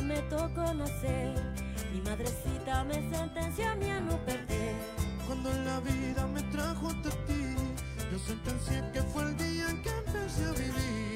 me tocó nacer. Mi madrecita me sentenció a mí a no perder. Cuando la vida me trajo hasta ti, yo sentencié que fue el día en que empecé a vivir.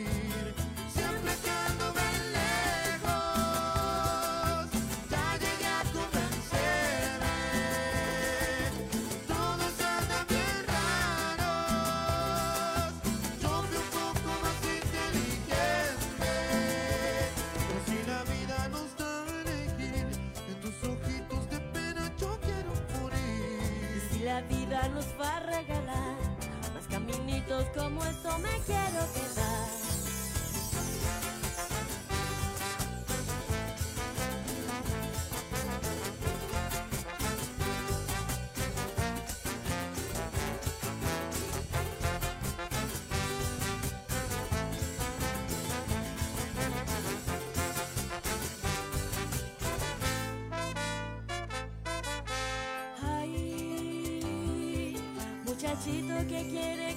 Muchachito que quiere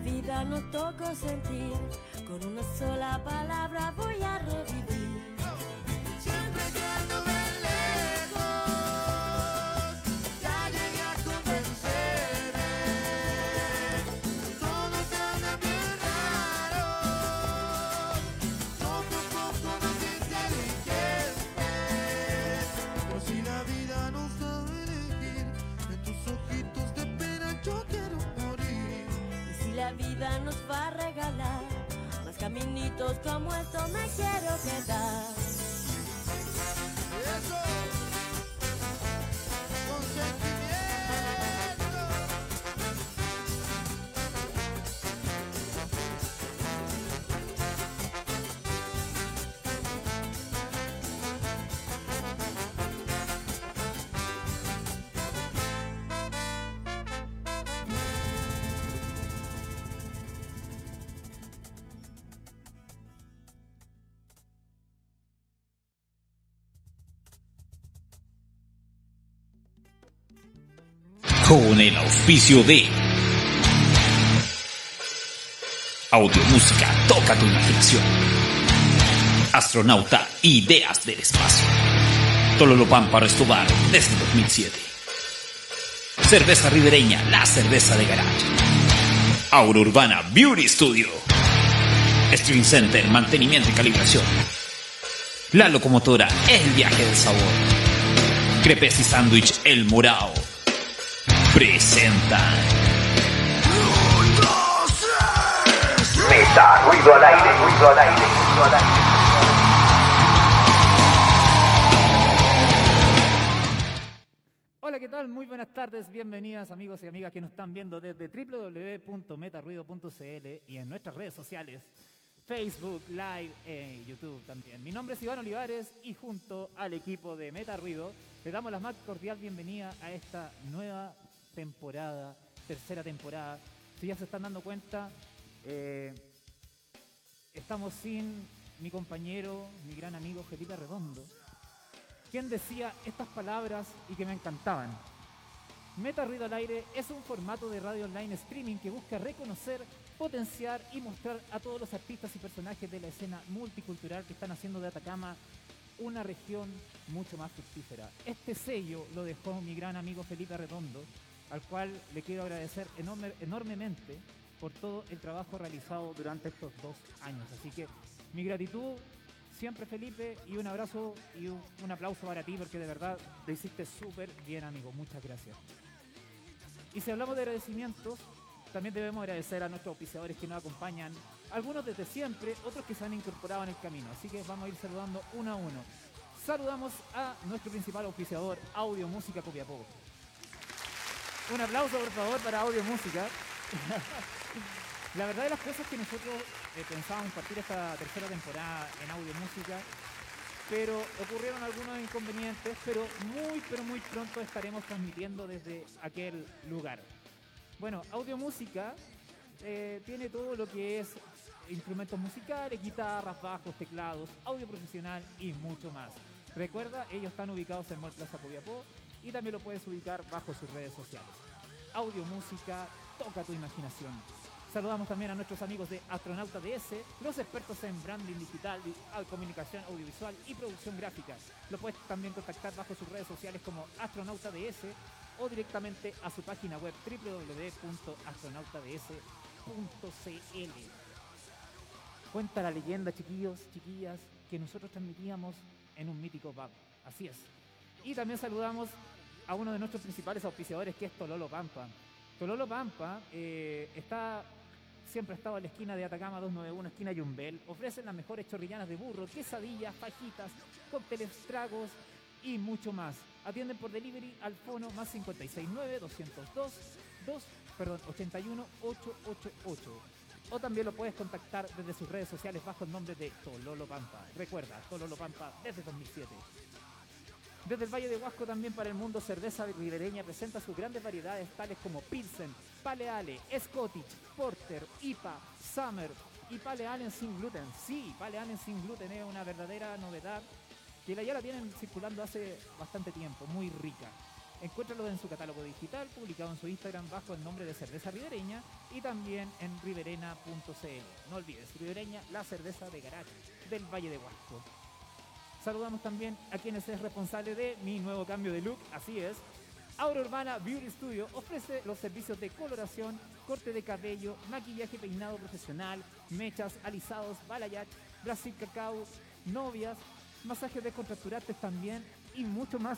vida nos tocó sentir, caminitos como esto con el auspicio de Audio Música Toca tu imaginación. Astronauta Ideas del Espacio. Tololopan para Estobar desde 2007 Cerveza Ribereña, la cerveza de garage. Aura Urbana Beauty Studio. Stream Center, mantenimiento y calibración. La locomotora, el viaje del sabor. Crepes y sándwich El Morao presenta Meta, ruido al aire, ruido al aire, ruido al aire. Hola, ¿qué tal? Muy buenas tardes, bienvenidas amigos y amigas que nos están viendo desde www.metarruido.cl y en nuestras redes sociales, Facebook, Live e YouTube también. Mi nombre es Iván Olivares y junto al equipo de Meta Ruido le damos la más cordial bienvenida a esta nueva temporada, tercera temporada. Si ya se están dando cuenta, eh, estamos sin mi compañero, mi gran amigo Felipe Redondo, quien decía estas palabras y que me encantaban. Meta Ruido al Aire es un formato de radio online streaming que busca reconocer, potenciar y mostrar a todos los artistas y personajes de la escena multicultural que están haciendo de Atacama una región mucho más fructífera. Este sello lo dejó mi gran amigo Felipe Redondo, al cual le quiero agradecer enorme- enormemente por todo el trabajo realizado durante estos dos años. Así que mi gratitud siempre Felipe y un abrazo y un, aplauso para ti porque de verdad lo hiciste súper bien amigo. Muchas gracias. Y si hablamos de agradecimientos, también debemos agradecer a nuestros auspiciadores que nos acompañan, algunos desde siempre, otros que se han incorporado en el camino. Así que vamos a ir saludando uno a uno. Saludamos a nuestro principal auspiciador, Audio Música Copiapó. Un aplauso, por favor, para Audio Música. La verdad de las cosas que nosotros eh, pensábamos partir esta tercera temporada en audio música, pero ocurrieron algunos inconvenientes, pero muy, pero muy pronto estaremos transmitiendo desde aquel lugar. Bueno, audio música eh, tiene todo lo que es instrumentos musicales, guitarras, bajos, teclados, audio profesional y mucho más. Recuerda, ellos están ubicados en Mall Plaza Copiapó y también lo puedes ubicar bajo sus redes sociales. Audio música, toca tu imaginación. Saludamos también a nuestros amigos de Astronauta DS, los expertos en branding digital, di- a- comunicación audiovisual y producción gráfica. Lo puedes también contactar bajo sus redes sociales como Astronauta DS o directamente a su página web www.astronautads.cl. Cuenta la leyenda, chiquillos, chiquillas, que nosotros transmitíamos en un mítico pub. Así es. Y también saludamos a uno de nuestros principales auspiciadores, que es Tololo Pampa. Tololo Pampa eh, está siempre ha estado en la esquina de Atacama 291, esquina Yumbel. Ofrecen las mejores chorrillanas de burro, quesadillas, fajitas, cócteles, tragos y mucho más. Atienden por delivery al fono más 569 202 2, perdón, 81 888. O también lo puedes contactar desde sus redes sociales bajo el nombre de Tololo Pampa. Recuerda, Tololo Pampa desde 2007. Desde el Valle de Huasco también para el mundo cerveza ribereña presenta sus grandes variedades tales como Pilsen, Pale Ale, Scottish, Porter, IPA, Summer y Pale Ale sin gluten. Sí, Pale Ale sin gluten es una verdadera novedad que ya la tienen circulando hace bastante tiempo, muy rica. Encuéntralo en su catálogo digital, publicado en su Instagram bajo el nombre de Cerveza Ribereña y también en riverena.cl. No olvides, Ribereña, la cerveza de garaje del Valle de Huasco. Saludamos también a quienes es responsable de mi nuevo cambio de look, así es. Aura Urbana Beauty Studio ofrece los servicios de coloración, corte de cabello, maquillaje peinado profesional, mechas, alisados, balayage, Brasil cacao, novias, masajes descontracturantes también y mucho más.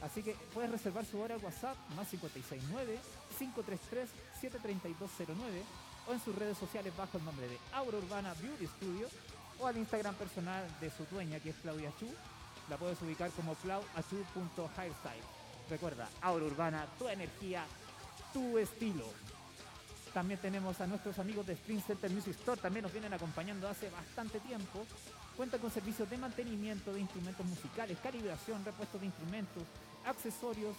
Así que puedes reservar su hora al WhatsApp más 569-533-73209 o en sus redes sociales bajo el nombre de Aura Urbana Beauty Studio o al Instagram personal de su dueña que es Claudia Chu. La puedes ubicar como claudachu.hairstyle. Recuerda, Aura Urbana, tu energía, tu estilo. También tenemos a nuestros amigos de Spring Center Music Store, también nos vienen acompañando hace bastante tiempo. Cuenta con servicios de mantenimiento de instrumentos musicales, calibración, repuesto de instrumentos, accesorios,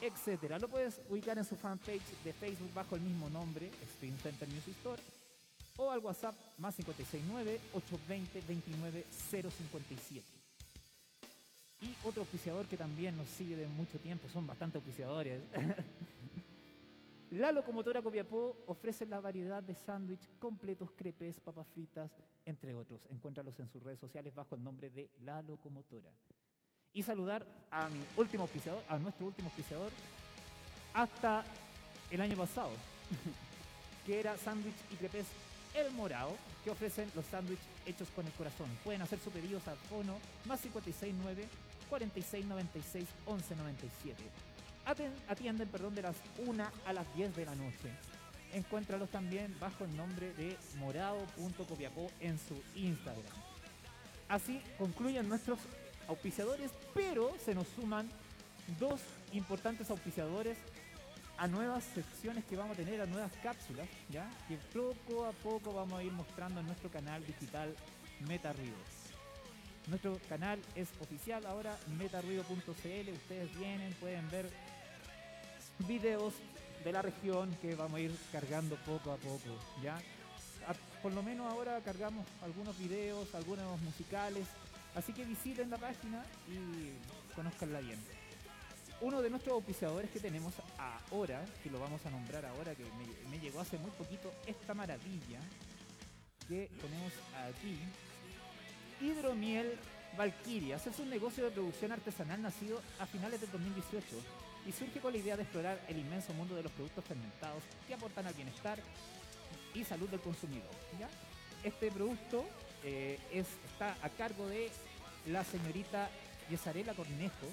etcétera. Lo puedes ubicar en su fanpage de Facebook bajo el mismo nombre, Spring Center Music Store, o al WhatsApp más 569-820-29057. Y otro auspiciador que también nos sigue de mucho tiempo, son bastante auspiciadores. La locomotora Copiapó ofrece la variedad de sándwich completos, crepes, papas fritas, entre otros. Encuéntralos en sus redes sociales bajo el nombre de La Locomotora. Y saludar a mi último auspiciador, a nuestro último auspiciador, hasta el año pasado, que era sándwich y crepes El Morao, que ofrecen los sándwiches hechos con el corazón. Pueden hacer sus pedidos al fono más 569 4696 1197. Aten- atienden perdón, de las 1 a las 10 de la noche. Encuéntralos también bajo el nombre de morado.copiapó en su Instagram. Así concluyen nuestros auspiciadores, pero se nos suman dos importantes auspiciadores a nuevas secciones que vamos a tener, a nuevas cápsulas, ¿ya? Que poco a poco vamos a ir mostrando en nuestro canal digital MetaRuido. Nuestro canal es oficial ahora, metaruido.cl. Ustedes vienen, pueden ver videos de la región que vamos a ir cargando poco a poco, ¿ya? Por lo menos ahora cargamos algunos videos, algunos musicales, así que visiten la página y conozcanla bien. Uno de nuestros auspiciadores que tenemos ahora, que lo vamos a nombrar ahora, que me, llegó hace muy poquito, esta maravilla que tenemos aquí, Hidromiel Valkyrias es un negocio de producción artesanal nacido a finales del 2018 y surge con la idea de explorar el inmenso mundo de los productos fermentados que aportan al bienestar y salud del consumidor. Este producto eh, es, está a cargo de la señorita Yesarela Cornejo,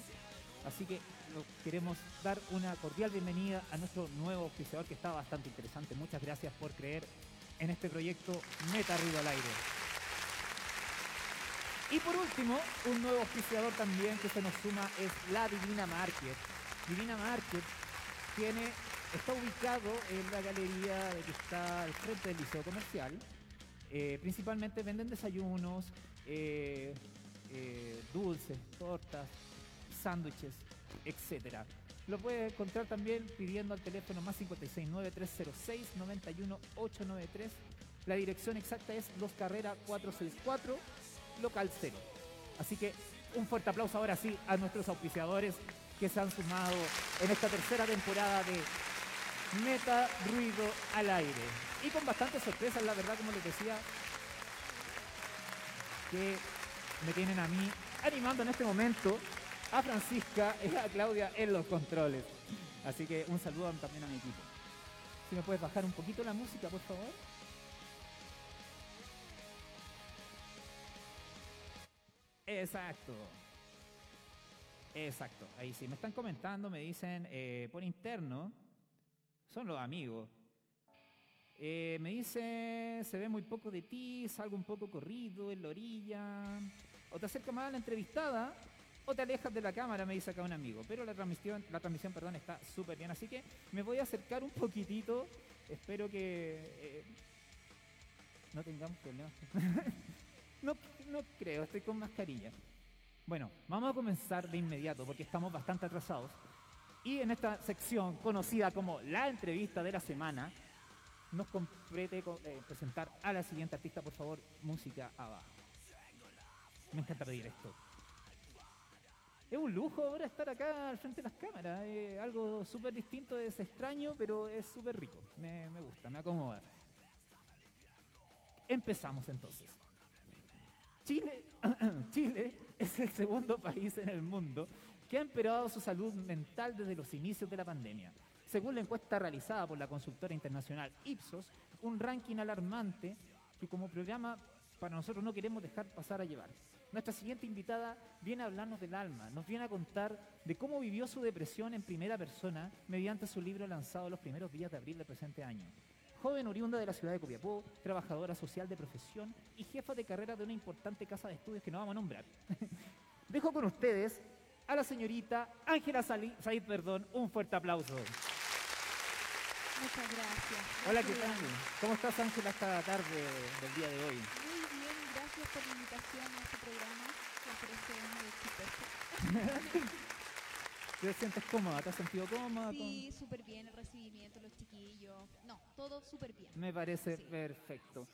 así que queremos dar una cordial bienvenida a nuestro nuevo auspiciador que está bastante interesante. Muchas gracias por creer en este proyecto Meta Ruido al Aire. Y por último, un nuevo auspiciador también que se nos suma es la Divina Market. Divina Market tiene está ubicado en la galería que está al frente del Liceo Comercial. Eh, principalmente venden desayunos, eh, eh, dulces, tortas, sándwiches, etc. Lo puede encontrar también pidiendo al teléfono más 569-306-91893. La dirección exacta es Los Carrera 464, local 0. Así que un fuerte aplauso ahora sí a nuestros auspiciadores que se han sumado en esta tercera temporada de Meta Ruido al Aire. Y con bastantes sorpresas, la verdad, como les decía, que me tienen a mí animando en este momento a Francisca y a Claudia en los controles. Así que un saludo también a mi equipo. Si me puedes bajar un poquito la música, por favor. Exacto. Exacto. Ahí sí. Me están comentando, me dicen eh, por interno. Son los amigos. Eh, me dice, se ve muy poco de ti, salgo un poco corrido en la orilla. O te acercas más a la entrevistada o te alejas de la cámara, me dice acá un amigo. Pero la transmisión, la transmisión perdón, está súper bien. Así que me voy a acercar un poquitito. Espero que eh, no tengamos problemas. no, no creo, estoy con mascarilla. Bueno, vamos a comenzar de inmediato porque estamos bastante atrasados. Y en esta sección conocida como la entrevista de la semana, nos complete eh, presentar a la siguiente artista, por favor, música abajo. Me encanta pedir esto. Es un lujo ahora estar acá al frente de las cámaras. eh, algo súper distinto, es extraño, pero es súper rico. Me, gusta, me acomoda. Empezamos entonces. Chile, Chile es el segundo país en el mundo que ha empeorado su salud mental desde los inicios de la pandemia. Según la encuesta realizada por la consultora internacional Ipsos, un ranking alarmante que como programa para nosotros no queremos dejar pasar a llevar. Nuestra siguiente invitada viene a hablarnos del alma, nos viene a contar de cómo vivió su depresión en primera persona mediante su libro lanzado los primeros días de abril del presente año. Joven oriunda de la ciudad de Copiapó, trabajadora social de profesión y jefa de carrera de una importante casa de estudios que no vamos a nombrar. Dejo con ustedes a la señorita Ángela Said, perdón, un fuerte aplauso. Muchas gracias. Hola, ¿qué tal? ¿Cómo estás Ángela esta tarde del día de hoy? Gracias por la invitación a este programa. Me parece muy exitoso. ¿Te sientes cómoda? ¿Te has sentido cómoda? con- Sí, súper bien el recibimiento, los chiquillos. No, todo súper bien. Me parece Sí. perfecto.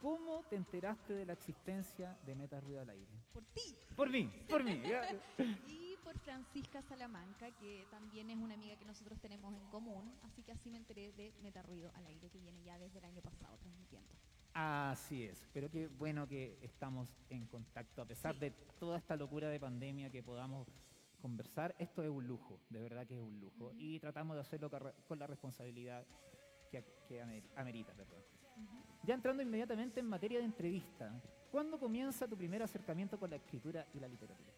¿Cómo te enteraste de la existencia de Meta Ruido al Aire? Por ti Por mí, por mí. y por Francisca Salamanca, que también es una amiga que nosotros tenemos en común. Así que así me enteré de Metarruido al aire, que viene ya desde el año pasado transmitiendo. Así es, pero qué bueno que estamos en contacto, a pesar Sí. de toda esta locura de pandemia que podamos conversar. Esto es un lujo, de verdad que es un lujo. Y tratamos de hacerlo con la responsabilidad que, que amer- amerita. Perdón. Ya entrando inmediatamente en materia de entrevista, ¿cuándo comienza tu primer acercamiento con la escritura y la literatura?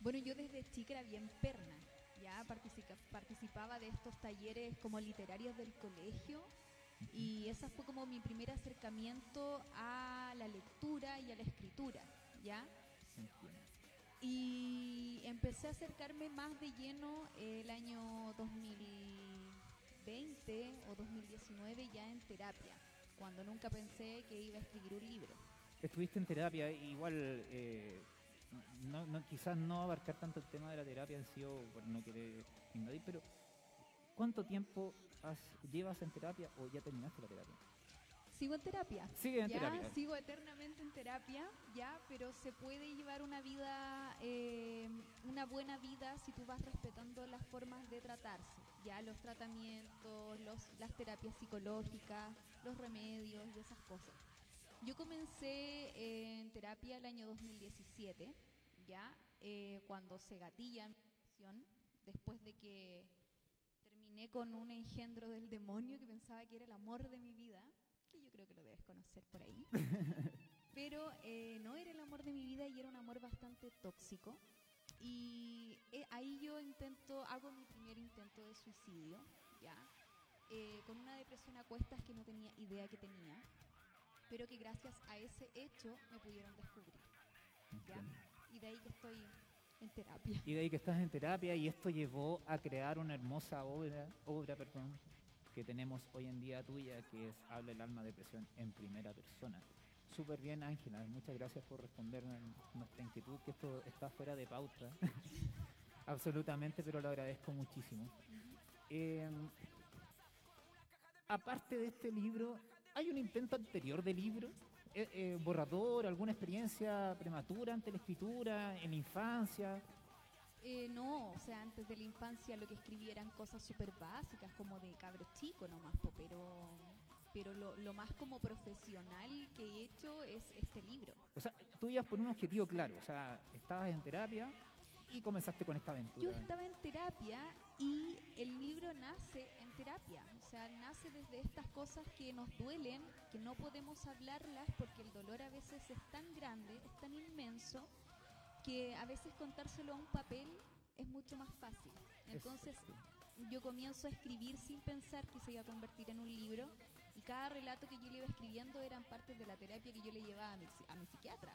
Bueno, yo desde chica era bien perna. Ya participa- participaba de estos talleres como literarios del colegio y ese fue como mi primer acercamiento a la lectura y a la escritura, ¿ya? Entiendo. Y empecé a acercarme más de lleno el año 2020 o 2019 ya en terapia, cuando nunca pensé que iba a escribir un libro. Estuviste en terapia, igual eh, no, no- quizás no abarcar tanto el tema de la terapia en sí o por no querer invadir, pero ¿cuánto tiempo has- llevas en terapia o ya terminaste la terapia? Sigo en terapia. Sigue en ya, terapia. sigo eternamente en terapia, ya, pero se puede llevar una vida, eh, una buena vida si tú vas respetando las formas de tratarse, ya los tratamientos, los, las terapias psicológicas, los remedios y esas cosas. Yo comencé eh, en terapia el año 2017, ya, eh, cuando se gatilla mi después de que terminé con un engendro del demonio que pensaba que era el amor de mi vida, que yo creo que lo debes conocer por ahí. Pero eh, no era el amor de mi vida y era un amor bastante tóxico. Y eh, ahí yo intento, hago mi primer intento de suicidio, ¿ya? Eh, con una depresión a cuestas que no tenía idea que tenía, pero que gracias a ese hecho me pudieron descubrir, ¿ya? Y de ahí que estoy Y de ahí que estás en terapia y esto llevó a crear una hermosa obra, obra perdón, que tenemos hoy en día tuya, que es Habla el alma depresión en primera persona. Súper bien, Ángela. Muchas gracias por responder nuestra inquietud, que esto está fuera de pauta. Absolutamente, pero lo agradezco muchísimo. Eh, aparte de este libro, ¿hay un intento anterior de libro? Eh, eh, ¿Borrador? ¿Alguna experiencia prematura ante la escritura? ¿En la infancia? Eh, no, o sea, antes de la infancia lo que escribí eran cosas súper básicas, como de cabros chicos nomás, pero, pero lo, lo más como profesional que he hecho es este libro. O sea, tú ibas por un objetivo claro. O sea, estabas en terapia y comenzaste con esta aventura. Yo estaba en terapia y el libro nace en terapia, o sea, nace desde estas cosas que nos duelen, que no podemos hablarlas porque el dolor a veces es tan grande, es tan inmenso, que a veces contárselo a un papel es mucho más fácil. Entonces yo comienzo a escribir sin pensar que se iba a convertir en un libro y cada relato que yo le iba escribiendo eran partes de la terapia que yo le llevaba a mi, a mi psiquiatra.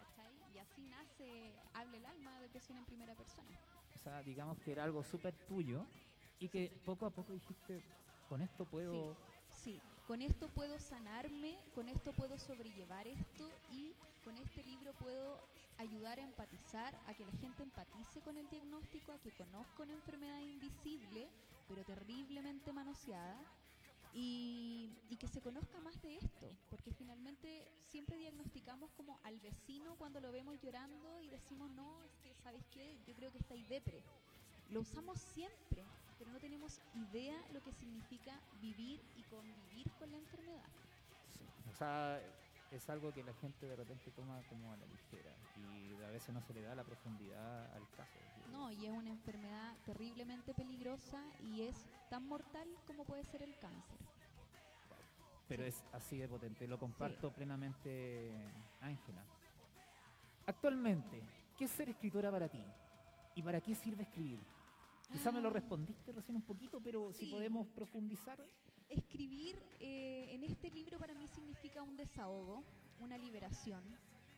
¿cachai? Y así nace Habla el alma, depresión en primera persona. O sea, digamos que era algo súper tuyo y que poco a poco dijiste, con esto puedo... Sí, con esto puedo sanarme, con esto puedo sobrellevar esto y con este libro puedo ayudar a empatizar, a que la gente empatice con el diagnóstico, a que conozca una enfermedad invisible, pero terriblemente manoseada. Y, y que se conozca más de esto, porque finalmente siempre diagnosticamos como al vecino cuando lo vemos llorando y decimos, no, es que, ¿sabes qué? Yo creo que está ahí depre. Lo usamos siempre, pero no tenemos idea lo que significa vivir y convivir con la enfermedad. O sea, es algo que la gente de repente toma como a la ligera y a veces no se le da la profundidad al caso. No, y es una enfermedad terriblemente peligrosa y es tan mortal como puede ser el cáncer. Pero es así de potente, lo comparto plenamente, Ángela. Actualmente, ¿qué es ser escritora para ti? ¿Y para qué sirve escribir? Quizá me lo respondiste recién un poquito, pero si Sí. podemos profundizar. Escribir eh, en este libro para mí significa un desahogo, una liberación,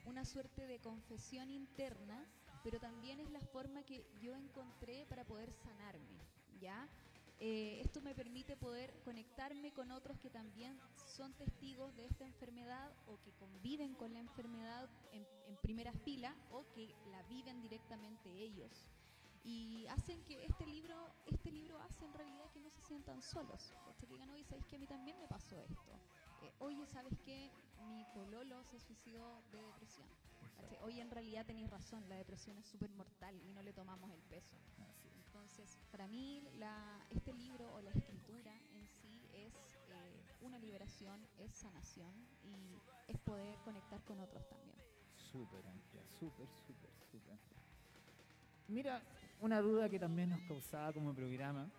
una suerte de confesión interna, pero también es la forma que yo encontré para poder sanarme, ¿ya? Eh, esto me permite poder conectarme con otros que también son testigos de esta enfermedad o que conviven con la enfermedad en, en primera fila o que la viven directamente ellos y hacen que este libro este libro hace en realidad que no se sientan solos ¿cachai? que digan oye sabes que a mí también me pasó esto Eh, oye sabes que mi pololo se suicidó de depresión ¿cachai? oye en realidad tenéis razón la depresión es súper mortal y no le tomamos el peso entonces para mí la, este libro o la escritura en sí es eh, una liberación es sanación y es poder conectar con otros también Súper amplia, súper, súper, súper. Mira, una duda que también nos causaba como programa,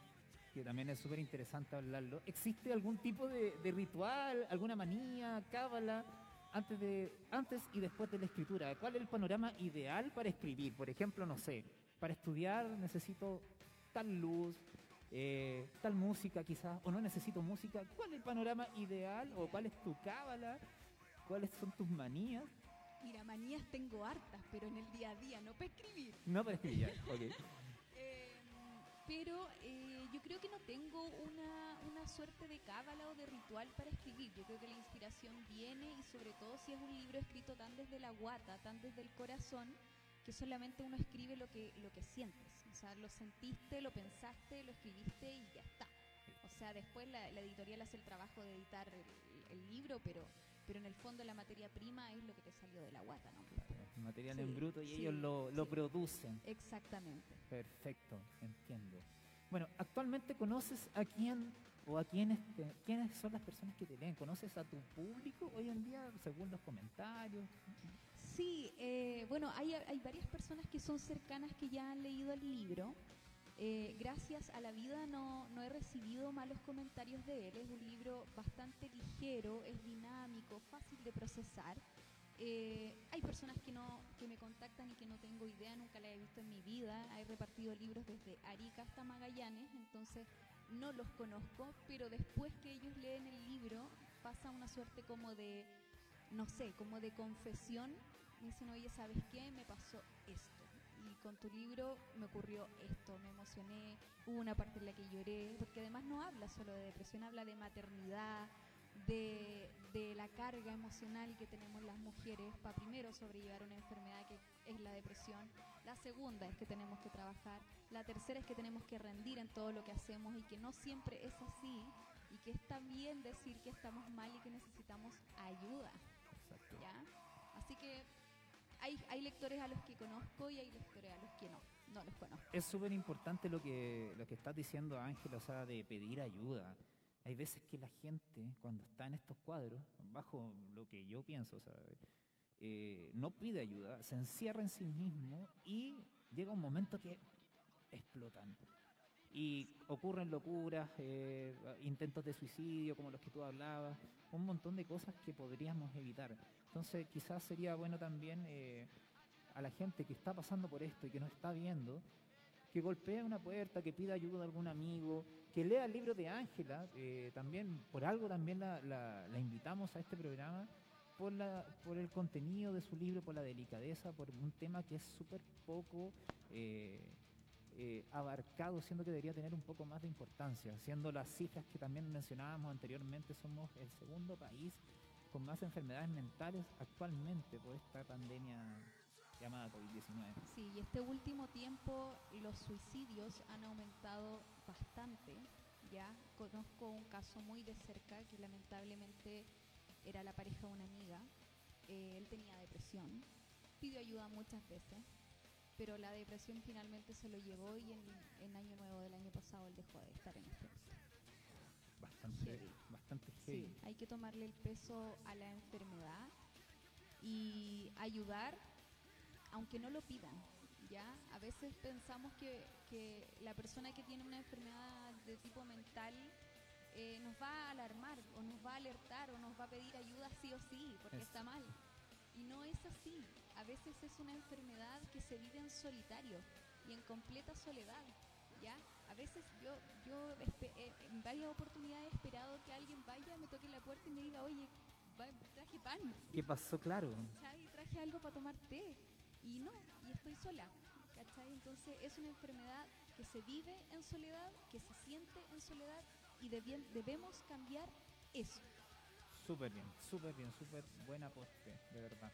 que también es súper interesante hablarlo. ¿Existe algún tipo de, ritual, alguna manía, cábala, antes, de, antes y después de la escritura? ¿Cuál es el panorama ideal para escribir? Por ejemplo, no sé, para estudiar necesito tal luz, eh, tal música quizás, o no necesito música. ¿Cuál es el panorama ideal o cuál es tu cábala? ¿Cuáles son tus manías? Mira, manías tengo hartas, pero en el día a día, no para escribir. No para escribir, ok. Eh, pero eh, yo creo que no tengo una, una suerte de cábala o de ritual para escribir. Yo creo que la inspiración viene y sobre todo si es un libro escrito tan desde la guata, tan desde el corazón, que solamente uno escribe lo que, lo que sientes. O sea, lo sentiste, lo pensaste, lo escribiste y ya está. O sea, después la, la editorial hace el trabajo de editar el, el libro, pero, pero en el fondo la materia prima es lo que te salió de la guata, ¿no? Material Sí, en bruto y sí, ellos lo, lo sí. producen. Exactamente. Perfecto, entiendo. Bueno, actualmente conoces a quién o a quiénes, te- quiénes son las personas que te leen. ¿Conoces a tu público hoy en día según los comentarios? Sí, eh, bueno, hay, hay varias personas que son cercanas que ya han leído el libro. Eh, gracias a la vida no, no he recibido malos comentarios de él. Es un libro bastante ligero, es dinámico, fácil de procesar. Eh, hay personas que no que me contactan y que no tengo idea, nunca la he visto en mi vida. He repartido libros desde Arica hasta Magallanes, entonces no los conozco, pero después que ellos leen el libro pasa una suerte como de, no sé, como de confesión. Me dicen, oye, ¿sabes qué? Me pasó esto. Y con tu libro me ocurrió esto, me emocioné, hubo una parte en la que lloré, porque además no habla solo de depresión, habla de maternidad, de, de la carga emocional que tenemos las mujeres para primero sobrellevar una enfermedad que es la depresión, la segunda es que tenemos que trabajar, la tercera es que tenemos que rendir en todo lo que hacemos y que no siempre es así y que es también decir que estamos mal y que necesitamos ayuda. Exacto. ¿ya? Así que hay, lectores a los que conozco y hay lectores a los que no, conozco. Es súper importante lo que, lo que estás diciendo, Ángel, o sea, de pedir ayuda. Hay veces que la gente, cuando está en estos cuadros, bajo lo que yo pienso, o sea, eh, no pide ayuda, se encierra en sí mismo y llega un momento que explotan. Y ocurren locuras, eh, intentos de suicidio, como los que tú hablabas, un montón de cosas que podríamos evitar. Entonces, quizás sería bueno también eh, a la gente que está pasando por esto y que nos está viendo, que golpee una puerta, que pida ayuda a algún amigo, que lea el libro de Ángela. eh, también, por algo también la, invitamos a este programa, por, la, por el contenido de su libro, por la delicadeza, por un tema que es súper poco eh, abarcado, siendo que debería tener un poco más de importancia, siendo las cifras que también mencionábamos anteriormente, somos el segundo país con más enfermedades mentales actualmente por esta pandemia llamada COVID-19. Sí, y este último tiempo los suicidios han aumentado bastante. Ya conozco un caso muy de cerca que lamentablemente era la pareja de una amiga. Eh, él tenía depresión, pidió ayuda muchas veces, pero la depresión finalmente se lo llevó y en, en Año Nuevo del año pasado él dejó de estar en este mundo. Bastante, Heavy. bastante heavy. Sí, hay que tomarle el peso a la enfermedad y ayudar aunque no lo pidan. ¿ya? A veces pensamos que, que la persona que tiene una enfermedad de tipo mental eh, nos va a alarmar o nos va a alertar o nos va a pedir ayuda sí o sí porque Es- está mal. Y no es así. A veces es una enfermedad que se vive en solitario y en completa soledad. ¿Ya? A veces yo, yo eh, en varias oportunidades he esperado que alguien vaya, me toque la puerta y me diga, oye, traje pan, ¿Qué pasó? Claro. ¿cachai? Traje algo para tomar té. Y no, y estoy sola, ¿cachai? Entonces es una enfermedad que se vive en soledad, que se siente en soledad y debemos cambiar eso. Súper bien, súper bien, súper buen aporte, de verdad.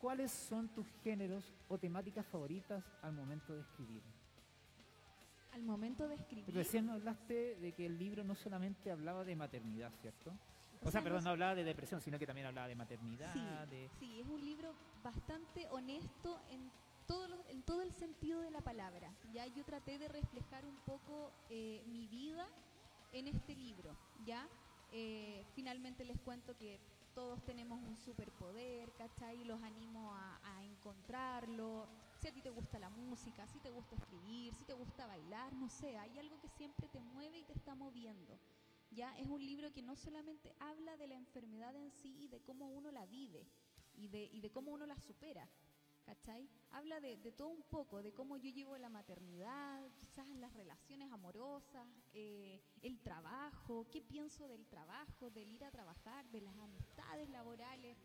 ¿Cuáles son tus géneros o temáticas favoritas al momento de escribir? Al momento de escribir... Recién hablaste de que el libro no solamente hablaba de maternidad, ¿cierto? O, O sea, sea, perdón, no hablaba de depresión, sino que también hablaba de maternidad, Sí, de... sí, es un libro bastante honesto en todo, lo- en todo el sentido de la palabra. Ya yo traté de reflejar un poco eh, mi vida en este libro. Ya Eh, finalmente les cuento que todos tenemos un superpoder, ¿cachai? Los animo a, encontrarlo. Si a ti te gusta la música, si te gusta escribir, si te gusta bailar, no sé, hay algo que siempre te mueve y te está moviendo. Ya es un libro que no solamente habla de la enfermedad en sí y de cómo uno la vive y de cómo uno la supera, ¿cachai? Habla de, de todo un poco, de cómo yo llevo la maternidad, quizás las relaciones amorosas, eh, el trabajo, qué pienso del trabajo, del ir a trabajar, de las amistades laborales,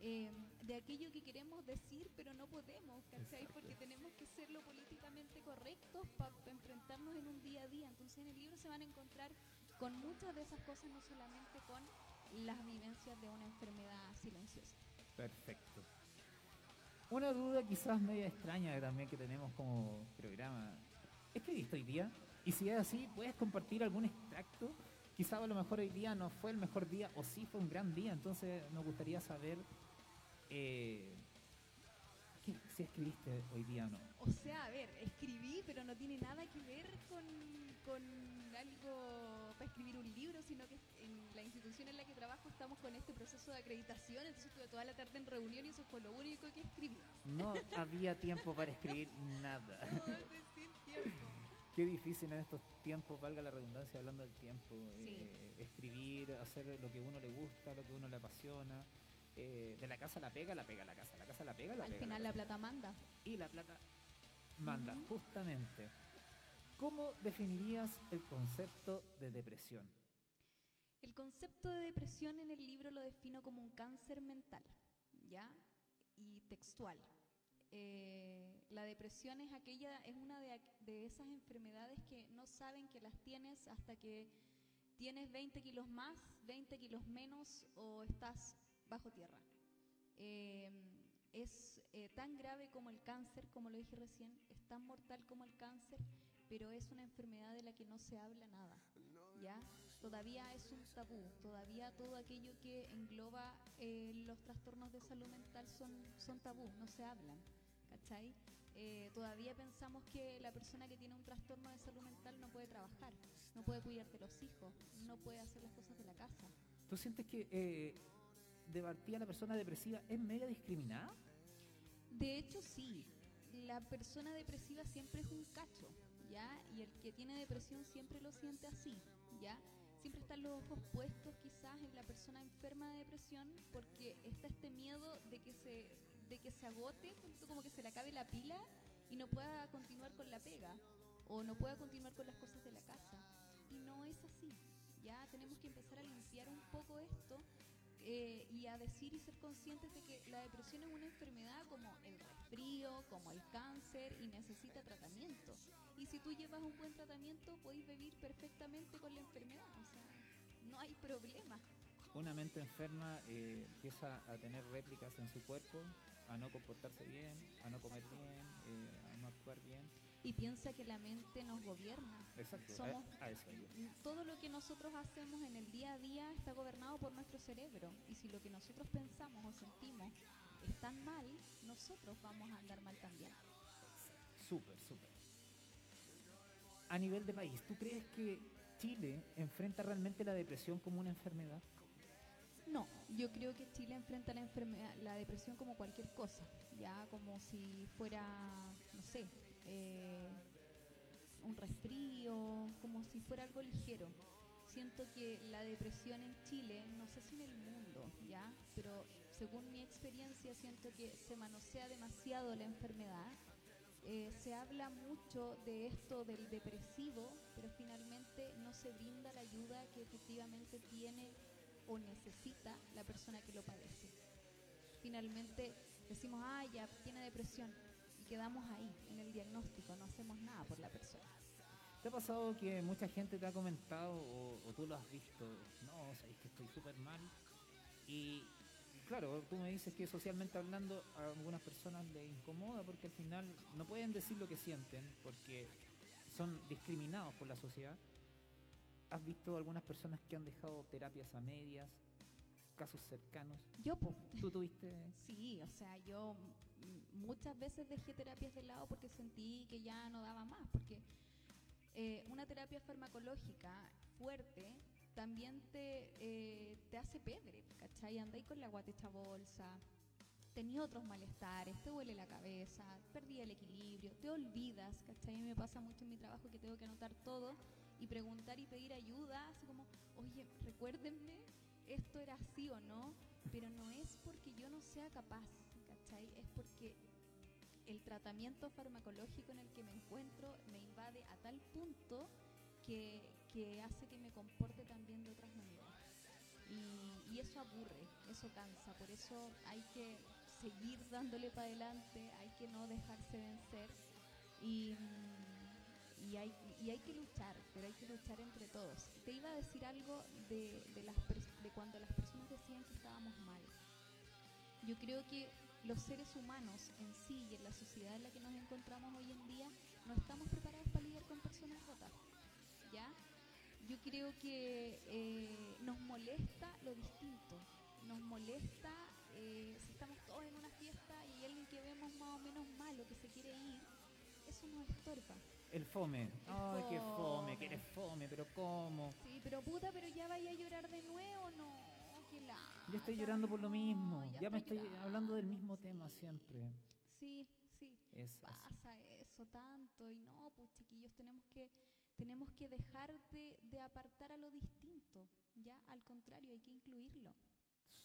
eh, de aquello que queremos decir pero no podemos, ¿cachai? Porque tenemos que ser lo políticamente correctos para enfrentarnos en un día a día. Entonces en el libro se van a encontrar con muchas de esas cosas, no solamente con las vivencias de una enfermedad silenciosa. Perfecto. Una duda quizás media extraña también que tenemos como programa. ¿Escribiste hoy día? Y si es así, ¿puedes compartir algún extracto? Quizás a lo mejor hoy día no fue el mejor día o sí fue un gran día, entonces nos gustaría saber eh, ¿qué- si escribiste hoy día o no. O sea, a ver, escribí, pero no tiene nada que ver con, con algo para escribir un libro, sino que en la institución en la que trabajo estamos con este proceso de acreditación, entonces estuve toda la tarde en reunión y eso fue lo único que escribí. No había tiempo para escribir nada. Sin tiempo. Qué difícil en estos tiempos, valga la redundancia, hablando del tiempo, Sí. eh, escribir, hacer lo que uno le gusta, lo que uno le apasiona. eh, de la casa la pega, la pega la casa, la casa la pega, la Al pega. final la la plata manda. y la plata manda, justamente. ¿Cómo definirías el concepto de depresión? El concepto de depresión en el libro lo defino como un cáncer mental, ¿ya? Y textual. Eh, la depresión es aquella, es una de, de esas enfermedades que no saben que las tienes hasta que tienes 20 kilos más, 20 kilos menos o estás bajo tierra. Eh, es eh, tan grave como el cáncer, como lo dije recién, es tan mortal como el cáncer, pero es una enfermedad de la que no se habla nada. ¿ya? Todavía es un tabú, todavía todo aquello que engloba eh, los trastornos de salud mental son, son tabú, no se hablan. ¿Cachai? Eh, todavía pensamos que la persona que tiene un trastorno de salud mental no puede trabajar, no puede cuidar de los hijos, no puede hacer las cosas de la casa. ¿Tú sientes que eh, de partida la persona depresiva es media discriminada? De hecho, sí. La persona depresiva siempre es un cacho, ¿ya? Y el que tiene depresión siempre lo siente así, ¿ya? Siempre están los ojos puestos quizás en la persona enferma de depresión porque está este miedo de que se, de que se agote, como que se le acabe la pila y no pueda continuar con la pega o no pueda continuar con las cosas de la casa. Y no es así, ¿ya? Tenemos que empezar a limpiar un poco esto eh, y a decir y ser conscientes de que la depresión es una enfermedad como el resfrío, como el cáncer y necesita tratamiento. Y si tú llevas un buen tratamiento, podéis vivir perfectamente con la enfermedad. O sea, no hay problema. Una mente enferma eh, empieza a tener réplicas en su cuerpo, a no comportarse bien, a no comer bien, eh, a no actuar bien. Y piensa que la mente nos gobierna. Exacto, Somos- a, a eso. Todo lo que nosotros hacemos en el día a día está gobernado por nuestro cerebro. Y si lo que nosotros pensamos o sentimos están mal, nosotros vamos a andar mal también. Súper, súper. A nivel de país, ¿tú crees que Chile enfrenta realmente la depresión como una enfermedad? No, yo creo que Chile enfrenta la enfermedad, la depresión como cualquier cosa, ya como si fuera, no sé, eh, un resfrío, como si fuera algo ligero. Siento que la depresión en Chile, no sé si en el mundo, ya, pero según mi experiencia siento que se manosea demasiado la enfermedad. Eh, se habla mucho de esto del depresivo, pero finalmente no se brinda la ayuda que efectivamente tiene o necesita la persona que lo padece. Finalmente decimos, ah, ya tiene depresión quedamos ahí en el diagnóstico, no hacemos nada por la persona. ¿Te ha pasado que mucha gente te ha comentado o, o tú lo has visto? No, sabéis que estoy súper mal. Y claro, tú me dices que socialmente hablando a algunas personas les incomoda porque al final no pueden decir lo que sienten porque son discriminados por la sociedad. ¿Has visto algunas personas que han dejado terapias a medias, casos cercanos? Yo, po, ¿Tú tuviste? sí, o sea, yo muchas veces dejé terapias de lado porque sentí que ya no daba más, porque eh, una terapia farmacológica fuerte también te, eh, te hace pedre, ¿cachai? Andáis con la guata hecha bolsa, tenía otros malestares, te duele la cabeza, perdí el equilibrio, te olvidas, ¿cachai? Me pasa mucho en mi trabajo que tengo que anotar todo y preguntar y pedir ayuda, así como, oye, recuérdenme, esto era así o no, pero no es porque yo no sea capaz, ¿cachai? Es porque el tratamiento farmacológico en el que me encuentro me invade a tal punto que, que hace que me comporte también de otras maneras. Y, y eso aburre, eso cansa, por eso hay que seguir dándole para adelante, hay que no dejarse vencer y, y, hay, y hay que luchar, pero hay que luchar entre todos. Te iba a decir algo de, de, las, de cuando las personas decían que estábamos mal. Yo creo que los seres humanos en sí y en la sociedad en la que nos encontramos hoy en día no estamos preparados para lidiar con personas rotas. ¿Ya? Yo creo que eh, nos molesta lo distinto. Nos molesta eh, si estamos todos en una fiesta y alguien que vemos más o menos malo que se quiere ir. Eso nos estorba. El fome. Ay, qué fome, fome. que eres fome, pero ¿cómo? Sí, pero puta, pero ya vaya a llorar de nuevo, no. Yo estoy llorando por lo mismo. No, ya me estoy llorando. hablando del mismo tema siempre. Sí, sí. Es así. pasa eso tanto y no, pues chiquillos, tenemos que tenemos que dejar de, de apartar a lo distinto, ya al contrario, hay que incluirlo.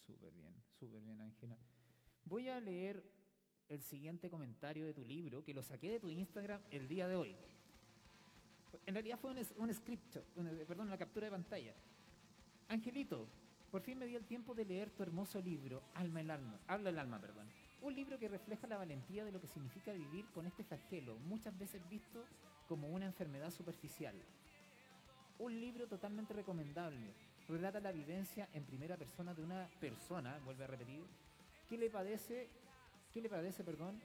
Súper bien, súper bien, Ángela. Voy a leer el siguiente comentario de tu libro, que lo saqué de tu Instagram el día de hoy. En realidad fue un, un script, un- perdón, una captura de pantalla. Angelito, por fin me di el tiempo de leer tu hermoso libro, Alma el alma, Habla el alma, perdón. Un libro que refleja la valentía de lo que significa vivir con este flagelo, muchas veces visto como una enfermedad superficial. Un libro totalmente recomendable. Relata la vivencia en primera persona de una persona, vuelve a repetir, que le padece, que le padece, perdón,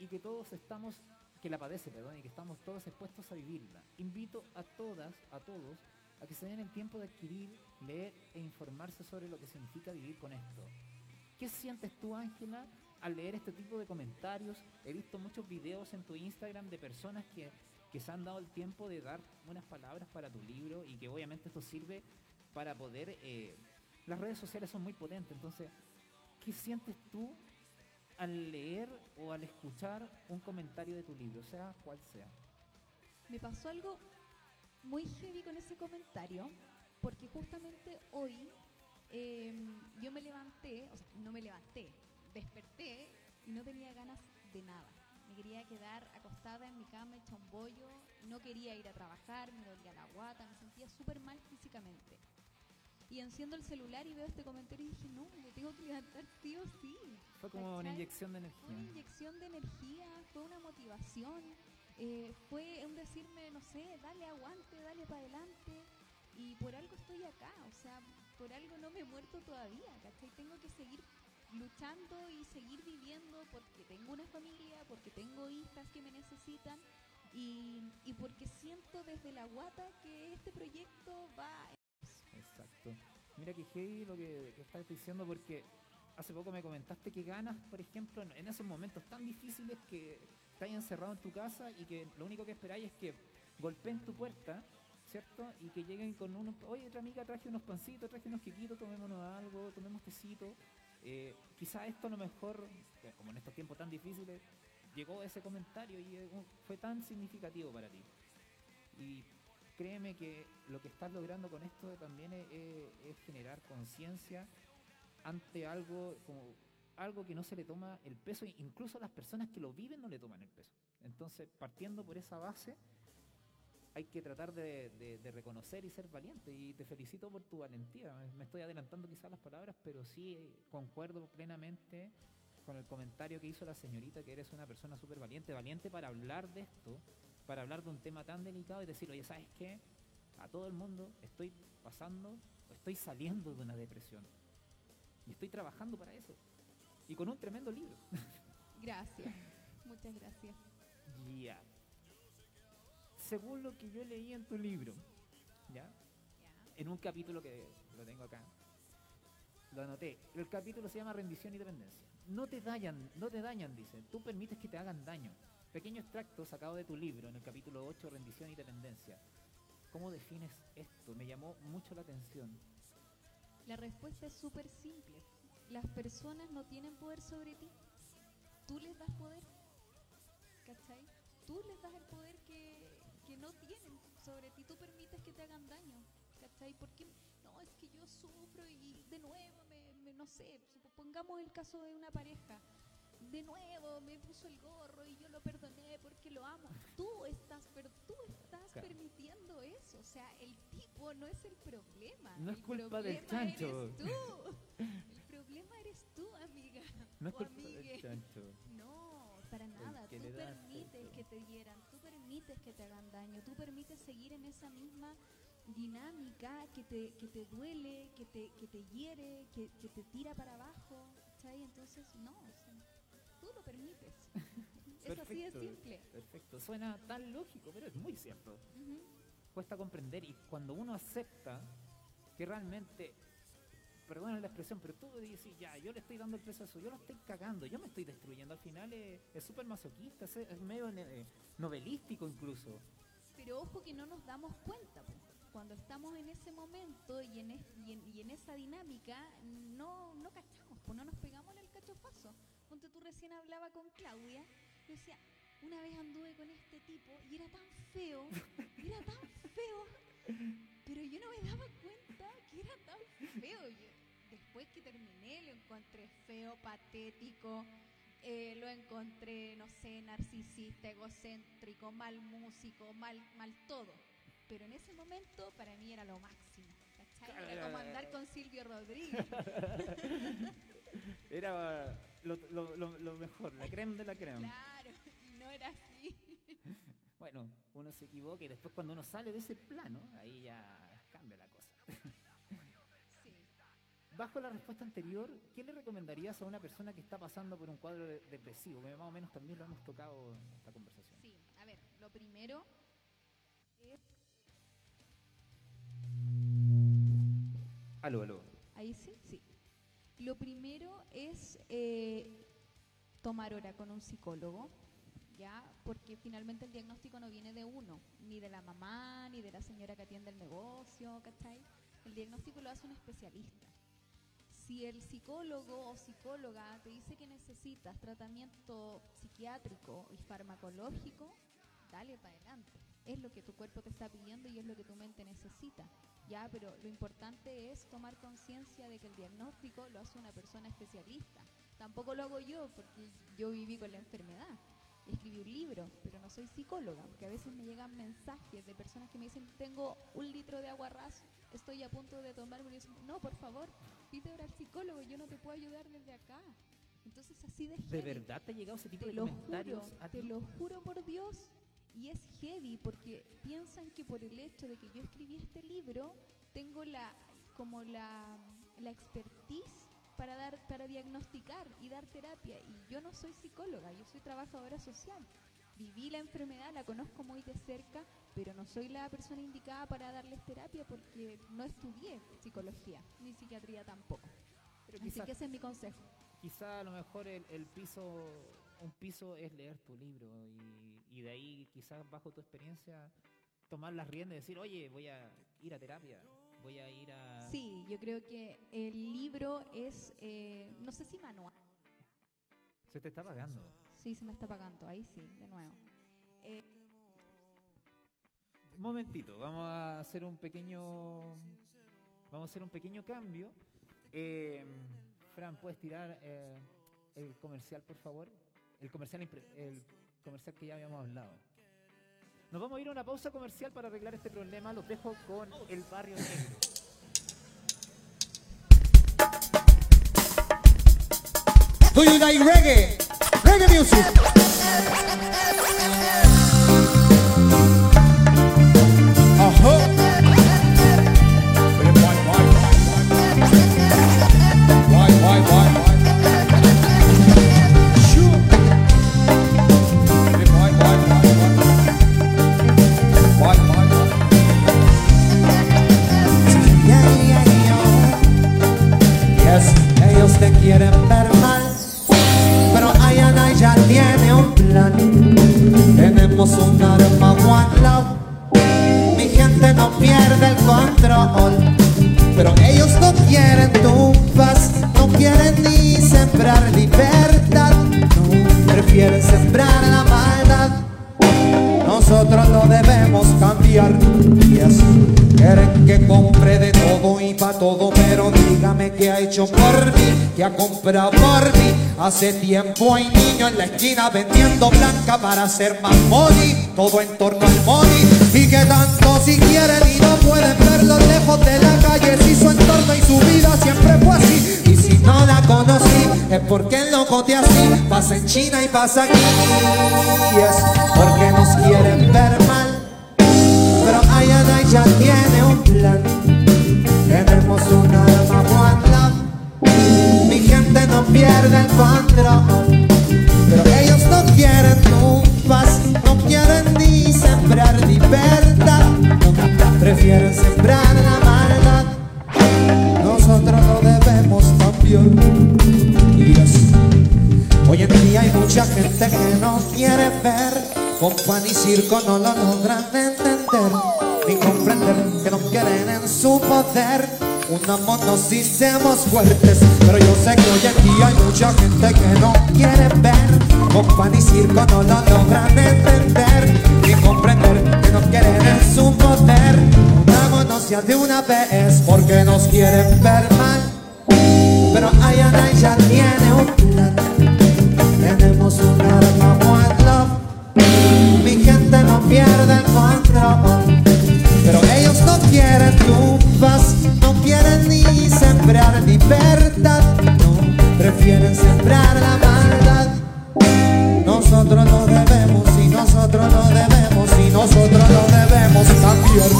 y que todos estamos, que la padece, perdón, y que estamos todos expuestos a vivirla. Invito a todas, a todos, a que se den el tiempo de adquirir, leer e informarse sobre lo que significa vivir con esto. ¿Qué sientes tú, Ángela, al leer este tipo de comentarios? He visto muchos videos en tu Instagram de personas que, que se han dado el tiempo de dar unas palabras para tu libro y que obviamente esto sirve para poder... eh, las redes sociales son muy potentes, entonces, ¿qué sientes tú al leer o al escuchar un comentario de tu libro, sea cual sea? Me pasó algo muy heavy con ese comentario, porque justamente hoy eh, yo me levanté, o sea, no me levanté, desperté y no tenía ganas de nada. Me quería quedar acostada en mi cama hecha un bollo, no quería ir a trabajar, me dolía la guata, me sentía súper mal físicamente. Y enciendo el celular y veo este comentario y dije, no, me tengo que levantar sí o sí. Fue como una ¿Cachai? inyección de Una energía. inyección de energía, fue una motivación, eh, fue un decirme, no sé, dale aguante, dale para adelante. Y por algo estoy acá, o sea, por algo no me he muerto todavía, ¿cachai? Tengo que seguir luchando y seguir viviendo porque tengo una familia, porque tengo hijas que me necesitan y, y porque siento desde la guata que este proyecto va Exacto. Mira que heavy lo que, estás diciendo porque hace poco me comentaste que ganas, por ejemplo, en esos momentos tan difíciles que estás encerrado en tu casa y que lo único que esperáis es que golpeen tu puerta, ¿cierto? Y que lleguen con unos, oye, otra amiga traje unos pancitos, traje unos quequitos, tomémonos algo, tomemos tecito. Eh, quizás esto a lo mejor, eh, como en estos tiempos tan difíciles, llegó ese comentario y eh, fue tan significativo para ti. Y créeme que lo que estás logrando con esto también es generar conciencia ante algo como algo que no se le toma el peso, e incluso las personas que lo viven no le toman el peso. Entonces, partiendo por esa base, hay que tratar de, reconocer y ser valiente. Y te felicito por tu valentía. Me- estoy adelantando quizás las palabras, pero sí eh, concuerdo plenamente con el comentario que hizo la señorita, que eres una persona súper valiente, valiente para hablar de esto, para hablar de un tema tan delicado y decir, oye, ¿sabes qué? A todo el mundo estoy pasando, estoy saliendo de una depresión. Y estoy trabajando para eso. Y con un tremendo libro. Gracias, muchas gracias. Ya. Según lo que yo leí en tu libro, ¿ya? En un capítulo que lo tengo acá, lo anoté. El capítulo se llama Rendición y Dependencia. No te dañan, no te dañan, dice. Tú permites que te hagan daño. Pequeño extracto sacado de tu libro en el capítulo 8, Rendición y Dependencia. ¿Cómo defines esto? Me llamó mucho la atención. La respuesta es súper simple. Las personas no tienen poder sobre ti. Tú les das poder. ¿Cachai? Tú les das el poder que, que no tienen sobre ti. Tú permites que te hagan daño. ¿Cachai? Porque no, es que yo sufro y de nuevo me, me- no sé, supongamos el caso de una pareja. De nuevo me puso el gorro y yo lo perdoné porque lo amo. Tú estás, pero tú estás Claro. permitiendo eso. O sea, el tipo no es el problema. No es El culpa del chancho. eres tú. No es o culpa del chancho. No, para nada. Tú permites que te hieran, tú permites que te hagan daño, tú permites seguir en esa misma dinámica que te, que te duele, que te, que te hiere, que, que te tira para abajo. ¿cachai? Entonces, no, o sea, tú lo permites. es así de simple. Perfecto. Suena tan lógico, pero es muy cierto. Cuesta comprender y cuando uno acepta que realmente, perdona la expresión, pero tú dices, ya, yo le estoy dando el peso a eso, yo lo estoy cagando, yo me estoy destruyendo, al final es súper masoquista, es, es medio ne- novelístico incluso. Pero ojo que no nos damos cuenta. po. Cuando estamos en ese momento y en, es- y en, y en esa dinámica, no, no cachamos, pues no nos pegamos en el cachofazo. Ponte tú recién hablaba con Claudia, y decía, una vez anduve con este tipo y era tan feo, era tan feo, pero yo no me daba cuenta que era tan feo. Yo, después que terminé lo encontré feo, patético, eh, lo encontré, no sé, narcisista, egocéntrico, mal músico, mal, mal todo. Pero en ese momento para mí era lo máximo. ¿cachai? Era como andar con Silvio Rodríguez. Era lo, lo- lo- lo mejor, la creme de la creme. Claro, y no era así. Bueno, uno se equivoca y después cuando uno sale de ese plano, ahí ya cambia la cosa. Bajo la respuesta anterior, ¿qué le recomendarías a una persona que está pasando por un cuadro de- depresivo? Que más o menos también lo hemos tocado en esta conversación. Sí, a ver, lo primero es... Aló, aló. Ahí sí, sí. Lo primero es eh, tomar hora con un psicólogo, ¿ya? Porque finalmente el diagnóstico no viene de uno, ni de la mamá, ni de la señora que atiende el negocio, ¿cachai? El diagnóstico lo hace un especialista. Si el psicólogo o psicóloga te dice que necesitas tratamiento psiquiátrico y farmacológico, dale para adelante. Es lo que tu cuerpo te está pidiendo y es lo que tu mente necesita. Ya, pero lo importante es tomar conciencia de que el diagnóstico lo hace una persona especialista. Tampoco lo hago yo porque yo viví con la enfermedad. Escribí un libro, pero no soy psicóloga, porque a veces me llegan mensajes de personas que me dicen, tengo un litro de agua ras, estoy a punto de tomarme. Y digo, no, por favor, ahora psicólogo, yo no te puedo ayudar desde acá. Entonces así de ¿De heavy. verdad te ha llegado ese tipo Te de lo comentarios juro, a te lo juro por Dios. Y es heavy porque piensan que por el hecho de que yo escribí este libro, tengo la como la, la expertise para dar para diagnosticar y dar terapia. Y yo no soy psicóloga, yo soy trabajadora social. Viví la enfermedad, la conozco muy de cerca, pero no soy la persona indicada para darles terapia porque no estudié psicología, ni psiquiatría tampoco. Pero Así quizá, que ese es mi consejo. quizá a lo mejor el, el piso, un piso es leer tu libro y, y de ahí quizás bajo tu experiencia tomar las riendas y decir, oye, voy a ir a terapia, voy a ir a... Sí, yo creo que el libro es, eh, no sé si manual. Se te está pagando. Sí, se me está pagando, ahí sí, de nuevo. Eh, Un momentito, vamos a hacer un pequeño, vamos a hacer un pequeño cambio. Eh, Fran, ¿puedes tirar eh, el comercial, por favor? El comercial, el comercial que ya habíamos hablado. Nos vamos a ir a una pausa comercial para arreglar este problema. Los dejo con el barrio negro. Do you like reggae? Reggae music. Uh-huh. Why, Tenemos un arma one love, mi gente no pierde el control, pero ellos no quieren tu paz, no quieren ni sembrar libertad, no, prefieren sembrar la maldad. Nosotros no debemos cambiar. Yes. Quieren que compre de todo y pa' todo, pero dígame qué ha hecho por mí, que ha comprado por mí. Hace tiempo hay niños en la esquina vendiendo blanca para hacer más money, todo en torno al money. Y que tanto si quieren y no pueden verlo lejos de la calle, si su entorno y su vida siempre fue así. Y si no la conocí, es porque el loco te así pasa en China y pasa aquí. Yes, porque nos quieren ver mal. Pero Ayana ya tiene un plan. Tenemos un arma one love. Mi gente no pierde el control. Pero ellos no quieren tu paz, no quieren ni sembrar libertad. Prefieren sembrar la maldad. Nosotros no debemos cambiar. Hoy en día hay mucha gente que no quiere ver Con y circo no lo logran entender Ni comprender quieren en su poder Unámonos y seamos fuertes Pero yo sé que hoy día hay mucha gente que no quiere ver Con pan y circo no lo logran entender Ni comprender que no quieren en su poder Unámonos ya de una vez Porque nos quieren ver mal pero Ayana ya tiene un plan. Tenemos un arma one love. Mi gente no pierde el control. Pero ellos no quieren paz, no quieren ni sembrar libertad. No, prefieren sembrar la maldad. Nosotros no debemos y nosotros no debemos y nosotros no debemos cambiar.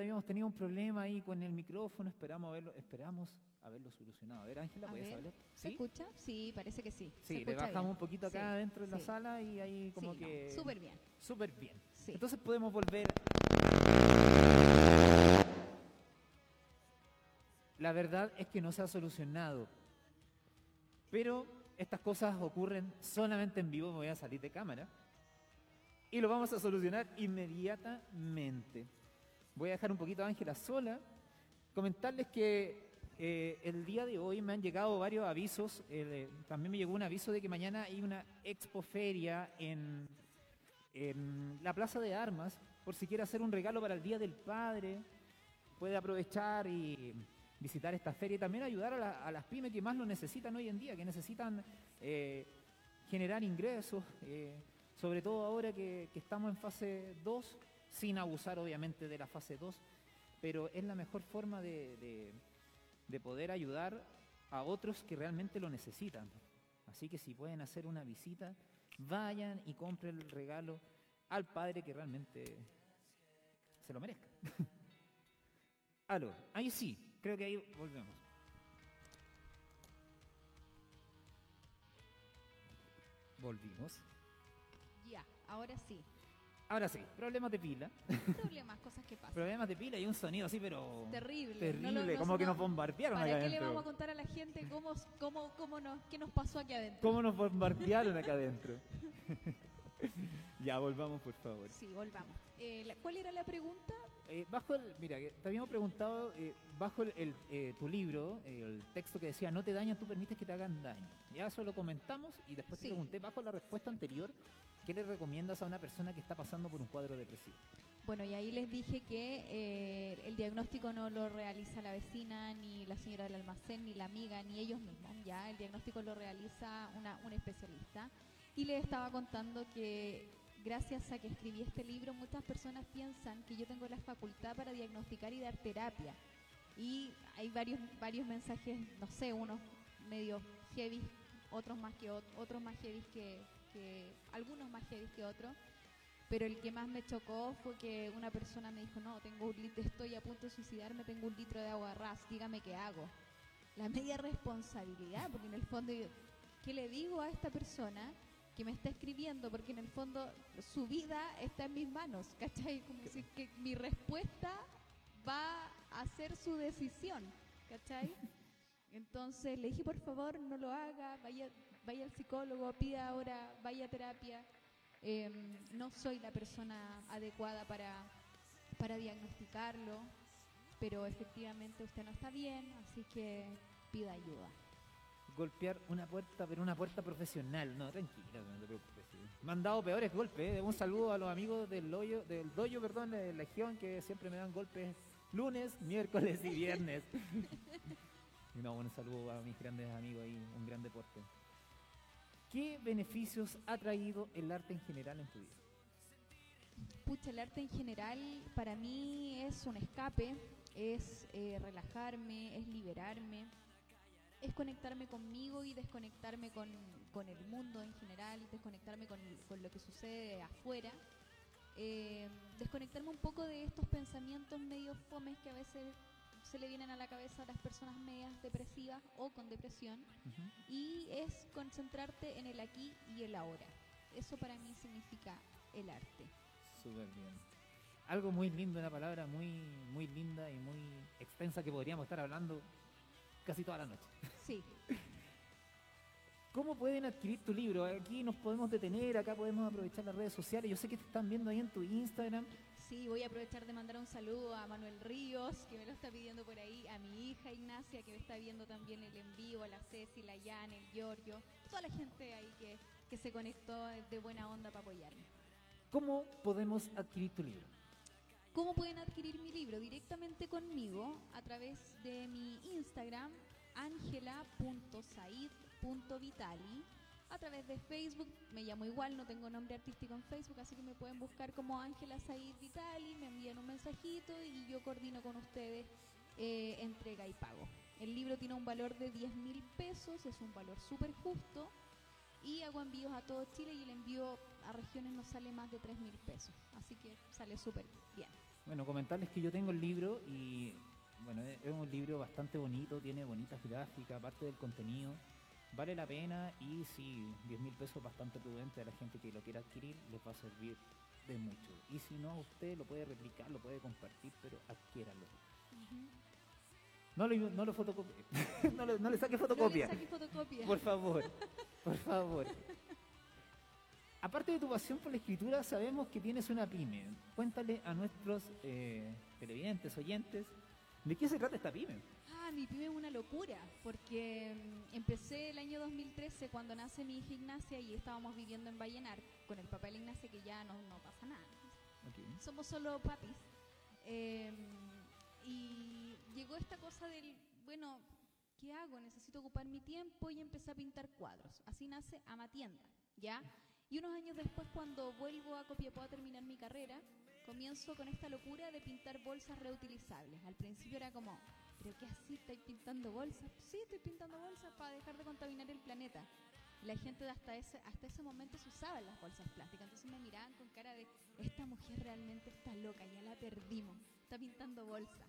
Habíamos tenido un problema ahí con el micrófono. Esperamos haberlo, esperamos haberlo solucionado. A ver, Ángela, ¿puedes hablar? ¿Se escucha? Sí, parece que sí. Se Sí, le escucha bajamos bien. un poquito acá Sí, adentro en la sala y ahí como Sí, no, que... súper bien. Súper bien. Entonces podemos volver... La verdad es que no se ha solucionado. Pero estas cosas ocurren solamente en vivo. Me voy a salir de cámara. Y lo vamos a solucionar inmediatamente. Voy a dejar un poquito a Ángela sola. Comentarles que eh, el día de hoy me han llegado varios avisos. eh, también me llegó un aviso de que mañana hay una expoferia en, en la Plaza de Armas. Por si quiere hacer un regalo para el Día del Padre, puede aprovechar y visitar esta feria y también ayudar a, la- a las pymes que más lo necesitan hoy en día, que necesitan eh, generar ingresos, sobre todo ahora que, que estamos en fase 2, sin abusar obviamente de la fase 2, pero es la mejor forma de, de- de poder ayudar a otros que realmente lo necesitan. Así que si pueden hacer una visita, vayan y compren el regalo al padre que realmente se lo merezca. Aló, ahí sí, creo que ahí volvemos. Volvimos. Ya, ahora sí. Ahora sí, problemas de pila. Problemas, cosas que pasan. Problemas de pila y un sonido así, pero. Terrible. Terrible, No lo- como que nos bombardearon ¿Para acá qué le adentro. vamos a contar a la gente cómo, cómo, cómo nos, qué nos pasó aquí adentro? ¿Cómo nos bombardearon acá adentro? ya, volvamos, por favor. Sí, volvamos. Eh, ¿Cuál era la pregunta? Eh, bajo el, mira, te habíamos preguntado, eh, bajo el, el, eh, tu libro, eh, el texto que decía, no te dañan, tú permites que te hagan daño. Ya eso lo comentamos y después Sí. te pregunté, bajo la respuesta anterior, ¿qué le recomiendas a una persona que está pasando por un cuadro depresivo? Bueno, y ahí les dije que eh, el diagnóstico no lo realiza la vecina, ni la señora del almacén, ni la amiga, ni ellos mismos. Ya, el diagnóstico lo realiza una, un especialista. Y les estaba contando que gracias a que escribí este libro, muchas personas piensan que yo tengo la facultad para diagnosticar y dar terapia. Y hay varios, varios mensajes, no sé, unos medio heavy, otros más que ot- otros más heavy que, que algunos más heavy que otros. Pero el que más me chocó fue que una persona me dijo, no, tengo un litro, estoy a punto de suicidarme, tengo un litro de agua ras, dígame qué hago. La media responsabilidad, porque en el fondo, ¿qué le digo a esta persona que me está escribiendo? Porque en el fondo su vida está en mis manos, ¿cachai? Como si que mi respuesta va a ser su decisión, ¿cachai? Entonces le dije, por favor, no lo haga, vaya, vaya al psicólogo, pida ahora, vaya a terapia. Em, no soy la persona adecuada para, para diagnosticarlo, pero efectivamente usted no está bien, así que pida ayuda. Golpear una puerta, pero una puerta profesional. No, tranquila, no te preocupes. sí. Me han dado peores golpes. ¿eh? Un saludo a los amigos del hoyo, del doyo, perdón, de Legión, que siempre me dan golpes lunes, miércoles y viernes. y no, un saludo a mis grandes amigos ahí, un gran deporte. ¿Qué beneficios ha traído el arte en general en tu vida? Pucha, el arte en general para mí es un escape, es eh, relajarme, es liberarme, es conectarme conmigo y desconectarme con, con el mundo en general, desconectarme con, con lo que sucede afuera, eh, desconectarme un poco de estos pensamientos medio fomes que a veces se le vienen a la cabeza a las personas medias depresivas o con depresión y es concentrarte en el aquí y el ahora. Eso para mí significa el arte. Súper bien. Algo muy lindo, una palabra muy, muy linda y muy extensa que podríamos estar hablando casi toda la noche. Sí. ¿Cómo pueden adquirir tu libro? Aquí nos podemos detener, acá podemos aprovechar las redes sociales. Yo sé que te están viendo ahí en tu Instagram. Sí, voy a aprovechar de mandar un saludo a Manuel Ríos, que me lo está pidiendo por ahí, a mi hija Ignacia, que me está viendo también el envío, a la Ceci, la Jan, el Giorgio, toda la gente ahí que, que se conectó de buena onda para apoyarme. ¿Cómo podemos adquirir tu libro? ¿Cómo pueden adquirir mi libro? Directamente conmigo a través de mi Instagram, angela.said.vitali. A través de Facebook, me llamo igual, no tengo nombre artístico en Facebook, así que me pueden buscar como Ángela Said Vitali, me envían un mensajito y yo coordino con ustedes eh, entrega y pago. El libro tiene un valor de 10 mil pesos, es un valor súper justo y hago envíos a todo Chile y el envío a regiones no sale más de 3 mil pesos, así que sale súper bien. Bueno, comentarles que yo tengo el libro y bueno, es un libro bastante bonito, tiene bonitas gráficas, aparte del contenido. Vale la pena y sí, 10 mil pesos bastante prudente a la gente que lo quiera adquirir, les va a servir de mucho. Y si no, usted lo puede replicar, lo puede compartir, pero adquiéralo. No lo, no lo fotocopie, no, lo- no le saque fotocopia. No le saque fotocopia. Por favor, por favor. Aparte de tu pasión por la escritura, sabemos que tienes una pyme. Cuéntale a nuestros eh, televidentes, oyentes, ¿de qué se trata esta pyme? Ah, mi pyme es una locura, porque mm, empecé el año 2013 cuando nace mi hija Ignacia y estábamos viviendo en Vallenar con el papá de Ignacia que ya no, no pasa nada. Somos solo papis. Eh, y llegó esta cosa del, bueno, ¿qué hago? Necesito ocupar mi tiempo y empecé a pintar cuadros. Así nace Amatienda, ¿ya? Y unos años después, cuando vuelvo a Copiapó a terminar mi carrera, comienzo con esta locura de pintar bolsas reutilizables. Al principio era como, ¿pero qué así? ¿Estáis pintando bolsas? Sí, estoy pintando bolsas para dejar de contaminar el planeta. La gente hasta ese, hasta ese momento se usaban las bolsas plásticas, entonces me miraban con cara de, esta mujer realmente está loca, ya la perdimos, está pintando bolsas.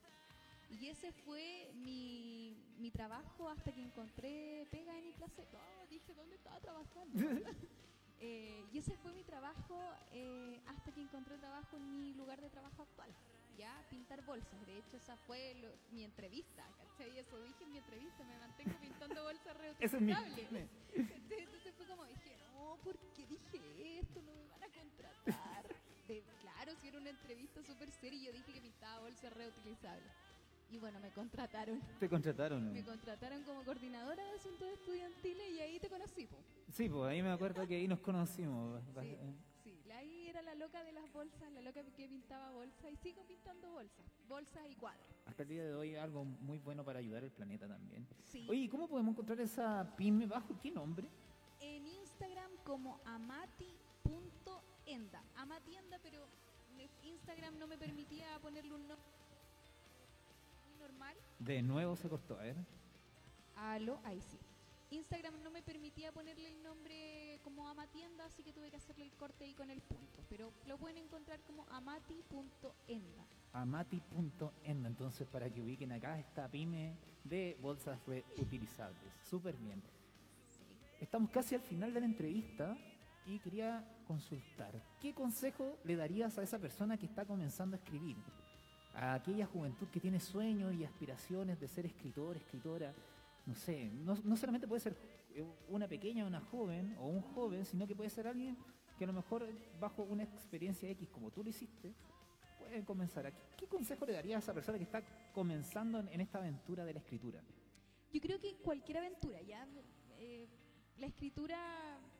Y ese fue mi, mi trabajo hasta que encontré pega en mi clase. No, dije, ¿dónde estaba trabajando? Eh, y ese fue mi trabajo eh, hasta que encontré trabajo en mi lugar de trabajo actual. Ya, pintar bolsas. De hecho, esa fue lo- mi entrevista, ¿cachai? Eso dije en mi entrevista, me mantengo pintando bolsas es reutilizables. ¿cachai? Entonces fue como dije, no, ¿por qué dije esto? No me van a contratar. De- claro, si era una entrevista súper seria, yo dije que pintaba bolsas reutilizables. Y bueno, me contrataron. Te contrataron. Me contrataron como coordinadora de asuntos estudiantiles y ahí te conocí, po. Sí, pues ahí me acuerdo que ahí nos conocimos. Sí, sí, la- ahí era la loca de las bolsas, la loca que pintaba bolsas y sigo pintando bolsas, bolsas y cuadros. Hasta el día de hoy algo muy bueno para ayudar al planeta también. Sí. Oye, ¿y cómo podemos encontrar esa pyme bajo qué nombre? En Instagram como amati.enda. Amatienda, pero Instagram no me permitía ponerle un nombre normal. De nuevo se cortó, a ver. Aló, ahí sí. Instagram no me permitía ponerle el nombre como Amatienda, así que tuve que hacerle el corte ahí con el punto. Pero lo pueden encontrar como amati.enda. amati.enda, entonces para que ubiquen acá esta pyme de bolsas reutilizables. Súper bien. Estamos casi al final de la entrevista y quería consultar, ¿qué consejo le darías a esa persona que está comenzando a escribir? A aquella juventud que tiene sueños y aspiraciones de ser escritor, escritora, no sé, no, no solamente puede ser una pequeña, una joven o un joven, sino que puede ser alguien que a lo mejor bajo una experiencia X como tú lo hiciste, pueden comenzar aquí. ¿Qué consejo le darías a esa persona que está comenzando en, en esta aventura de la escritura? Yo creo que cualquier aventura, ya. eh, la escritura,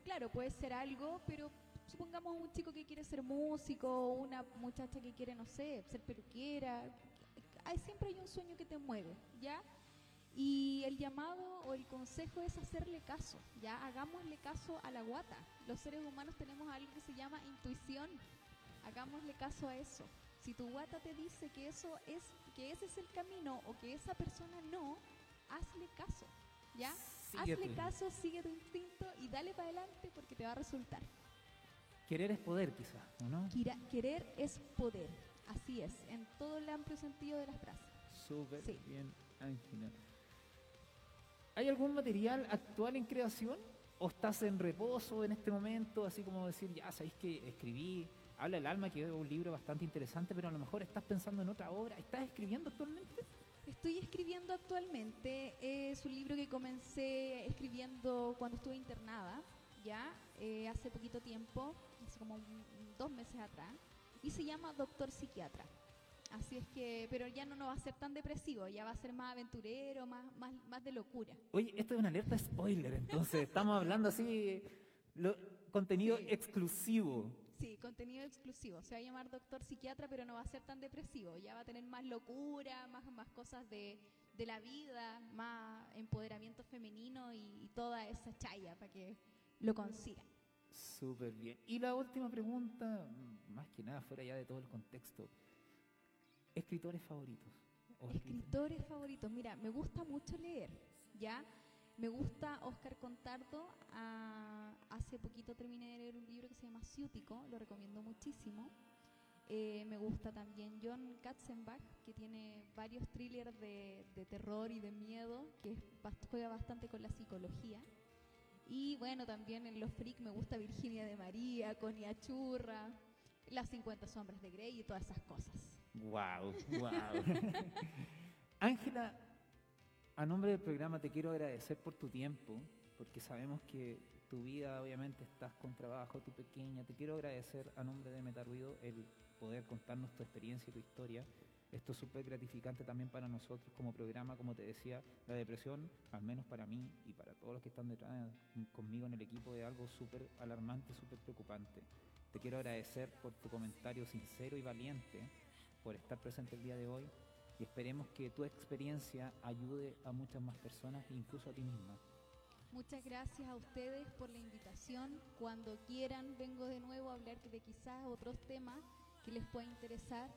claro, puede ser algo, pero supongamos un chico que quiere ser músico, una muchacha que quiere, no sé, ser peluquera. Hay, siempre hay un sueño que te mueve, ¿ya? Y el llamado o el consejo es hacerle caso, ya hagámosle caso a la guata. Los seres humanos tenemos algo que se llama intuición. Hagámosle caso a eso. Si tu guata te dice que eso es, que ese es el camino o que esa persona no, hazle caso, ¿ya? Sigue hazle caso, sigue tu instinto y dale para adelante porque te va a resultar. Querer es poder, quizás, ¿o no? Quira- querer es poder, así es, en todo el amplio sentido de la frase. Súper Sí. bien, Ángela. ¿Hay algún material actual en creación? ¿O estás en reposo en este momento? Así como decir, ya sabéis que escribí, habla el alma, que es un libro bastante interesante, pero a lo mejor estás pensando en otra obra. ¿Estás escribiendo actualmente? Estoy escribiendo actualmente, es un libro que comencé escribiendo cuando estuve internada, ya, eh, hace poquito tiempo, hace como un- dos meses atrás, y se llama Doctor Psiquiatra. Así es que, pero ya no, no va a ser tan depresivo, ya va a ser más aventurero, más, más, más de locura. Oye, esto es una alerta spoiler, entonces estamos hablando así, lo- contenido Sí. exclusivo. Sí, contenido exclusivo. Se va a llamar Doctor Psiquiatra, pero no va a ser tan depresivo. Ya va a tener más locura, más, más cosas de, de la vida, más empoderamiento femenino y, y toda esa chaya para que lo consigan. Súper bien. Y la última pregunta, más que nada fuera ya de todo el contexto. ¿Escritores favoritos? ¿O escrit- Escritores favoritos. Mira, me gusta mucho leer, ¿ya? Me gusta Oscar Contardo. ah, hace poquito terminé de leer un libro que se llama Ciútico, lo recomiendo muchísimo. Eh, me gusta también John Katzenbach, que tiene varios thrillers de, de terror y de miedo, que juega bastante con la psicología. Y bueno, también en los freak me gusta Virginia de María, Conia Churra, Las 50 Sombras de Grey y todas esas cosas. Wow, wow. Ángela, a nombre del programa te quiero agradecer por tu tiempo, porque sabemos que tu vida obviamente estás con trabajo, tu pequeña. Te quiero agradecer a nombre de Metarruido el poder contarnos tu experiencia y tu historia. Esto es súper gratificante también para nosotros como programa, como te decía, la depresión, al menos para mí y para todos los que están detrás conmigo en el equipo, es algo súper alarmante, súper preocupante. Te quiero agradecer por tu comentario sincero y valiente, por estar presente el día de hoy y esperemos que tu experiencia ayude a muchas más personas, incluso a ti misma. Muchas gracias a ustedes por la invitación. Cuando quieran, vengo de nuevo a hablar de quizás otros temas que les pueda interesar.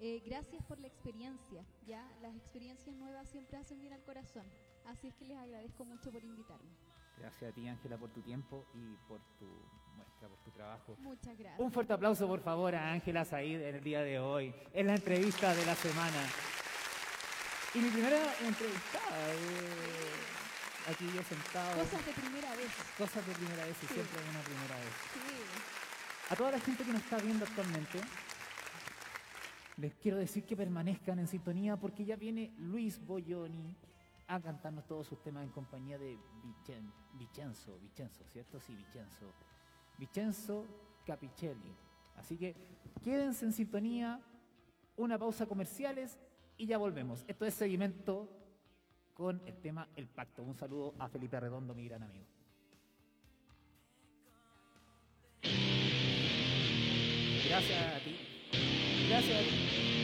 Eh, gracias por la experiencia, ¿ya? Las experiencias nuevas siempre hacen bien al corazón. Así es que les agradezco mucho por invitarme. Gracias a ti, Ángela, por tu tiempo y por tu muestra, por tu trabajo. Muchas gracias. Un fuerte aplauso, por favor, a Ángela Said en el día de hoy, en la entrevista de la semana. Y mi primera entrevistada, eh, aquí yo sentado. Cosas de primera vez. Cosas de primera vez y Sí. siempre una primera vez. Sí. A toda la gente que nos está viendo actualmente, les quiero decir que permanezcan en sintonía porque ya viene Luis Boyoni a cantarnos todos sus temas en compañía de Vicen- Vicenzo, ¿cierto? Sí, Vicenzo. Vicenzo Capicelli. Así que quédense en sintonía, una pausa comerciales y ya volvemos. Esto es seguimiento con el tema El Pacto. Un saludo a Felipe Redondo, mi gran amigo. Gracias a ti. Gracias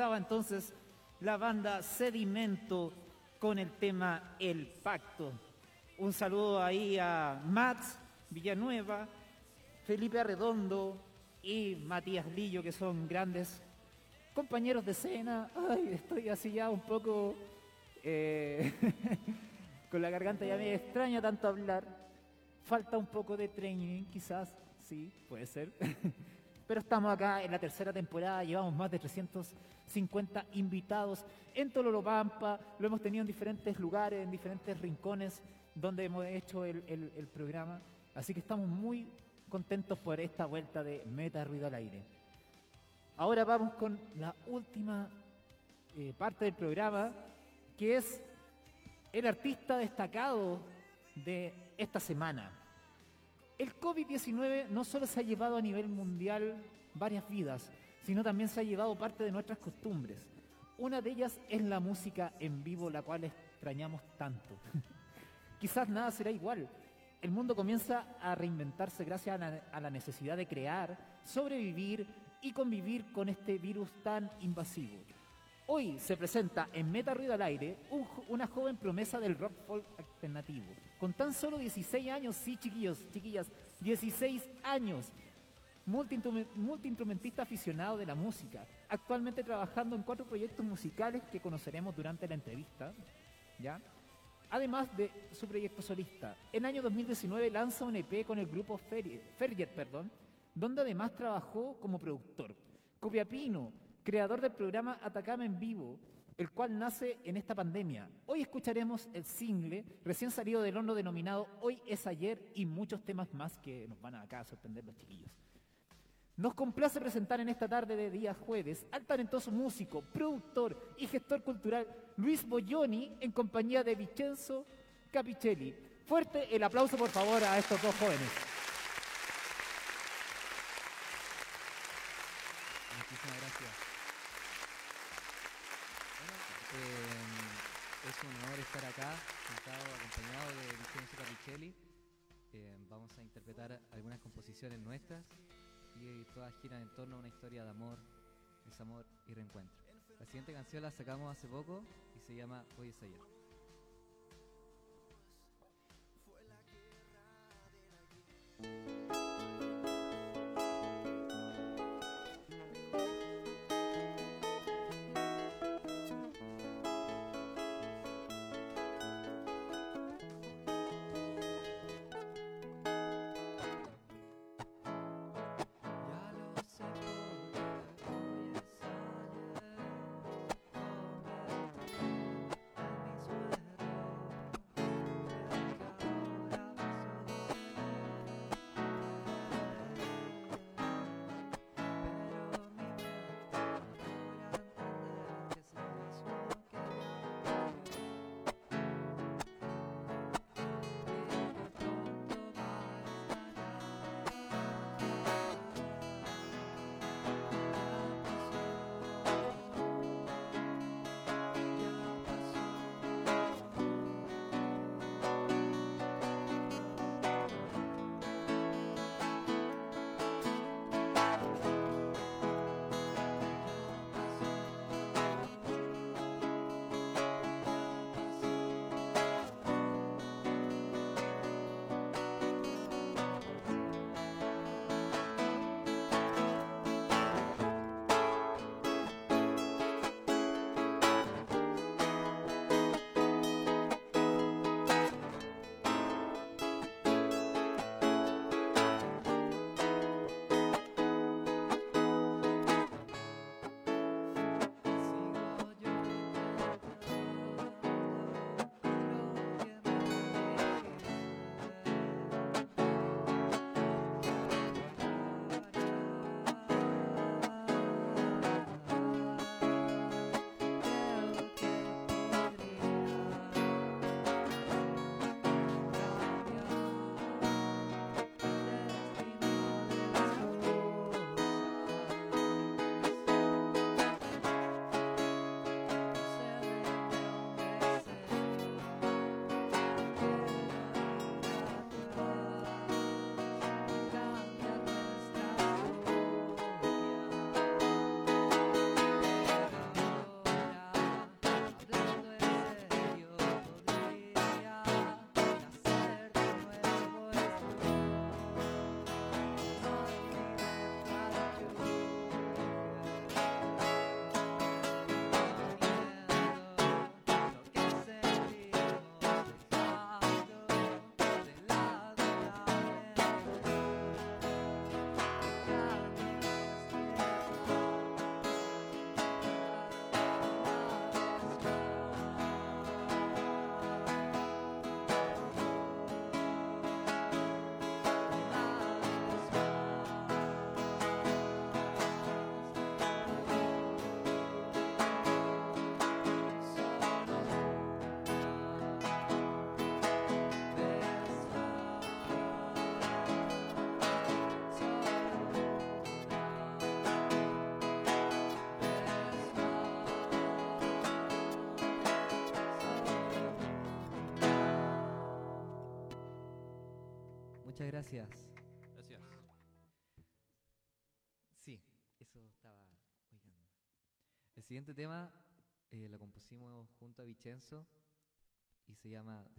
entonces la banda Sedimento con el tema El Pacto. Un saludo ahí a Max Villanueva, Felipe Arredondo y Matías Lillo, que son grandes compañeros de escena. Ay, estoy así ya un poco eh, con la garganta ya me extraña tanto hablar. Falta un poco de training, quizás, sí, puede ser. Pero estamos acá en la tercera temporada, llevamos más de 350 invitados en Tololopampa, lo hemos tenido en diferentes lugares, en diferentes rincones donde hemos hecho el, el- programa. Así que estamos muy contentos por esta vuelta de Meta Ruido al Aire. Ahora vamos con la última eh, parte del programa, que es el artista destacado de esta semana. El COVID-19 no solo se ha llevado a nivel mundial varias vidas, sino también se ha llevado parte de nuestras costumbres. Una de ellas es la música en vivo, la cual extrañamos tanto. Quizás nada será igual. El mundo comienza a reinventarse gracias a la, necesidad de crear, sobrevivir y convivir con este virus tan invasivo. Hoy se presenta en Meta Ruido al Aire una joven promesa del rock folk alternativo. Con tan solo 16 años, sí chiquillos, chiquillas, 16 años. Multiinstrume- Multiinstrumentista aficionado de la música. Actualmente trabajando en cuatro proyectos musicales que conoceremos durante la entrevista. ¿Ya? Además de su proyecto solista. En año 2019 lanza un EP con el grupo Ferrier, perdón, donde además trabajó como productor. Copiapino, creador del programa Atacama en Vivo, el cual nace en esta pandemia. Hoy escucharemos el single recién salido del horno denominado Hoy es ayer y muchos temas más que nos van a acá a sorprender los chiquillos. Nos complace presentar en esta tarde de día jueves al talentoso músico, productor y gestor cultural Luis Boglioni en compañía de Vincenzo Capicelli. Fuerte el aplauso por favor a estos dos jóvenes. Muchísimas gracias. Bueno, eh, es un honor estar acá, sentado acompañado de Vincenzo Capicelli. Eh, vamos a interpretar algunas composiciones nuestras y todas giran en torno a una historia de amor, desamor y reencuentro. La siguiente canción la sacamos hace poco y se llama Hoy es ayer. Muchas gracias. Gracias. Sí, eso estaba oigan. El siguiente tema eh, lo compusimos junto a Vicenzo y se llama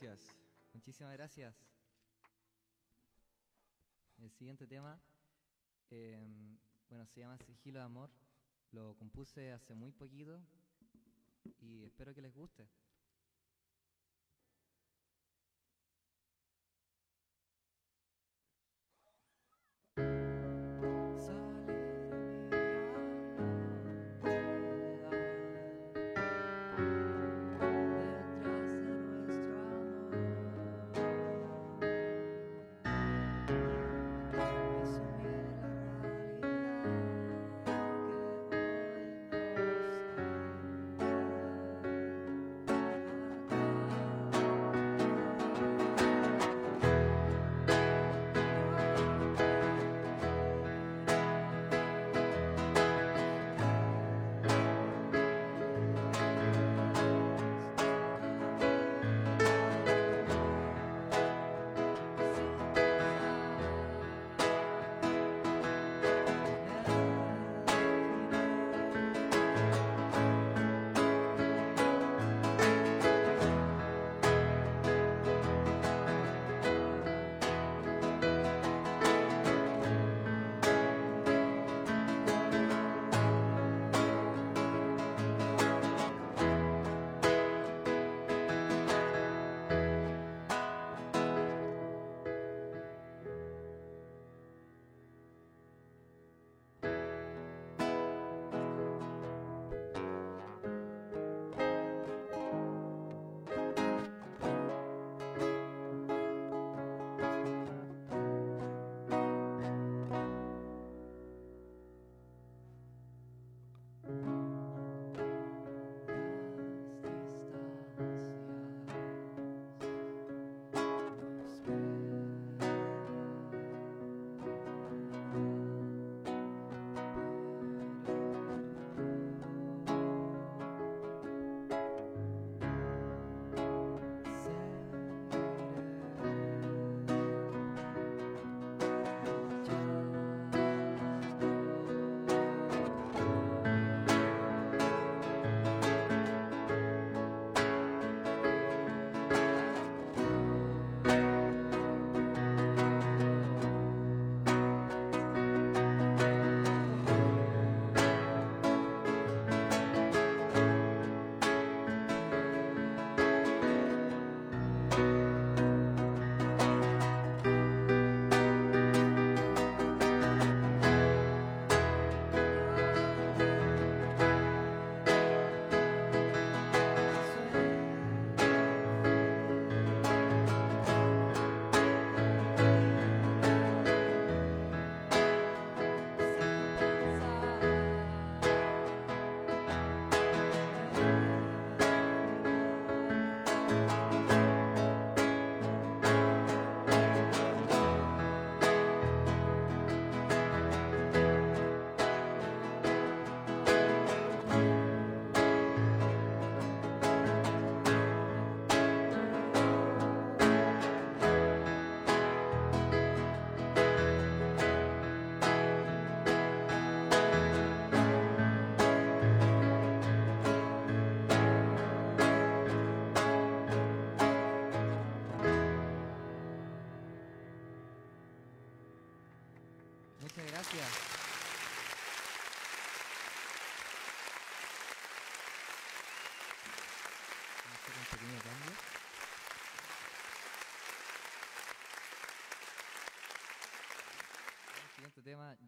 gracias. Muchísimas gracias. El siguiente tema, em, bueno, se llama Sigilo de Amor. Lo compuse hace muy poquito y espero que les guste.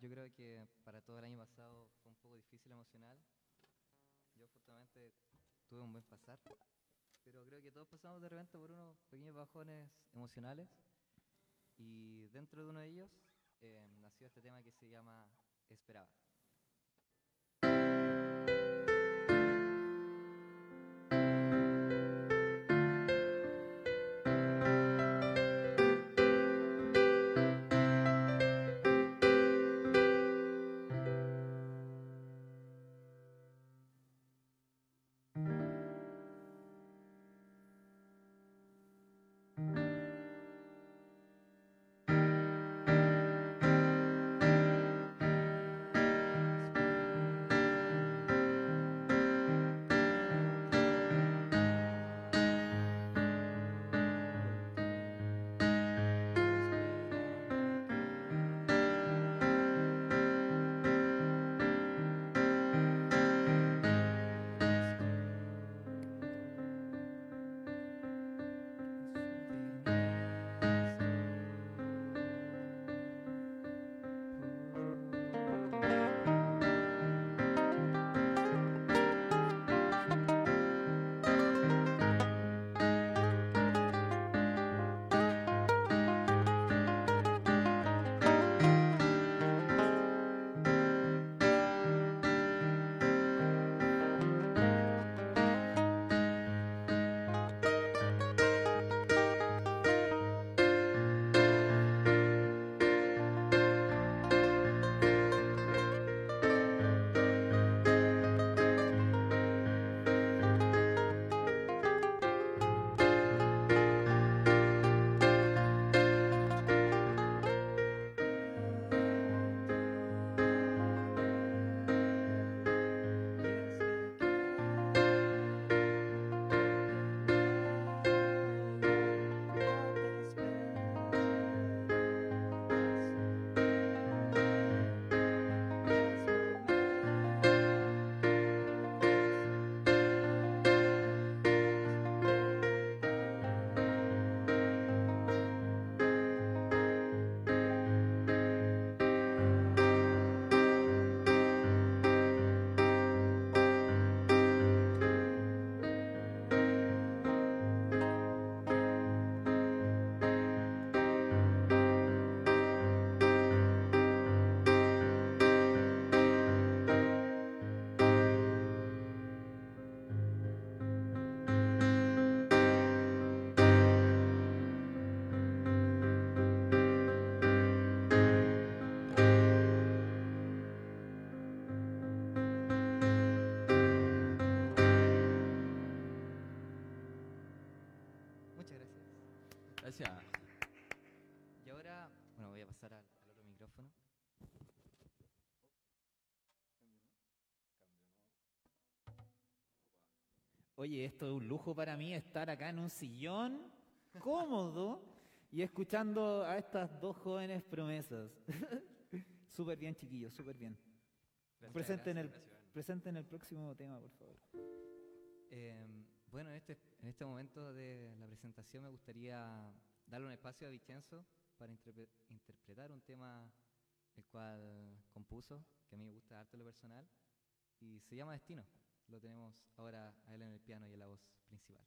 Yo creo que para todo el año pasado fue un poco difícil emocional. Yo afortunadamente tuve un buen pasar, pero creo que todos pasamos de repente por unos pequeños bajones emocionales y dentro de uno de ellos eh, nació este tema que se llama Esperaba. Oye, esto es un lujo para mí estar acá en un sillón cómodo y escuchando a estas dos jóvenes promesas. súper bien, chiquillos, súper bien. Gracias, Presenten el, gracias, gracias. presenten el próximo tema, por favor. Eh, bueno, en este, en este momento de la presentación me gustaría darle un espacio a Vicenzo para interpre- interpretar un tema el cual compuso, que a mí me gusta harto en lo personal, y se llama Destino. Lo tenemos ahora a él en el piano y en la voz principal.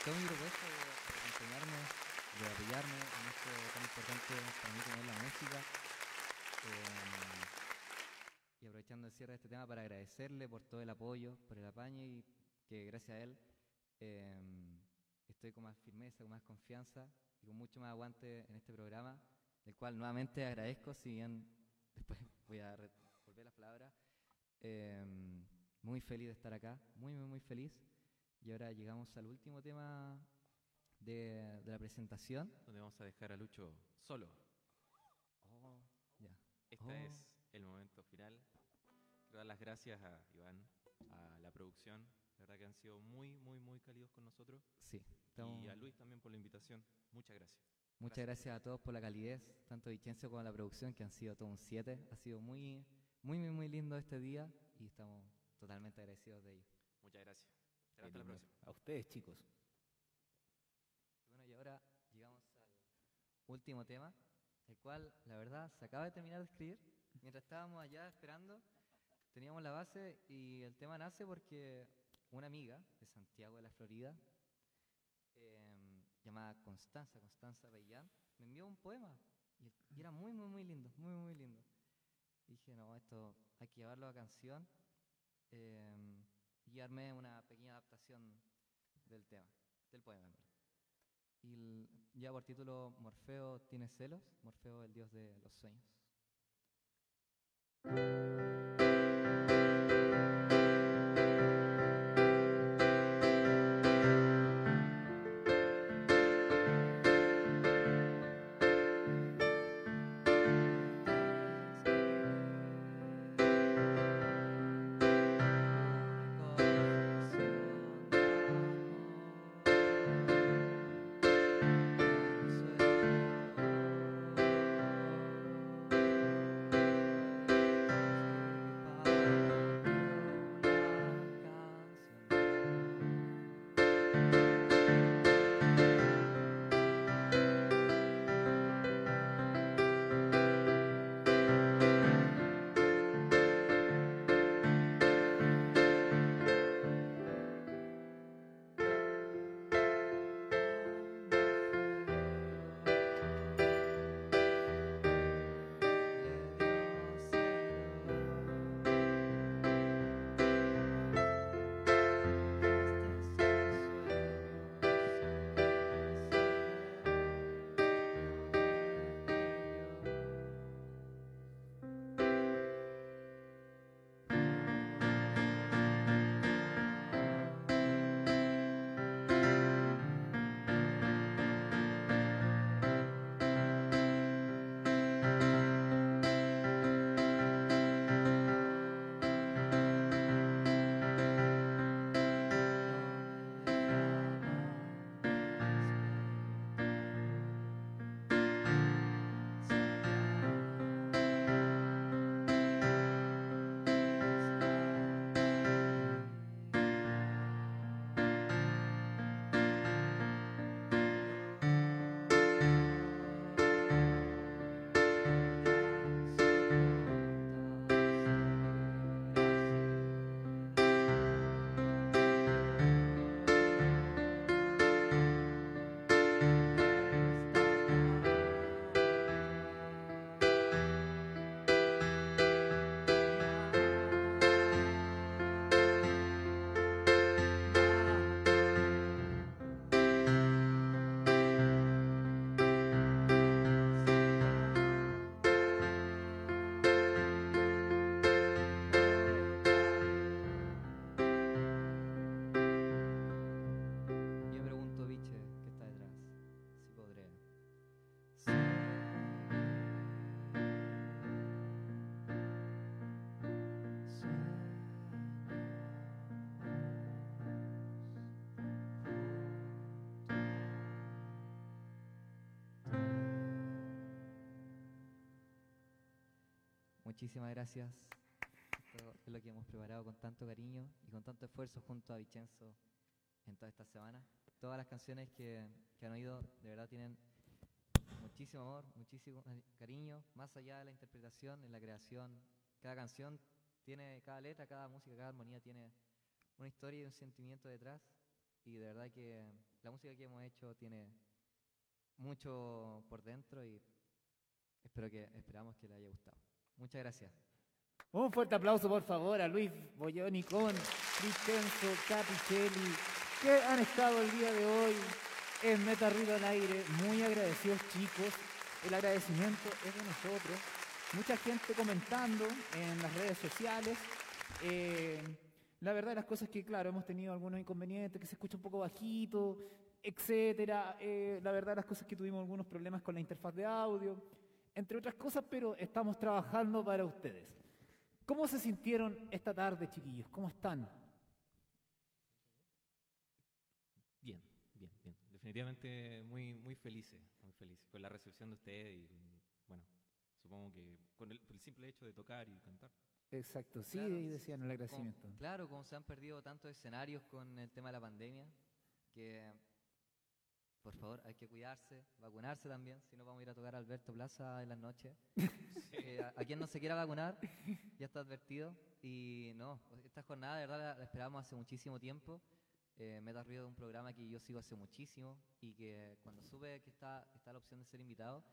Aceptó mi propuesta de acompañarme, de apoyarme en esto tan importante para mí como es la música. Eh, y aprovechando el cierre de este tema para agradecerle por todo el apoyo, por el apaño y que gracias a él eh, estoy con más firmeza, con más confianza y con mucho más aguante en este programa, del cual nuevamente agradezco, si bien después voy a volver las palabras. Eh, muy feliz de estar acá, muy, muy, muy feliz. Y ahora llegamos al último tema de, de la presentación. Donde vamos a dejar a Lucho solo. Oh, ya. Este Oh. es el momento final. Quiero dar las gracias a Iván, a la producción. La verdad que han sido muy, muy, muy cálidos con nosotros. Sí, estamos- Y a Luis también por la invitación. Muchas gracias. Muchas gracias a todos por la calidez, tanto Vicencio como la producción, que han sido todo un 7. Ha sido muy, muy, muy, muy lindo este día y estamos totalmente agradecidos de ello. Muchas gracias. Será hasta la próxima. A ustedes, chicos. Bueno, y ahora llegamos al último tema, el cual, la verdad, se acaba de terminar de escribir. Mientras estábamos allá esperando, teníamos la base y el tema nace porque una amiga de Santiago de la Florida, em, llamada Constanza, Constanza Bellán, me envió un poema y, era muy, muy, muy lindo, muy, muy lindo. Y dije, no, esto hay que llevarlo a canción em, y armé una pequeña adaptación del tema, del poema. Y ya por título, Morfeo tiene celos, Morfeo el dios de los sueños. Muchísimas gracias. Esto es lo que hemos preparado con tanto cariño y con tanto esfuerzo junto a Vicenzo en toda esta semana. Todas las canciones que, que han oído de verdad tienen muchísimo amor, muchísimo cari- cariño, más allá de la interpretación, en la creación. Cada canción tiene, cada letra, cada música, cada armonía tiene una historia y un sentimiento detrás. Y de verdad que la música que hemos hecho tiene mucho por dentro y espero que esperamos que le haya gustado. Muchas gracias. Un fuerte aplauso, por favor, a Luis Bolloni con Vincenzo Capicelli, que han estado el día de hoy en Meta Ruido al Aire. Muy agradecidos, chicos. El agradecimiento es de nosotros. Mucha gente comentando en las redes sociales. Eh, la verdad las cosas que, claro, hemos tenido algunos inconvenientes, que se escucha un poco bajito, etcétera. Eh, la verdad las cosas que tuvimos algunos problemas con la interfaz de audio, entre otras cosas, pero estamos trabajando para ustedes. ¿Cómo se sintieron esta tarde, chiquillos? ¿Cómo están? Bien, bien, bien. Definitivamente muy, muy felices, muy felices con la recepción de ustedes y bueno, supongo que con el, por el simple hecho de tocar y cantar. Exacto, sí, Claro, decían el agradecimiento. claro, como se han perdido tantos escenarios con el tema de la pandemia, que por favor hay que cuidarse, vacunarse también, si no vamos a ir a tocar a Alberto Plaza en las noches. Eh, a, a quien no se quiera vacunar, ya está advertido. Y no, esta jornada de verdad la, la esperábamos hace muchísimo tiempo. Eh, Meta Ruido es un programa que yo sigo hace muchísimo y que cuando supe que está, está la opción de ser invitado,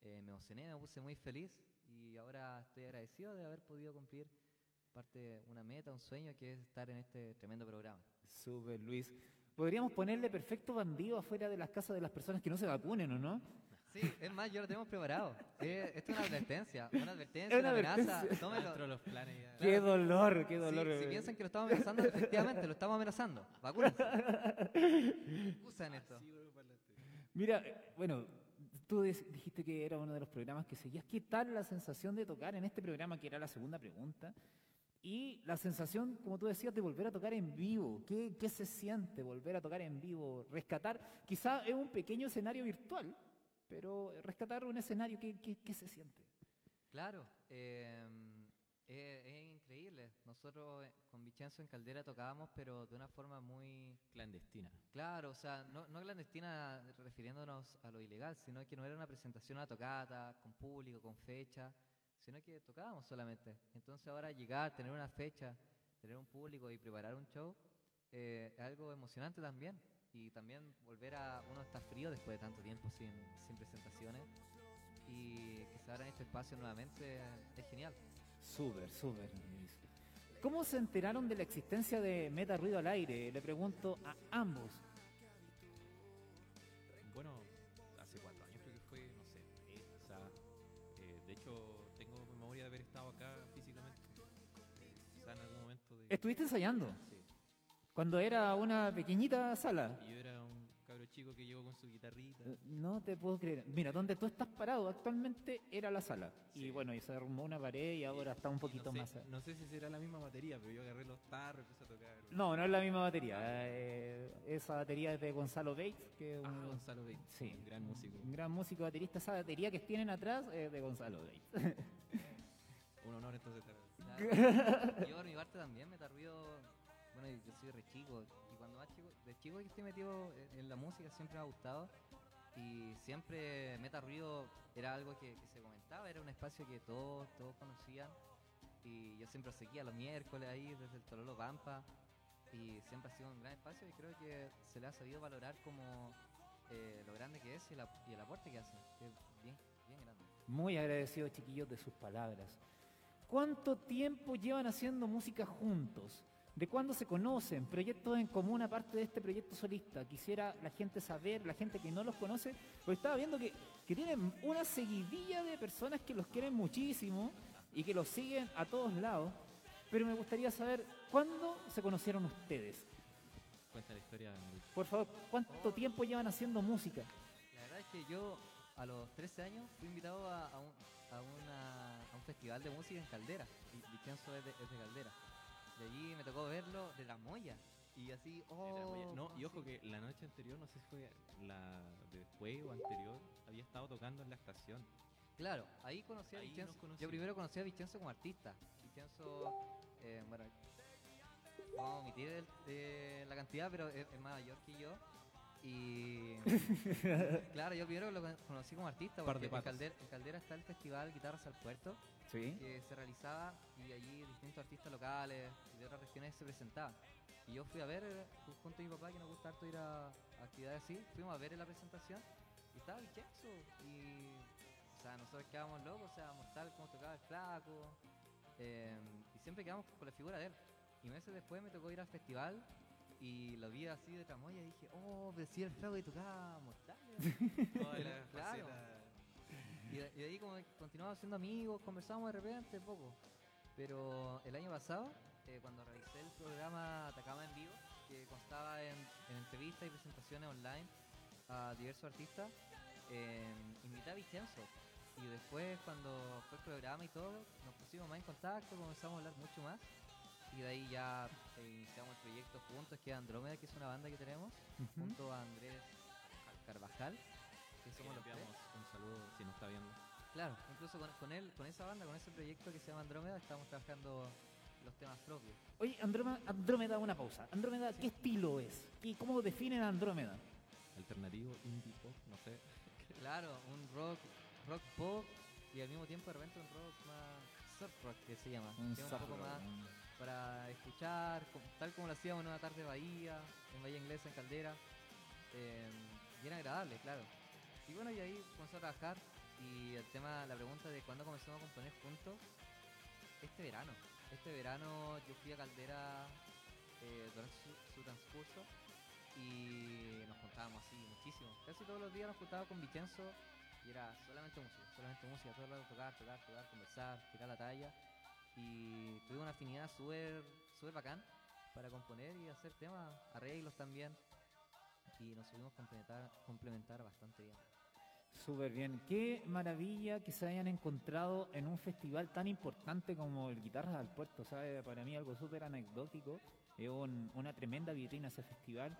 eh, me emocioné, me puse muy feliz y ahora estoy agradecido de haber podido cumplir parte, una meta, un sueño que es estar en este tremendo programa. Súper, Luis. Podríamos ponerle perfecto bandido afuera de las casas de las personas que no se vacunen, ¿o no? Sí, es más, yo lo tengo preparado. Eh, esto es una advertencia, una advertencia, Es una una amenaza. Tómelo. Los planes ya. Qué dolor, qué Sí, dolor. si piensan que lo estamos amenazando, efectivamente lo estamos amenazando. Vacúnense. Usen esto. Mira, bueno, tú dijiste que era uno de los programas que seguías. ¿Qué tal la sensación de tocar en este programa, que era la segunda pregunta? Y la sensación, como tú decías, de volver a tocar en vivo. ¿Qué, qué se siente volver a tocar en vivo? Rescatar, quizá es un pequeño escenario virtual, pero rescatar un escenario, ¿qué, qué- qué se siente? Claro, eh, es, es increíble. Nosotros eh, con Vicenzo en Caldera tocábamos, pero de una forma muy Clandestina. Claro, o sea, no, no clandestina refiriéndonos a lo ilegal, sino que no era una presentación a tocata, con público, con fecha, sino que tocábamos solamente. Entonces ahora llegar, tener una fecha, tener un público y preparar un show, eh, es algo emocionante también. Y también volver a uno está frío después de tanto tiempo sin, sin presentaciones y que se abran este espacio nuevamente es genial. Súper, súper. ¿Cómo se enteraron de la existencia de Meta Ruido al Aire? Le pregunto a ambos. ¿Estuviste ensayando? Sí. Cuando era una pequeñita sala. Y yo era un cabro chico que llegó con su guitarrita. Eh, No te puedo creer. Mira, donde tú estás parado actualmente era la sala. Y bueno, y se arrumó una pared y ahora está un poquito no sé, más. No sé si será la misma batería, pero yo agarré los tarros y empecé a tocar. No, no es la misma batería. Eh, esa batería es de Gonzalo Bates, que es Ah, un, Gonzalo Bates, sí, un gran músico. un gran músico baterista. Esa batería que tienen atrás es de Gonzalo Bates. Un honor entonces estar Yo por mi parte también me ruido, bueno yo soy re chico y cuando más chico, de chico que estoy metido en, la música siempre me ha gustado y siempre Meta Ruido era algo que, se comentaba, era un espacio que todos, todos conocían y yo siempre seguía los miércoles ahí desde el Tololo Pampa y siempre ha sido un gran espacio y creo que se le ha sabido valorar como eh, lo grande que es y, el aporte que hace. Muy agradecido, chiquillos, de sus palabras. ¿Cuánto tiempo llevan haciendo música juntos? ¿De cuándo se conocen? ¿Proyectos en común aparte de este proyecto solista? Quisiera la gente saber, la gente que no los conoce, porque estaba viendo que, que tienen una seguidilla de personas que los quieren muchísimo y que los siguen a todos lados. Pero me gustaría saber, ¿cuándo se conocieron ustedes? Cuenta la historia. Por favor, ¿cuánto tiempo llevan haciendo música? La verdad es que yo a los 13 años fui invitado a, a un, a una- un festival de música en Caldera. Y Vicenzo es de, es de Caldera. De allí me tocó verlo de la Moya. Y así, oh. No, y ¿cómo ojo que la noche anterior, no sé si fue la de después o anterior, había estado tocando en la estación. Claro, ahí conocí a Ahí Vicenzo. Yo primero conocí a Vicenzo como artista. Vicenzo, eh, bueno, vamos a omitir el- eh, la cantidad, pero es, es mayor que yo. Y claro, yo primero lo con- conocí como artista porque en. Caldera, en Caldera está el festival Guitarras al Puerto Sí. que se realizaba y allí distintos artistas locales y de otras regiones se presentaban. Y yo fui a ver, eh, ju- junto a mi papá, que nos gusta harto ir a, a actividades así, fuimos a ver la presentación y estaba Vicenzo y, o sea, nosotros quedábamos locos, o sea, mortal como tocaba el flaco eh, y siempre quedamos con la figura de él. Y meses después me tocó ir al festival y lo vi así de tramoya y dije, oh, pero si el y tocaba mortal. Toda la Claro. Y de, y de ahí como continuamos siendo amigos, conversamos de repente poco. Pero el año pasado, eh, cuando realicé el programa Atacama en Vivo, que constaba en, en entrevistas y presentaciones online a diversos artistas, eh, invité a Vicenzo. Y después cuando fue el programa y todo, nos pusimos más en contacto, comenzamos a hablar mucho más. Y de ahí ya eh, iniciamos el proyecto juntos, que es Andrómeda, que es una banda que tenemos, junto a Andrés Carvajal, que somos los tres. un saludo si nos está viendo. Claro, incluso con, con él, con esa banda, con ese proyecto que se llama Andrómeda, estamos trabajando los temas propios. Oye, Andrómeda, Andrómeda, una pausa. Andrómeda, ¿qué estilo es? ¿Y cómo definen a Andrómeda? Alternativo, indie pop, no sé. Claro, un rock, rock pop y al mismo tiempo de repente un rock más surf rock que se llama. Un que es surf un poco rock, más para escuchar, tal como lo hacíamos en una tarde de Bahía, en Bahía Inglesa, en Caldera. eh, agradable, claro. Y bueno, y ahí comenzó a trabajar y el tema, la pregunta de cuándo comenzamos a componer juntos, este verano. Este verano yo fui a Caldera eh, durante su, su transcurso y nos juntábamos así muchísimo. Casi todos los días nos juntábamos con Vicenzo y era solamente música, solamente música, todo el rato tocar, tocar, tocar, conversar, tirar la talla. Y tuve una afinidad súper súper bacán para componer y hacer temas, arreglos también. Y nos supimos complementar, complementar bastante bien. Súper bien. Qué maravilla que se hayan encontrado en un festival tan importante como el Guitarras al Puerto. ¿sabe? Para mí algo súper anecdótico. Es un- una tremenda vitrina ese festival.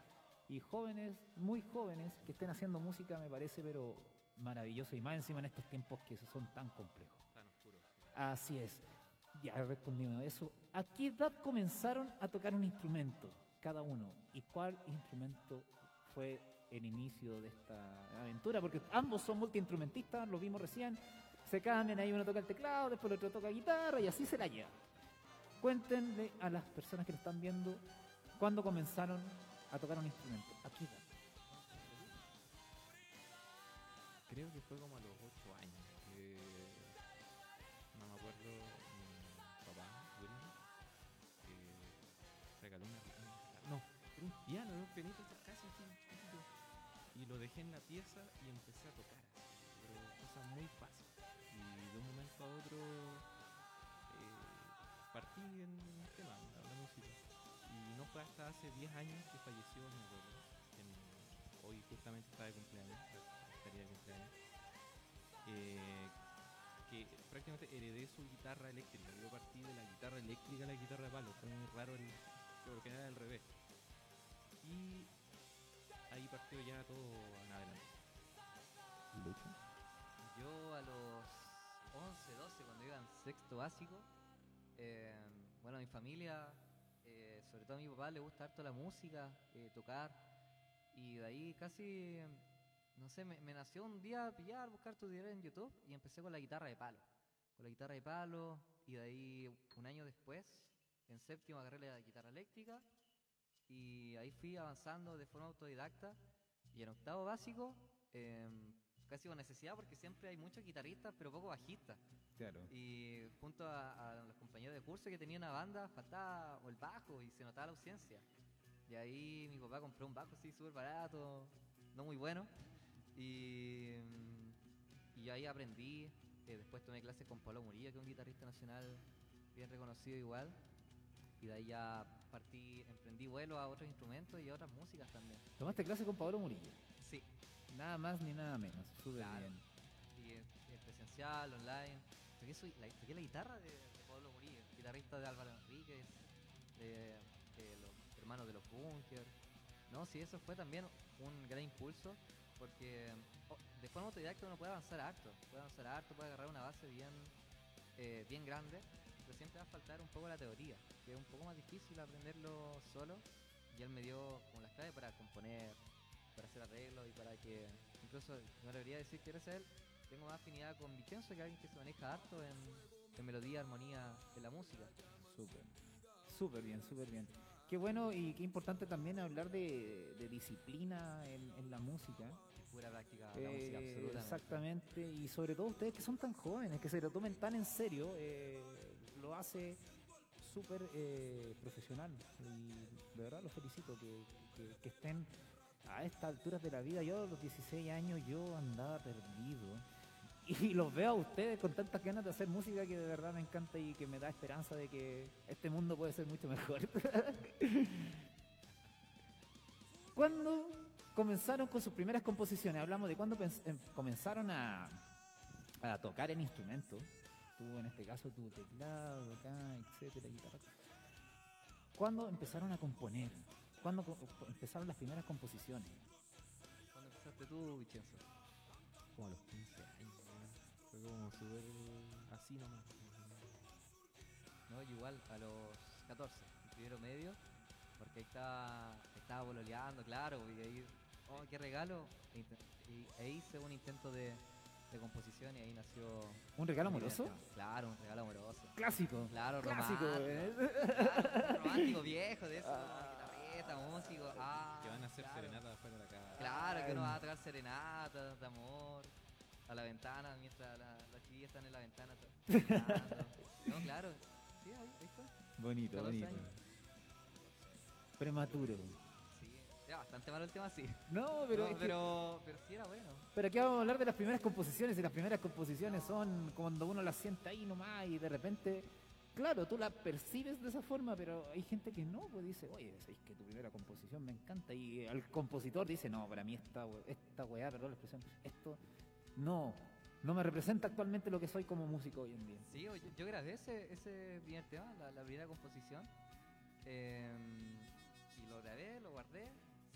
Y jóvenes, muy jóvenes, que estén haciendo música me parece pero maravilloso. Y más encima en estos tiempos que son tan complejos. Tan oscuro. Así es. Ya a eso. ¿A qué edad comenzaron a tocar un instrumento cada uno? ¿Y cuál instrumento fue el inicio de esta aventura? Porque ambos son multiinstrumentistas, lo vimos recién. Se cambian, ahí uno toca el teclado, después el otro toca guitarra y así se la lleva. Cuéntenle a las personas que lo están viendo cuándo comenzaron a tocar un instrumento. ¿A qué edad? Creo que fue como a los 8 años. Y lo dejé en la pieza y empecé a tocar pero cosas muy fáciles. Y de un momento a otro eh, partí en el tema, en la, música. Y no fue hasta hace 10 años que falleció mi abuelo. en- hoy justamente está de cumpleaños, estaría de cumpleaños. eh, que prácticamente heredé su guitarra eléctrica. Yo partí de la guitarra eléctrica a la guitarra de palo. Fue muy raro el, porque era al revés. Y ahí partió ya todo en adelante. Lucho. Yo a los 11, 12, cuando iba en sexto básico, eh, bueno, a mi familia, eh, sobre todo a mi papá, le gusta harto la música, eh, tocar, y de ahí casi, no sé, me, me nació un día pillar, buscar tutoriales en YouTube, y empecé con la guitarra de palo. Con la guitarra de palo, y de ahí un año después, en séptimo agarré la guitarra eléctrica, y ahí fui avanzando de forma autodidacta, y en octavo básico, em, casi con necesidad porque siempre hay muchos guitarristas pero poco bajistas. Claro. Y junto a, a los compañeros de curso que tenían una banda, faltaba o el bajo y se notaba la ausencia. Y ahí mi papá compró un bajo así súper barato, no muy bueno. Y, y ahí aprendí. eh, después tomé clases con Pablo Murillo, que es un guitarrista nacional bien reconocido igual. Y de ahí ya partí, emprendí vuelo a otros instrumentos y a otras músicas también. Tomaste clase con Pablo Murillo. Sí, Nada más ni nada menos. Súper Claro. bien. y en, en presencial, online. Toqué, la, toqué la guitarra de, de Pablo Murillo, guitarrista de Álvaro Enríquez, de, de los hermanos de los Bunker. No, sí, eso fue también un gran impulso, porque oh, de forma autodidacta uno puede avanzar harto, puede avanzar harto, puede agarrar una base bien, eh, bien grande, pero siempre va a faltar un poco la teoría, que es un poco más difícil aprenderlo solo, y él me dio como las claves para componer, para hacer arreglos y para que, incluso me debería decir que a él tengo más afinidad con Vicenzo, que es alguien que se maneja harto en, en melodía, armonía de la música. Súper. Súper bien, súper bien. Qué bueno y qué importante también hablar de, de disciplina en, en la música. Pura práctica de la Eh, música, absolutamente. exactamente, y sobre todo ustedes que son tan jóvenes, que se lo tomen tan en serio, eh, hace súper eh, profesional. Y de verdad los felicito que, que- que estén a estas alturas de la vida. Yo a los 16 años yo andaba perdido. Y los veo a ustedes con tantas ganas de hacer música que de verdad me encanta y que me da esperanza de que este mundo puede ser mucho mejor. ¿Cuándo comenzaron con sus primeras composiciones? Hablamos de cuándo em- comenzaron a, a tocar el instrumento. En este caso tu teclado, acá, etcétera, guitarra. ¿Cuándo empezaron a componer? ¿Cuándo co- empezaron las primeras composiciones? ¿Cuándo empezaste tú, Vicenzo? Como a los 15 años, weón. Fue como súper así nomás. No, igual, a los 14, en primero medio, porque ahí estaba, estaba bololeando, claro, y ahí, oh, qué regalo. E, e hice un intento de, de composición y ahí nació. ¿Un regalo amoroso? Claro, un regalo amoroso. Clásico. Claro, Clásico, romántico. ¿eh? Claro, romántico viejo de eso, guitarreta, músico. Ah, Que van a hacer claro. serenata afuera de la casa. Claro, que uno va a tocar serenatas de amor a la ventana mientras la- las chiquillas están en la ventana. no, claro. Sí, ahí, ahí está. Bonito, 14 bonito. años. Prematuro. Era bastante malo el tema, sí. No, pero, No, que- pero, pero sí era bueno. pero aquí vamos a hablar de las primeras composiciones y las primeras composiciones son cuando uno las sienta ahí nomás y de repente, claro, tú la percibes de esa forma, pero hay gente que no, pues dice, oye, es que tu primera composición me encanta y el compositor dice, no, para mí esta, esta weá, perdón la expresión, esto no, no me representa actualmente lo que soy como músico hoy en día. Sí, yo, yo grabé ese, ese primer tema, la, la primera composición. eh, y lo grabé, lo guardé,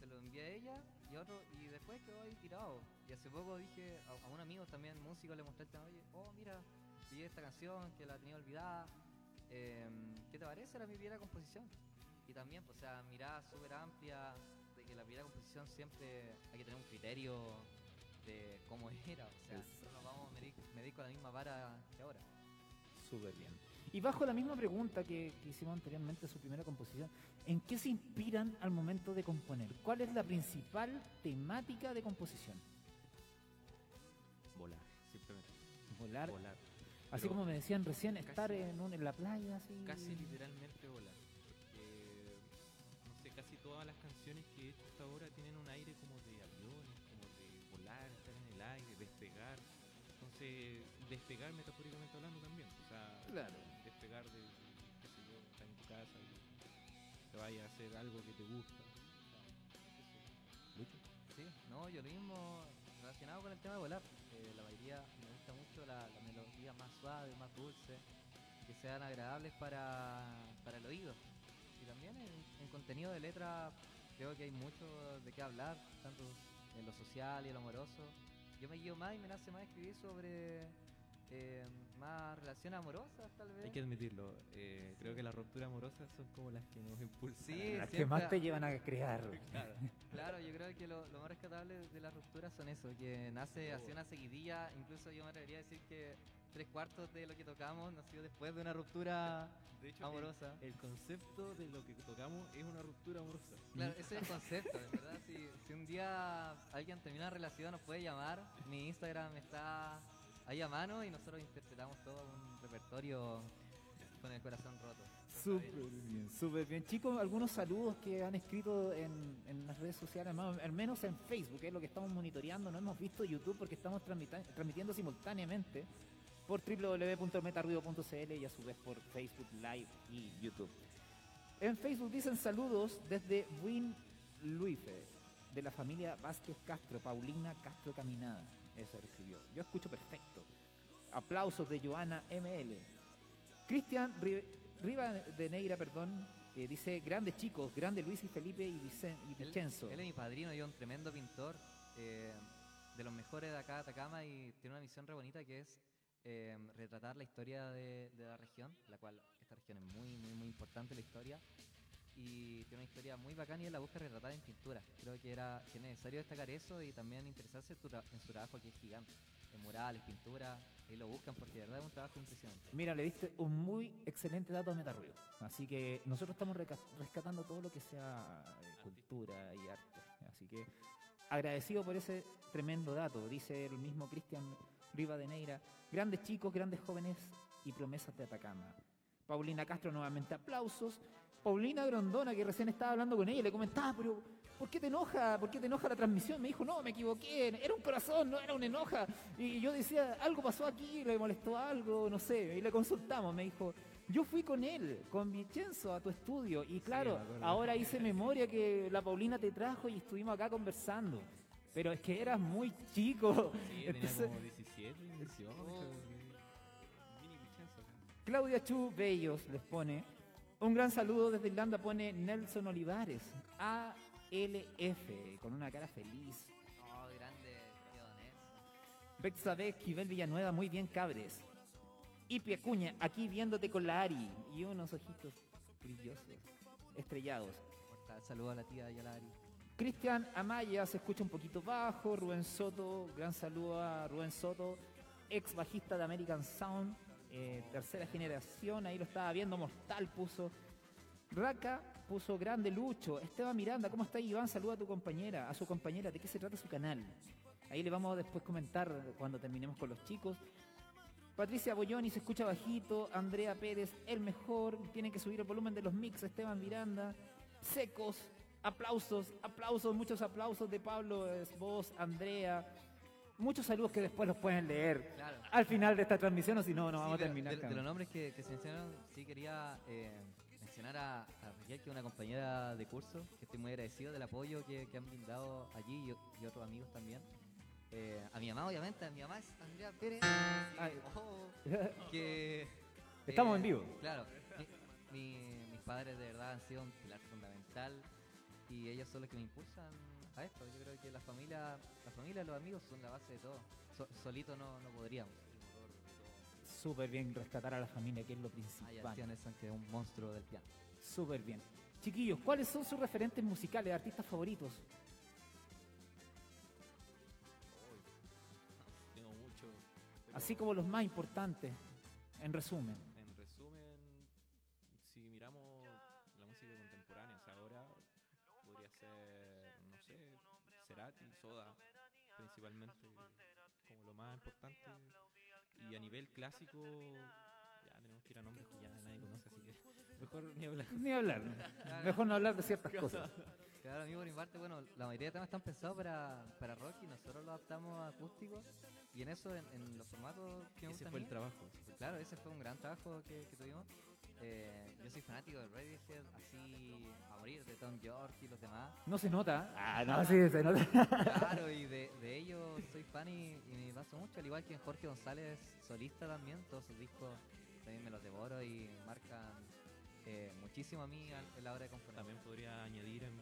se lo envié a ella y otro, y después quedó ahí tirado. Y hace poco dije a, a un amigo también, músico, le mostré el tema, oye, oh mira, vi esta canción que la tenía olvidada. eh, ¿Qué te parece? Era mi primera composición. Y también, pues, o sea, mirada súper amplia, de que la primera composición siempre hay que tener un criterio de cómo era. O sea, nosotros nos vamos a medir, medir con la misma vara que ahora. Súper bien. Y bajo la misma pregunta que, que hicimos anteriormente, su primera composición, ¿en qué se inspiran al momento de componer? ¿Cuál es la principal temática de composición? Volar, simplemente. Volar. Volar. Así Pero como me decían recién, estar en, un- en la playa, así. Casi literalmente volar. Porque, no sé, casi todas las canciones que he hecho hasta ahora tienen un aire como de aviones, como de volar, estar en el aire, despegar. Entonces, despegar metafóricamente hablando también. O sea, Claro. Despegar de, qué sé yo, estar en tu casa y te vayas a hacer algo que te gusta. ¿Lucho? Sí, no, yo mismo relacionado con el tema de volar. Eh, la mayoría me gusta mucho la, melodía más suave, más dulce, que sean agradables para, para el oído. Y también en, en contenido de letra creo que hay mucho de qué hablar, tanto en lo social y en lo amoroso. Yo me guío más y me nace más escribir sobre eh, más relaciones amorosas, tal vez. Hay que admitirlo. eh, creo que las rupturas amorosas son como las que nos impulsan. Sí, Las que más te llevan a crear. Claro. Claro, yo creo que lo, lo más rescatable de las rupturas son eso, que nace así una seguidilla, incluso yo me atrevería a decir que tres cuartos de lo que tocamos nació después de una ruptura De hecho, el- amorosa. El, concepto de lo que tocamos es una ruptura amorosa. Claro, ese es el concepto, en verdad. Si, si un día alguien termina una relación, nos puede llamar. Mi Instagram está ahí a mano y nosotros interpretamos todo un repertorio con el corazón roto. Súper bien, súper bien. Chicos, algunos saludos que han escrito en, en las redes sociales, más- al menos en Facebook, que es lo que estamos monitoreando. No hemos visto YouTube porque estamos transmitiendo simultáneamente por www.metarruido.cl y a su vez por Facebook Live y YouTube. En Facebook dicen saludos desde Win Luife, de la familia Vázquez Castro, Paulina Castro Caminada. Eso lo escribió. Yo escucho perfecto. Aplausos de Joana ML. Cristian Ri- Riva de Neira, perdón, eh, dice, grandes chicos, grande Luis y Felipe y, Vicen- y Él, Vicenzo. él es mi padrino, yo un tremendo pintor, eh, de los mejores de acá de Atacama y tiene una misión re bonita que es eh, retratar la historia de, de la región, la cual esta región es muy, muy, muy importante la historia y tiene una historia muy bacana y él la busca retratar en pintura. Creo que era que es necesario destacar eso y también interesarse en, tu tra- en su trabajo que es gigante, en murales, pintura, y lo buscan porque de verdad es un trabajo impresionante. Mira, le diste un muy excelente dato a Metarruido. Así que nosotros estamos rescatando todo lo que sea eh, cultura y arte. Así que agradecido por ese tremendo dato. Dice el mismo Cristian Riva de Neira. Grandes chicos, grandes jóvenes y promesas de Atacama. Paulina Castro nuevamente aplausos. Paulina Grondona, que recién estaba hablando con ella, le comentaba, pero ¿por qué te enoja? ¿Por qué te enoja la transmisión? Me dijo, no, me equivoqué, era un corazón, no era una enoja. Y yo decía, algo pasó aquí, le molestó algo, no sé. Y le consultamos, me dijo, yo fui con él, con Vicenzo, a tu estudio. Y claro, ahora hice memoria que la Paulina te trajo y estuvimos acá conversando. Pero es que eras muy chico. Sí, tenía Entonces, como 17, 18. Mini Vicenzo acá. Claudia Chu Bellos les pone. Un gran saludo desde Irlanda pone Nelson Olivares. ALF, con una cara feliz. Oh, grande. Betsabe Esquivel Villanueva, muy bien, cabres. Ipi Acuña, aquí viéndote con la Ari. Y unos ojitos brillosos, estrellados. Corta, Saludo a la tía Yalari. Cristian Amaya se escucha un poquito bajo. Rubén Soto, gran saludo a Rubén Soto, ex bajista de American Sound, eh, tercera generación. Ahí lo estaba viendo, Mortal puso. Raka puso grande Lucho. Esteban Miranda, ¿cómo está Iván? Saluda a tu compañera, a su compañera. ¿De qué se trata su canal? Ahí le vamos a después comentar cuando terminemos con los chicos. Patricia Bolloni se escucha bajito. Andrea Pérez, el mejor. Tienen que subir el volumen de los mix. Esteban Miranda. Secos. Aplausos, aplausos, muchos aplausos de Pablo Esbos, Andrea. Muchos saludos que después los pueden leer Claro. al final de esta transmisión o si no, no vamos a Sí, terminar. De, de los nombres que, que se mencionaron, sí quería eh, mencionar a, a Raquel, que es una compañera de curso, que estoy muy agradecido del apoyo que, que han brindado allí y, y otros amigos también. Eh, a mi mamá, obviamente, a mi mamá es Andrea Pérez. Ay. Oh, que, Estamos eh, en vivo. Claro, mi- mi- mis padres de verdad han sido un pilar fundamental y ellos son los que me impulsan a esto. Yo creo que la familia, la familia y los amigos son la base de todo. So- solito no, no podríamos. Súper bien rescatar a la familia, que es lo Hay principal. Nelson, que es un monstruo del piano. Súper bien. Chiquillos, ¿cuáles son sus referentes musicales, artistas favoritos? Tengo mucho. pero Así como los más importantes. En resumen, Soda, principalmente, como lo más importante. Y a nivel clásico, ya tenemos que ir a nombres que ya nadie conoce, así que mejor ni hablar. Ni hablar. Mejor no hablar de ciertas cosas. Claro, amigo, por mi parte, bueno, la mayoría de temas están pensados para, para rock y nosotros lo adaptamos a acústico. Y en eso, en, en los formatos que Ese fue a el trabajo. Claro, ese fue un gran trabajo que, que tuvimos. Eh, yo soy fanático de Radiohead, así a morir, de Tom York y los demás. No se nota. Ah, no, sí, se nota. Claro, y de, de ellos soy fan y, y me paso mucho, al igual que en Jorge González, solista también, todos sus discos también me los devoro y marcan eh, muchísimo a mí al- en la hora de componer. También podría añadir en...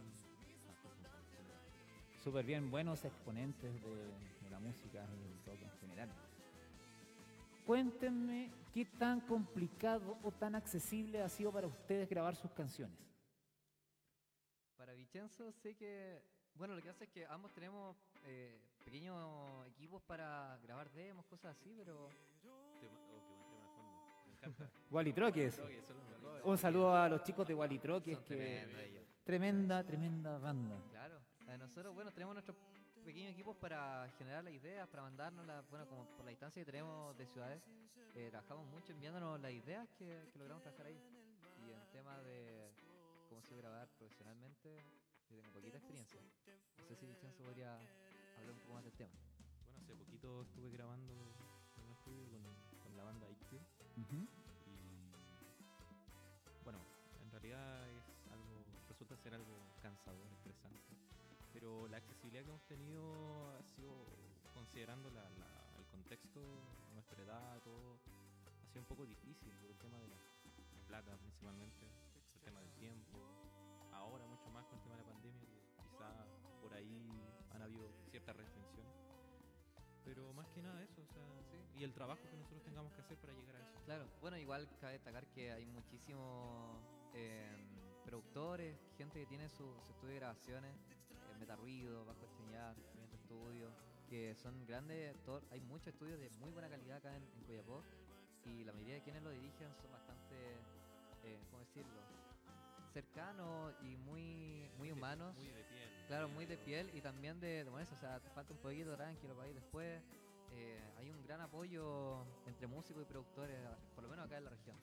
ah, Súper bien, buenos exponentes de, de la música y del rock en general. Cuéntenme qué tan complicado o tan accesible ha sido para ustedes grabar sus canciones. Para Vicenzo sé que, bueno, lo que pasa es que ambos tenemos eh, pequeños equipos para grabar demos, cosas así, pero Tema- oh, qué buen tema de fondo. Me encanta. Un saludo a los chicos de Wally Troques, son que tremenda, tremenda banda. Claro, nosotros, bueno, tenemos nuestros pequeños equipos para generar las ideas, para mandárnoslas, bueno, como por la distancia que tenemos de ciudades, eh, trabajamos mucho enviándonos las ideas que, que logramos trabajar ahí. Y en tema de cómo se grabar profesionalmente, yo tengo poquita experiencia. No sé si Vicenzo podría hablar un poco más del tema. Bueno, hace poquito estuve grabando en un estudio con, con la banda IQ y bueno, en realidad es algo, resulta ser algo cansador, pero la accesibilidad que hemos tenido ha sido, considerando la, la- el contexto, nuestra edad, todo, ha sido un poco difícil por el tema de la plata principalmente, el tema del tiempo, ahora mucho más con el tema de la pandemia, quizá por ahí han habido ciertas restricciones. Pero más que nada eso, o sea, y el trabajo que nosotros tengamos que hacer para llegar a eso. Claro, bueno, igual cabe destacar que hay muchísimos eh, productores, gente que tiene su, su estudio de grabaciones, eh, Metarruido, Bajo Esteñar, Movimiento Estudio, que son grandes, todo- hay muchos estudios de muy buena calidad acá en, en Coyapó y la mayoría de quienes lo dirigen son bastante, eh, ¿cómo decirlo? cercanos y muy muy humanos. Muy de piel. Claro, muy de piel y también de, de ponerse, o sea, te falta un poquito tranquilo para ir después. Eh, hay un gran apoyo entre músicos y productores, por lo menos acá en la región.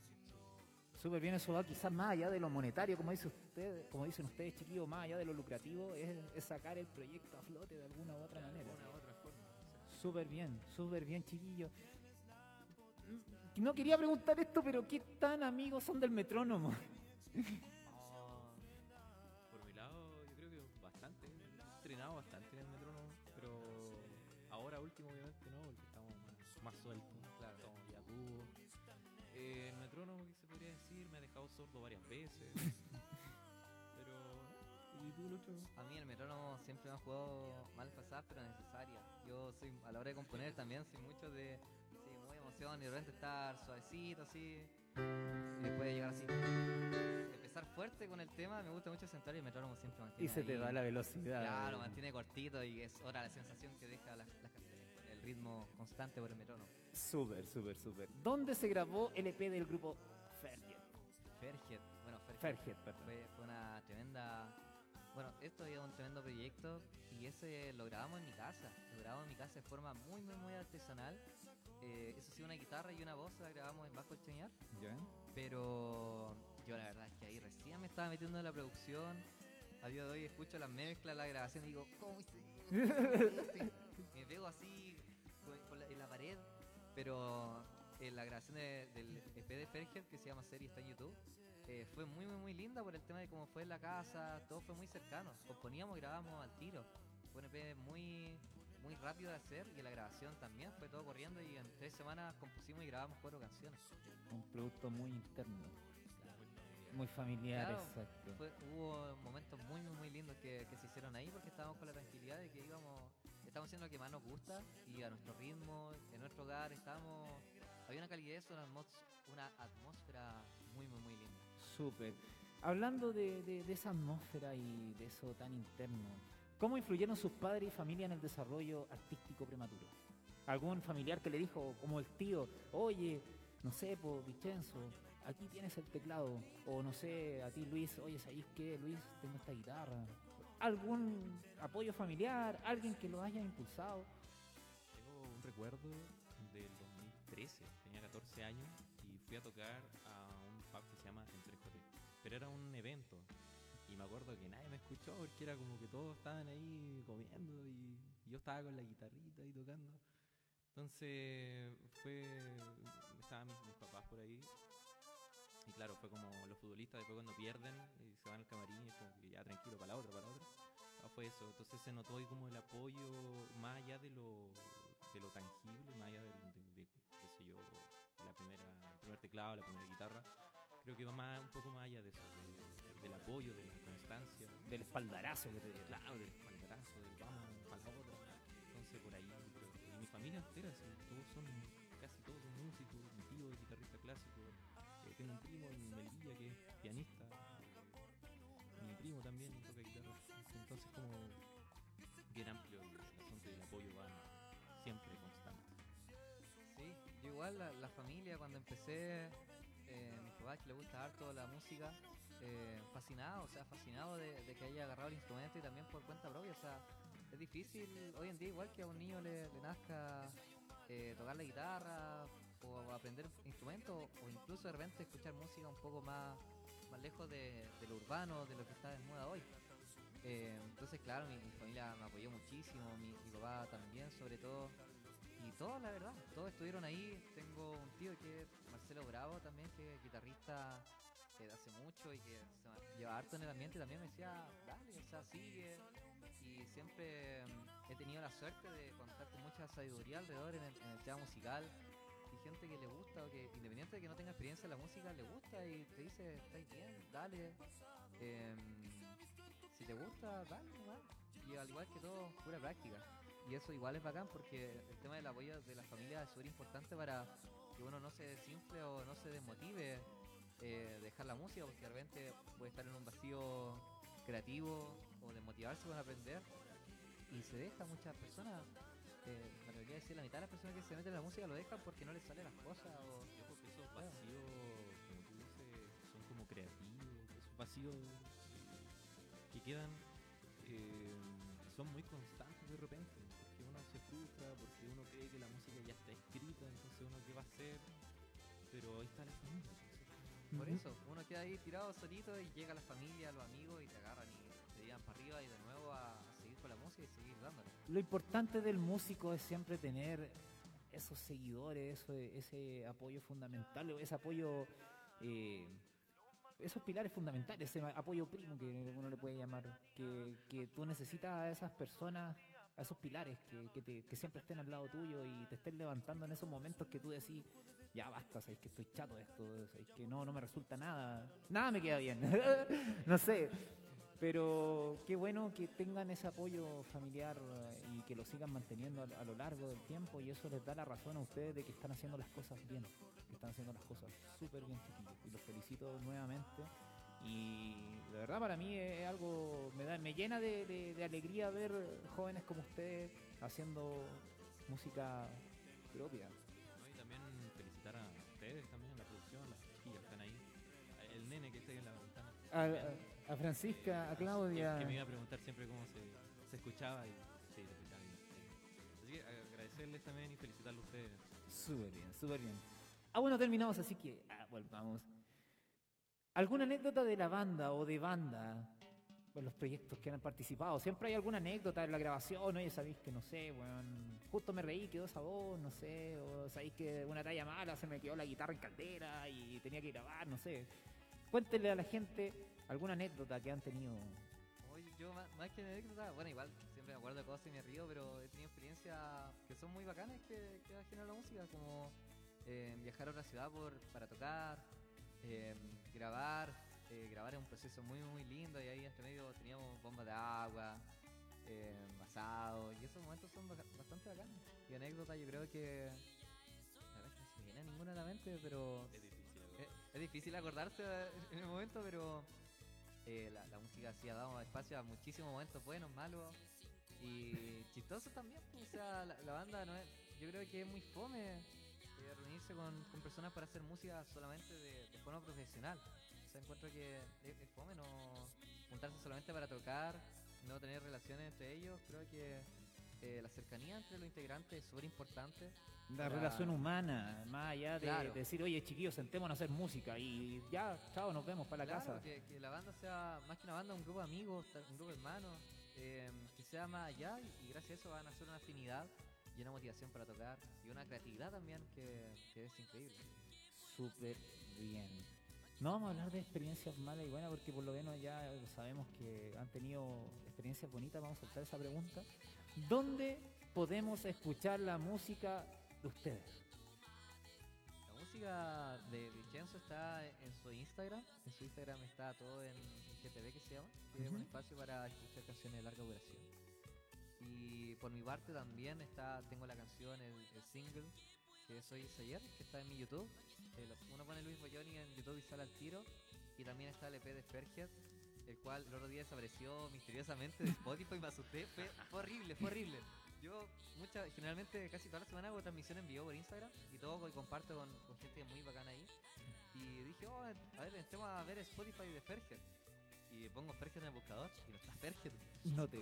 Súper bien, eso va quizás más allá de lo monetario, como dice usted, como dicen ustedes, chiquillos, más allá de lo lucrativo, es, es sacar el proyecto a flote de alguna u otra manera. Súper bien, súper bien, chiquillos. No quería preguntar esto, pero ¿qué tan amigos son del metrónomo? sordo varias veces. pero ¿Y tú, Lucho? A mí el metrónomo siempre me ha jugado mal pasadas, pero necesaria. Yo soy, a la hora de componer también, soy mucho de, sí, muy emoción y de repente estar suavecito así, y después llegar así. Empezar fuerte con el tema, me gusta mucho sentar y el metrónomo siempre mantiene Y se te ahí. va la velocidad. Claro, mantiene cortito y es ahora la sensación que deja las- las canciones, el ritmo constante por el metrónomo. Súper, súper, súper. ¿Dónde se grabó el EP del grupo? Ferget, bueno, Ferget, fue, fue una tremenda. Bueno, esto es un tremendo proyecto y ese lo grabamos en mi casa. Lo grabamos en mi casa de forma muy, muy, muy artesanal. Eh, eso sí, una guitarra y una voz la grabamos en Bajo el Chañar. ¿Ya? Pero yo la verdad es que ahí recién me estaba metiendo en la producción. A día de hoy escucho las mezclas, la grabación y digo, ¿cómo hice? Me pego así con- con la- en la pared. Pero en la grabación de- del EP de Ferger, que se llama Serie, está en YouTube, eh, fue muy, muy, muy linda por el tema de cómo fue en la casa. Todo fue muy cercano. Componíamos y grabábamos al tiro. Fue un EP muy, muy rápido de hacer y en la grabación también fue todo corriendo y en tres semanas compusimos y grabamos cuatro canciones. Un producto muy interno. Muy familiar, Claro, exacto. fue- hubo momentos muy, muy, muy lindos que, que se hicieron ahí porque estábamos con la tranquilidad de que íbamos, estábamos haciendo lo que más nos gusta y a nuestro ritmo, en nuestro hogar, estábamos, había una calidez, una, una atmósfera muy, muy, muy linda. Súper. Hablando de, de- de esa atmósfera y de eso tan interno, ¿cómo influyeron sus padres y familia en el desarrollo artístico prematuro? ¿Algún familiar que le dijo, como el tío, oye, no sé, pues Vicenzo, aquí tienes el teclado? O no sé, a ti Luis, oye, ¿sabéis qué, Luis? Tengo esta guitarra. ¿Algún apoyo familiar? ¿Alguien que lo haya impulsado? Tengo un recuerdo del 2013, 14 años y fui a tocar a un pub que se llama Entre Jote. Pero era un evento y me acuerdo que nadie me escuchó porque era como que todos estaban ahí comiendo y yo estaba con la guitarrita y tocando. Entonces fue, estaban mis, mis papás por ahí y claro, fue como los futbolistas después cuando pierden y se van al camarín y es como que ya tranquilo, para la otra, para la otra. Ah, fue eso, entonces se notó ahí como el apoyo más allá de lo, de lo tangible, más allá del- teclado, la primera guitarra. Creo que va más, un poco más allá de eso, de- del apoyo, de la constancia. Del espaldarazo que te. Claro, del espaldarazo, del vamos para la otra. Entonces por ahí, que- y mi familia entera, sí, todos son, casi todos son músicos, mi tío es guitarrista clásico, eh, tengo un primo en Melilla que es pianista, eh, mi primo también toca guitarra, entonces como bien amplio la, familia cuando empecé, eh, mis papás que le gusta harto la música, eh, fascinado, o sea, fascinado de, que haya agarrado el instrumento y también por cuenta propia, o sea, es difícil hoy en día igual que a un niño le, nazca eh, tocar la guitarra o aprender instrumentos o incluso de repente escuchar música un poco más, más lejos de, lo urbano, de lo que está de moda hoy. Entonces, claro, mi, mi familia me apoyó muchísimo, mi, mi papá también, sobre todo. Y todos, la verdad, todos estuvieron ahí. Tengo un tío que es Marcelo Bravo también, que es guitarrista eh, de hace mucho y que se lleva harto en el ambiente. También me decía, dale, o sea, sigue. Y siempre mm, he tenido la suerte de contar con mucha sabiduría alrededor en el, tema musical. Y gente que le gusta, o que independiente de que no tenga experiencia en la música, le gusta y te dice, estáis bien, dale. Em, si te gusta, dale nomás. Y al igual que todo, pura práctica. Y eso igual es bacán porque el tema del apoyo de la familia es súper importante para que uno no se desinfle o no se desmotive eh, dejar la música porque de repente puede estar en un vacío creativo o desmotivarse con aprender. Y se deja muchas personas eh, me atrevería a decir la mitad de las personas que se meten en la música lo dejan porque no les salen las cosas o Yo creo que esos vacíos, como tú dices, son como creativos, esos vacíos que quedan, eh, son muy constantes de repente, porque frustra, porque uno cree que la música ya está escrita, entonces uno qué va a hacer, pero ahí está la familia. entonces, Por eso, uno queda ahí tirado solito y llega la familia, los amigos y te agarran y te llevan para arriba y de nuevo a, a seguir con la música y seguir dándole. Lo importante del músico es siempre tener esos seguidores, eso- ese apoyo fundamental, ese apoyo, eh, esos pilares fundamentales, ese apoyo primo que uno le puede llamar, que, que tú necesitas a esas personas, a esos pilares que, te- que siempre estén al lado tuyo y te estén levantando en esos momentos que tú decís, ya basta, sabéis que estoy chato esto, sabéis que no, no me resulta nada, nada me queda bien, no sé. Pero qué bueno que tengan ese apoyo familiar y que lo sigan manteniendo a, a lo largo del tiempo y eso les da la razón a ustedes de que están haciendo las cosas bien, están haciendo las cosas súper bien, chiquillos. Y los felicito nuevamente. Y de verdad para mí es algo, me, da, me llena de, de- de alegría ver jóvenes como ustedes haciendo música propia. ¿no? Y también felicitar a ustedes también, a la producción, las chiquillas que están ahí. A- El nene que está ahí en la ventana. A, a- a Francisca, a que- Claudia. Que, me iba a preguntar siempre cómo se, se escuchaba y sí, se escuchaba bien. sí. Así que agradecerles también y felicitarlos a ustedes. Súper bien, súper bien. Ah, bueno, terminamos, así que ah, volvamos. ¿Alguna anécdota de la banda o de banda? Pues los proyectos que han participado. Siempre hay alguna anécdota en la grabación, oye, sabéis que no sé, weón, justo me reí, quedó esa voz, no sé, o sabéis que una talla mala se me quedó la guitarra en caldera y tenía que grabar, no sé. Cuéntenle a la gente alguna anécdota que han tenido. Oye, yo más, más que anécdota, bueno, igual siempre me acuerdo de cosas y me río, pero he tenido experiencias que son muy bacanas que, que da generar la música, como eh, viajar a otra ciudad por, para tocar, eh, grabar, eh, grabar es un proceso muy, muy lindo y ahí entre medio teníamos bombas de agua, eh, asado, y esos momentos son bastante bacanos. Y anécdota yo creo que... La verdad es que no se me viene ninguna a la mente, pero... Es difícil. Es, es difícil acordarse en el momento, pero eh, la, la música sí ha dado espacio a muchísimos momentos buenos, malos y chistosos también. pues, O sea, la, la banda no es, yo creo que es muy fome eh, reunirse con, con personas para hacer música solamente de, de forma profesional. O sea, encuentro que es, fome no juntarse solamente para tocar, no tener relaciones entre ellos. Creo que eh, la cercanía entre los integrantes es súper importante. La Para- relación humana, más allá de, Claro. de decir, oye, chiquillos, sentémonos a hacer música y ya, chao, nos vemos para la Claro, casa. Que, que la banda sea más que una banda, un grupo de amigos, un grupo de hermanos, eh, que sea más allá y, y gracias a eso van a hacer una afinidad y una motivación para tocar y una creatividad también que, que es increíble. Súper bien. No vamos a hablar de experiencias malas y buenas porque por lo menos ya sabemos que han tenido experiencias bonitas. Vamos a soltar esa pregunta. ¿Dónde podemos escuchar la música de ustedes? La música de Vincenzo está en su Instagram, en su Instagram está todo en GTV que se llama, es un espacio para escuchar canciones de larga duración. Y por mi parte también está, tengo la canción, el, single, que soy ayer, que está en mi YouTube. Eh, uno pone Luis Boyoni en YouTube y sale al tiro. Y también está el EP de Ferget, el cual el otro día desapareció misteriosamente de Spotify y me asusté. Fue, horrible, fue horrible. Yo mucha, generalmente casi toda la semana hago transmisión en vivo por Instagram y todo y comparto con, gente muy bacana ahí. Y dije, oh, a ver, entremos a ver Spotify de Ferget. Y pongo Ferget en el buscador y no está Ferget. No te.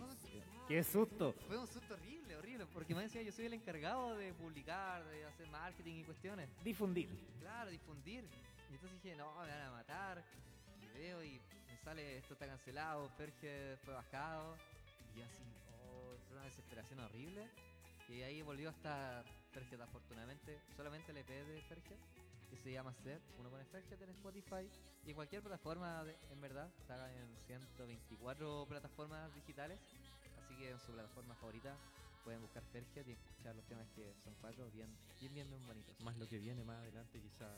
¡Qué susto! Fue un susto horrible, horrible, porque me decía yo soy el encargado de publicar, de hacer marketing y cuestiones. Difundir. Claro, difundir. Y entonces dije, no, me van a matar. Y veo y me sale, esto está cancelado, Ferge fue bajado. Y así, oh, fue una desesperación horrible. Y ahí volvió a estar Ferget afortunadamente, solamente el EP de que se llama Set. Uno pone Ferget en Spotify y en cualquier plataforma, de- en verdad, está en 124 plataformas digitales. Así que en su plataforma favorita pueden buscar Ferget y escuchar los temas que son cuatro bien, bien, bien, bien bonitos. Más lo que viene más adelante quizá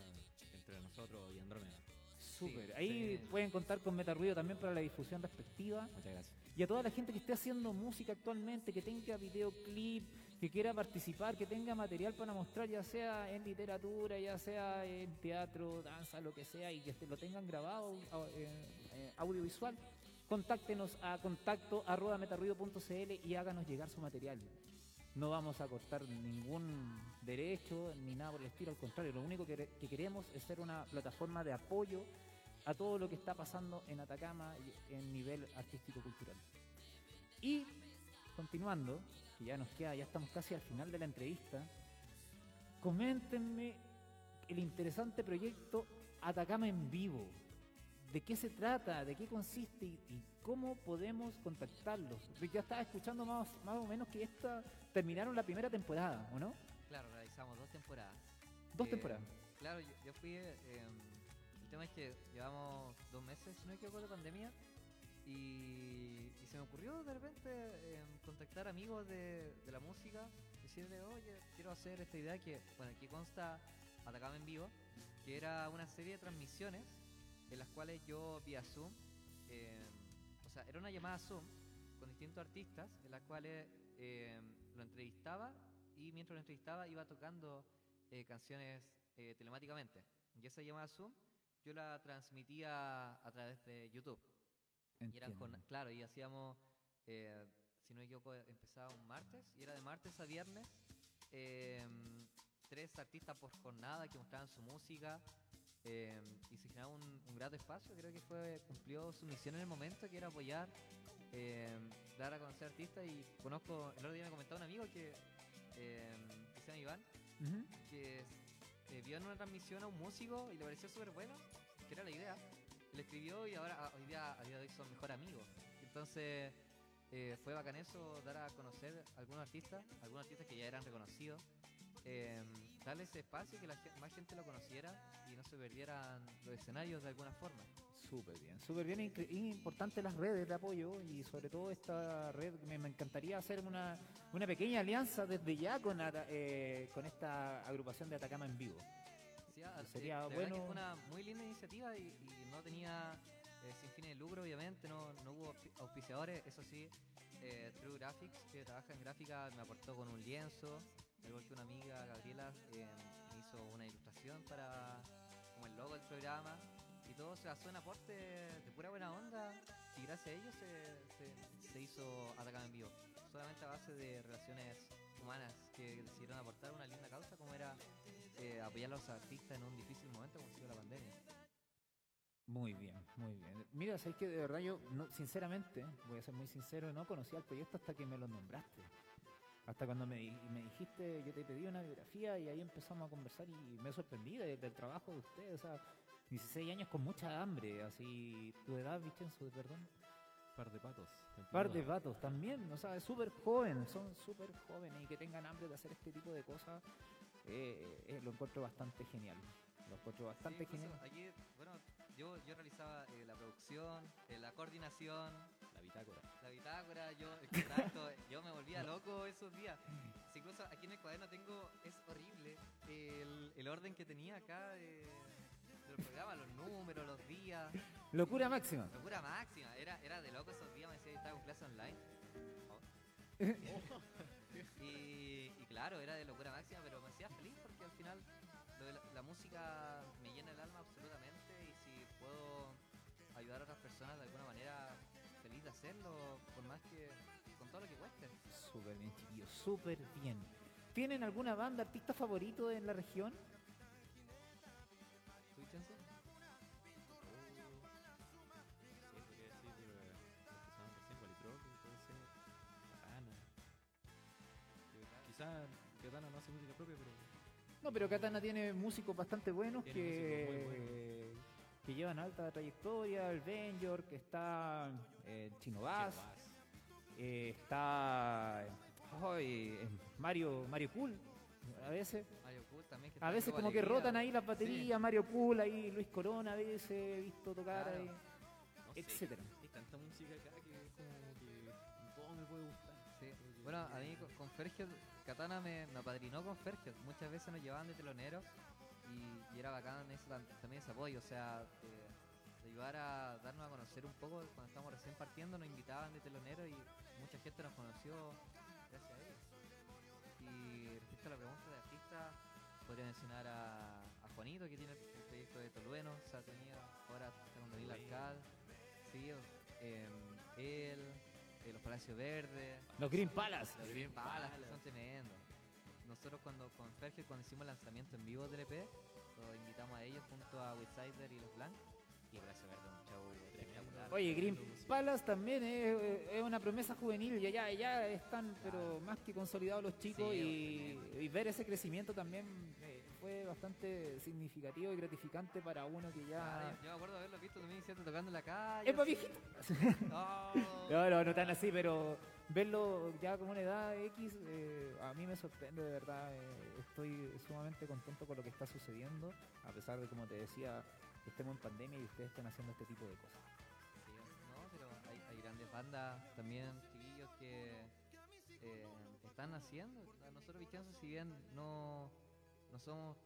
entre nosotros y Andrómeda. Súper. Sí, Ahí sí. pueden contar con Meta Ruido también para la difusión respectiva. Muchas gracias. Y a toda la gente que esté haciendo música actualmente, que tenga videoclip, que quiera participar, que tenga material para mostrar, ya sea en literatura, ya sea en teatro, danza, lo que sea, y que lo tengan grabado eh, eh, audiovisual, contáctenos a contacto arroba metarruido.cl y háganos llegar su material. No vamos a cortar ningún derecho ni nada por el estilo, al contrario, lo único que, que queremos es ser una plataforma de apoyo a todo lo que está pasando en Atacama en nivel artístico-cultural. Y continuando, que ya nos queda, ya estamos casi al final de la entrevista, coméntenme el interesante proyecto Atacama en vivo. ¿De qué se trata? ¿De qué consiste? ¿Y, y cómo podemos contactarlos? Ya estaba escuchando más, más o menos que esta terminaron la primera temporada, ¿o no? Claro, realizamos dos temporadas. Dos Eh, temporadas. Claro, yo, yo fui. eh, el tema es que llevamos dos meses, si no me equivoco, de pandemia. Y se me ocurrió de repente eh, contactar amigos de, de la música, decirle, oye, quiero hacer esta idea que, bueno, aquí consta Atacama en vivo, que era una serie de transmisiones en las cuales yo vía Zoom, eh, o sea, era una llamada Zoom con distintos artistas en las cuales eh, lo entrevistaba y mientras lo entrevistaba iba tocando eh, canciones eh, telemáticamente. Y esa llamada Zoom yo la transmitía a través de YouTube. Y eran jorna- claro, y hacíamos, eh, si no me equivoco, empezaba un martes y era de martes a viernes. eh, tres artistas por jornada que mostraban su música eh, y se generaba un, un grato espacio. Creo que fue cumplió su misión en el momento, que era apoyar, eh, dar a conocer artistas. Y conozco, el otro día me comentaba un amigo que, que se llama Iván, que eh, vio en una transmisión a un músico y le pareció súper bueno, que era la idea. Le escribió y ahora a- hoy día, a día hoy son mejor amigos. Entonces eh, fue bacán eso, dar a conocer a algunos artistas, algunos artistas que ya eran reconocidos, eh, darle ese espacio que la, más gente lo conociera y no se perdieran los escenarios de alguna forma. Súper bien, súper bien. Importante las redes de apoyo y sobre todo esta red. Me, me encantaría hacer una, una pequeña alianza desde ya con, eh, con esta agrupación de Atacama en vivo. Sería de- verdad que bueno- fue una muy linda iniciativa y, y no tenía eh, sin fines de lucro, obviamente, no, no hubo auspi- auspiciadores, eso sí, eh, True Graphics, que trabaja en gráfica, me aportó con un lienzo, al igual que una amiga, Gabriela, eh, me hizo una ilustración para como el logo del programa y todo se basó en aporte de pura buena onda y gracias a ellos se, se, se hizo Atacama en vivo, solamente a base de relaciones humanas que decidieron aportar una linda causa como era eh, apoyar a los artistas en un difícil momento como ha sido la pandemia. Muy bien, muy bien. Mira, sabes que de verdad yo, no, sinceramente, voy a ser muy sincero, no conocía el proyecto hasta que me lo nombraste. Hasta cuando me, me dijiste, yo te pedí una biografía y ahí empezamos a conversar y me sorprendí de- del trabajo de ustedes. O sea, 16 años con mucha hambre, así, tu edad, Vicenzo, perdón. Par de patos. Par de vatos también, o sea, es súper joven, son súper jóvenes y que tengan hambre de hacer este tipo de cosas, eh, eh, lo encuentro bastante genial. Lo encuentro bastante Sí, genial. Aquí, bueno, yo, yo realizaba eh, la producción, eh, la coordinación, La bitácora. la bitácora, yo el contacto, yo me volvía loco esos días. Si incluso aquí en el cuaderno tengo, es horrible el, el orden que tenía acá de, del programa, los números, los días. Locura máxima. Locura máxima, era, era de loco esos días, me decía que estaba con clase online. y, claro, era de locura máxima, pero me hacía feliz porque al final la música me llena el alma absolutamente y si puedo ayudar a otras personas de alguna manera, feliz de hacerlo, por más que con todo lo que cueste. Súper bien, chiquillos, súper bien. ¿Tienen alguna banda, artista favorito en la región? Quizás Katana no hace música propia, pero No, pero Katana tiene músicos bastante buenos Tiene que, que llevan alta trayectoria. El Benjor, que está eh, Chino Bass, eh, está eh, Mario, Mario Cool, a veces. Mario Cool también. Que A veces como que rotan ahí las baterías, Mario Cool, ahí Luis Corona a veces he visto tocar Claro. ahí, No sé, etcétera. Hay tanta música acá que es como que todo me puede gustar. Sí. Creo que- Bueno, a mí con, con Fergio, Katana me, me apadrinó con Fergio. Muchas veces nos llevaban de teloneros y, y era bacán también ese apoyo. O sea, de ayudar a darnos a conocer un poco cuando estábamos recién partiendo, nos invitaban de teloneros y mucha gente nos conoció gracias a ellos. Y respecto a la pregunta de artista, podría mencionar a, a Juanito que tiene el, el proyecto de Tolueno, o sea, tenía, ahora está con Daniel. Arcal, sí, em, él, eh, los Palacios Verdes. Los Green Palace. Los Green Palace, son tremendos. Nosotros cuando con Fergie cuando hicimos el lanzamiento en vivo del EP, los invitamos a ellos junto a Westsider y los Blanc. Y Palacio Verde, un show espectacular. Oye, Green Palace también es, es una promesa juvenil, ya, ya, ya están pero más que consolidados los chicos Sí, y, y ver ese crecimiento también eh, fue bastante significativo y gratificante para uno que ya... yo, me acuerdo haberlo visto en 2017 tocando en la calle. ¡Es viejito! No. No, no, no tan así, pero verlo ya como una edad X, eh, a mí me sorprende de verdad. eh, estoy sumamente contento con lo que está sucediendo, a pesar de, como te decía, que estemos en pandemia y ustedes están haciendo este tipo de cosas. Sí, no, pero hay, hay grandes bandas también, chiquillos que eh, están haciendo. A Nosotros Vicenzo, si bien no, no somos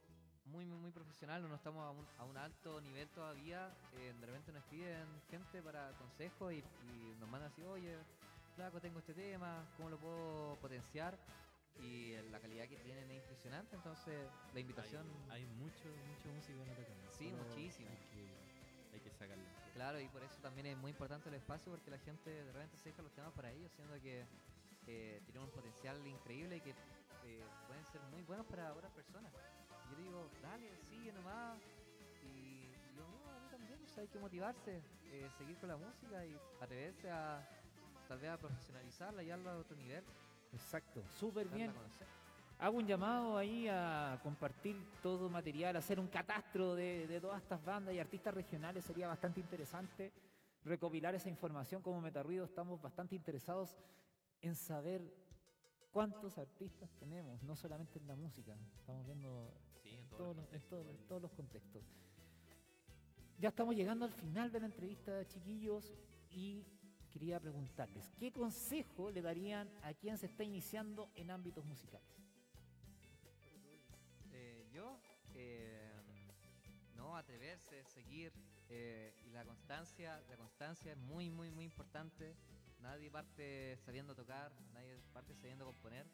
muy, muy, muy profesional, no estamos a un, a un alto nivel todavía. eh, de repente nos piden gente para consejos y, y nos mandan así, oye, flaco, tengo este tema, ¿cómo lo puedo potenciar? Y la calidad que tienen es impresionante, entonces la invitación... Hay, hay mucho, mucho música en Atacama. Sí, muchísimo. Hay que, hay que sacarle. Claro, y por eso también es muy importante el espacio, porque la gente de repente se deja los temas para ellos, siendo que eh, tienen un potencial increíble y que eh, pueden ser muy buenos para otras personas. Y yo digo, dale, sigue nomás. Y yo, no, a mí también, sea, hay que motivarse, eh, seguir con la música y atreverse a tal vez a profesionalizarla y darla a otro nivel. Exacto, súper bien. Hago un llamado ahí a compartir todo material, hacer un catastro de, de todas estas bandas y artistas regionales sería bastante interesante. Recopilar esa información como Metarruido, estamos bastante interesados en saber cuántos artistas tenemos, no solamente en la música, estamos viendo Sí, en todos todos los en en todos los contextos. Ya estamos llegando al final de la entrevista, chiquillos, y quería preguntarles, ¿qué consejo le darían a quien se está iniciando en ámbitos musicales? Eh, yo, eh, no, atreverse, seguir eh, y la constancia, la constancia es muy, muy, muy importante. Nadie parte sabiendo tocar, nadie parte sabiendo componer.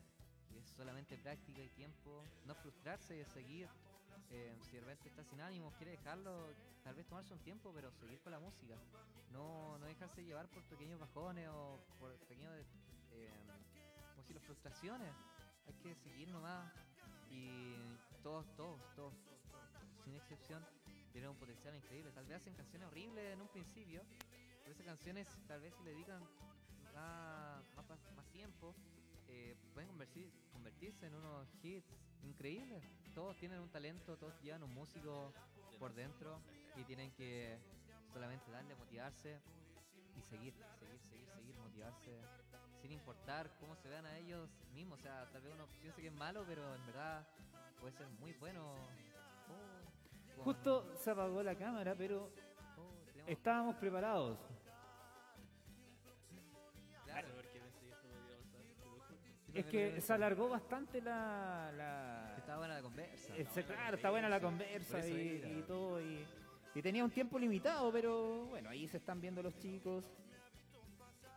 Es solamente práctica y tiempo. No frustrarse y seguir. Eh, si de repente está sin ánimo, quiere dejarlo, tal vez tomarse un tiempo, pero seguir con la música. No, no dejarse llevar por pequeños bajones o por pequeños, eh, como decirlo, frustraciones. Hay que seguir nomás y todos, todos, todos, todos, sin excepción, tienen un potencial increíble. Tal vez hacen canciones horribles en un principio, pero esas canciones tal vez si le dedican más, más, tiempo, eh, pueden convertir- convertirse en unos hits increíbles. Todos tienen un talento, todos llevan un músico por dentro y tienen que solamente darle, motivarse y seguir, seguir, seguir, seguir, motivarse sin importar cómo se vean a ellos mismos. O sea, tal vez uno piense que es malo, pero en verdad puede ser muy bueno. Oh, con- Justo se apagó la cámara, pero oh, tenemos- estábamos preparados. Es que se alargó bastante la... la- Estaba buena la conversa. Eh, se- claro, está buena la conversa eso y, y todo. Y, y tenía un tiempo limitado, pero bueno, ahí se están viendo los chicos. Está.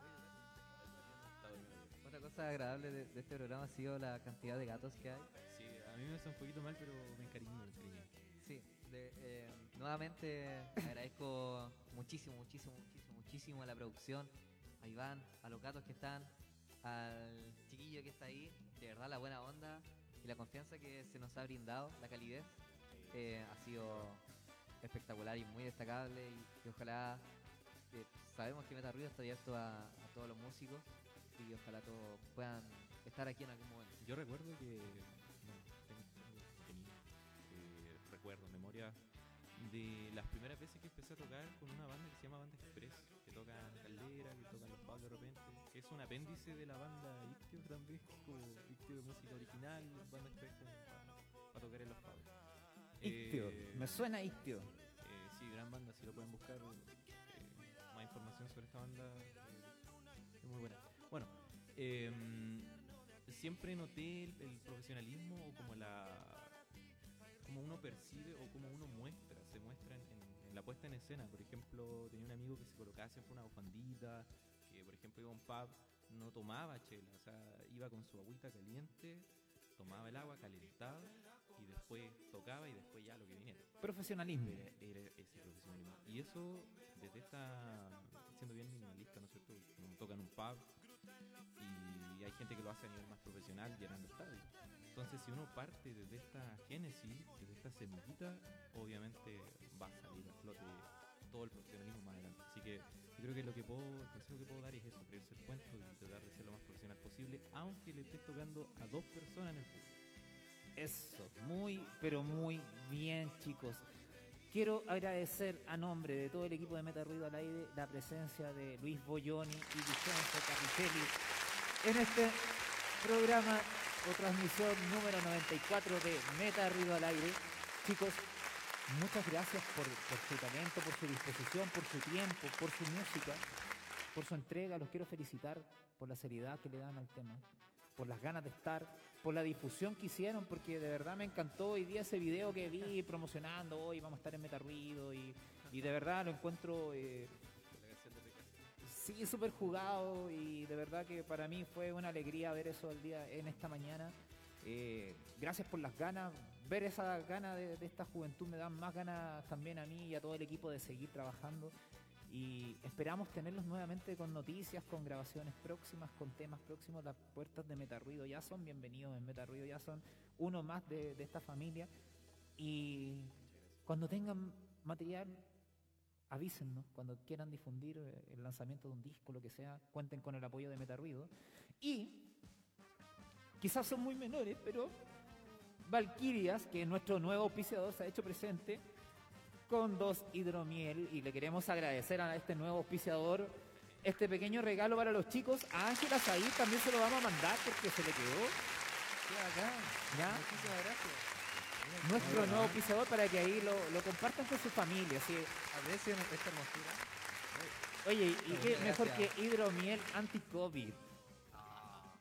Otra cosa agradable de, de este programa ha sido la cantidad de gatos que hay. Sí, a mí me hace un poquito mal, pero me encariño, me encariño. Sí, de- eh, nuevamente agradezco muchísimo, muchísimo, muchísimo, muchísimo a la producción, a Iván, a los gatos que están, al chiquillo que está ahí, de verdad la buena onda y la confianza que se nos ha brindado, la calidez, eh, ha sido espectacular y muy destacable y, y ojalá, eh, sabemos que Meta Ruido está abierto a, a todos los músicos y ojalá todos puedan estar aquí en algún momento. Yo recuerdo que. De las primeras veces que empecé a tocar con una banda que se llama Banda Express, que tocan Caldera, que tocan Los Pablos de repente, que es un apéndice de la banda Ictio también, como Ictio de música original, Banda Express para tocar en Los Pablos. Ictio, Eh, me suena Ictio. eh, sí, gran banda, si lo pueden buscar. eh, más información sobre esta banda eh, es muy buena. Bueno, em, siempre noté el, el profesionalismo o como la como uno percibe o como uno muestra, se muestra en, en- la puesta en escena. Por ejemplo, tenía un amigo que se colocaba siempre una bufandita, que por ejemplo iba a un pub, no tomaba chela, o sea, iba con su agüita caliente, tomaba el agua, calentaba y después tocaba y después ya lo que viniera. Profesionalismo. Era, era ese profesionalismo. Y eso, desde esta. siendo bien minimalista, ¿no es cierto? Uno toca en un pub y hay gente que lo hace a nivel más profesional llenando estadios. Entonces, si uno parte desde esta génesis, desde esta semillita, obviamente va a salir a flote todo el profesionalismo más adelante. Así que yo creo que lo que puedo, el consejo que puedo dar es eso, creerse el cuento y tratar de ser lo más profesional posible, aunque le estés tocando a dos personas en el público. Eso, muy, pero muy bien, chicos. Quiero agradecer a nombre de todo el equipo de Meta Ruido al Aire la presencia de Luis Bolloni y Vicenzo Capicelli en este programa transmisión número 94 de Meta Ruido al Aire. Chicos, muchas gracias por, su talento, por su disposición, por su tiempo, por su música, por su entrega. Los quiero felicitar por la seriedad que le dan al tema. por las ganas de estar, por la difusión que hicieron, porque de verdad me encantó hoy día ese video que vi promocionando, hoy vamos a estar en Metarruido y, y de verdad lo encuentro... eh, Sí, súper jugado y de verdad que para mí fue una alegría ver eso el día en esta mañana. Eh, gracias por las ganas, ver esa ganas de, esta juventud me dan más ganas también a mí y a todo el equipo de seguir trabajando y esperamos tenerlos nuevamente con noticias, con grabaciones próximas, con temas próximos. Las puertas de Metarruido ya son bienvenidos en Metarruido, ya son uno más de esta familia y cuando tengan material avísennos cuando quieran difundir eh, el lanzamiento de un disco, lo que sea, cuenten con el apoyo de Metarruido. Y quizás son muy menores, pero Valkyrias, que es nuestro nuevo auspiciador, se ha hecho presente con dos hidromiel y le queremos agradecer a este nuevo auspiciador este pequeño regalo para los chicos. A Ángela Said también se lo vamos a mandar porque se le quedó. ¿Ya? Muchísimas gracias. Nuestro nuevo auspiciador para que ahí lo, lo compartan con su familia. ¿sí? Aprecien esta hermosura. Oye, ¿y qué mejor que hidromiel anti-COVID?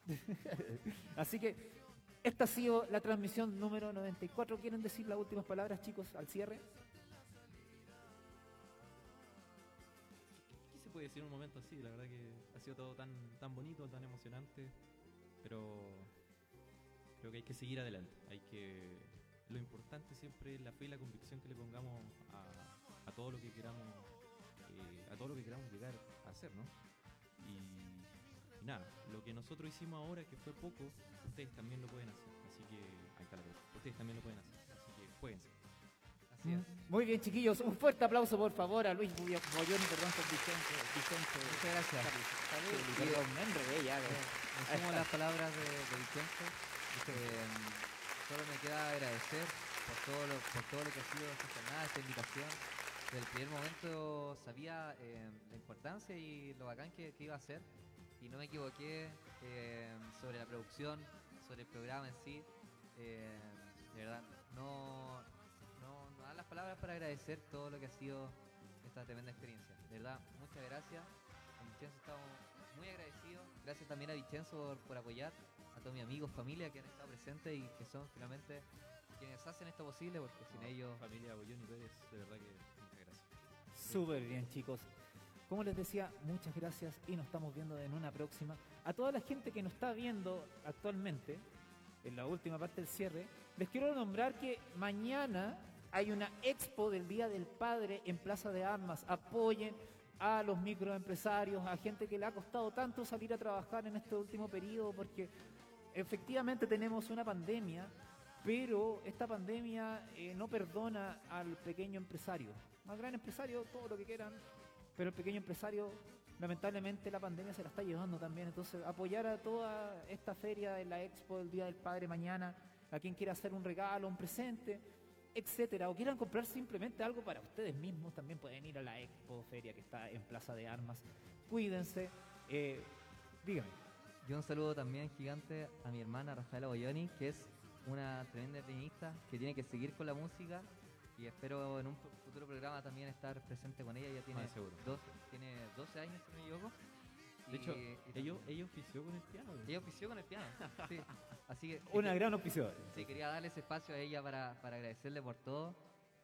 Así que esta ha sido la transmisión número 94. ¿Quieren decir las últimas palabras, chicos, al cierre? ¿Qué se puede decir en un momento así? La verdad que ha sido todo tan, tan bonito, tan emocionante, pero creo que hay que seguir adelante. Hay que lo importante siempre es la fe y la convicción que le pongamos a, a todo lo que queramos, eh, a todo lo que queramos llegar a hacer, ¿no? Y, y nada, lo que nosotros hicimos ahora, que fue poco, ustedes también lo pueden hacer. Así que ahí está la cosa. Ustedes también lo pueden hacer. Así que jueguense. Así es. Muy bien, chiquillos. Un fuerte aplauso, por favor, a Luis Boyoni, perdón, con Vicente. Vicente. Muchas gracias. Palabras de, de Vicente. Eh, solo me queda agradecer por todo lo, por todo lo que ha sido esta jornada, esta invitación. Desde el primer momento sabía eh, la importancia y lo bacán que, que iba a ser y no me equivoqué eh, sobre la producción, sobre el programa en sí. Eh, de verdad, no, no, no dan las palabras para agradecer todo lo que ha sido esta tremenda experiencia. De verdad, muchas gracias. Con Vicenzo estamos muy agradecidos. Gracias también a Vicenzo por, por apoyar, todos mis amigos, familia que han estado presentes y que son finalmente quienes hacen esto posible, porque sin ellos Familia Boyoni Pérez, de verdad que muchas gracias. Súper bien, chicos. Como les decía, muchas gracias y nos estamos viendo en una próxima. A toda la gente que nos está viendo actualmente, en la última parte del cierre, les quiero nombrar que mañana hay una expo del Día del Padre en Plaza de Armas. Apoyen a los microempresarios, a gente que le ha costado tanto salir a trabajar en este último periodo, porque efectivamente tenemos una pandemia, pero esta pandemia eh, no perdona al pequeño empresario. Al gran empresario, todo lo que quieran, pero el pequeño empresario, lamentablemente, la pandemia se la está llevando también. Entonces, apoyar a toda esta feria de la Expo del Día del Padre mañana, a quien quiera hacer un regalo, un presente, etcétera, o quieran comprar simplemente algo para ustedes mismos, también pueden ir a la Expo Feria que está en Plaza de Armas. Cuídense. Eh, dígame. Y un saludo también gigante a mi hermana Rafaela Boyoni, que es una tremenda pianista que tiene que seguir con la música y espero en un fu- futuro programa también estar presente con ella. Ella tiene, dos- tiene 12 años, si no me equivoco. De Y- hecho, y ella, ofició con el piano. ella ofició con el piano. sí. Así que Una gran auspiciadora. Sí, quería darle ese espacio a ella para, para agradecerle por todo,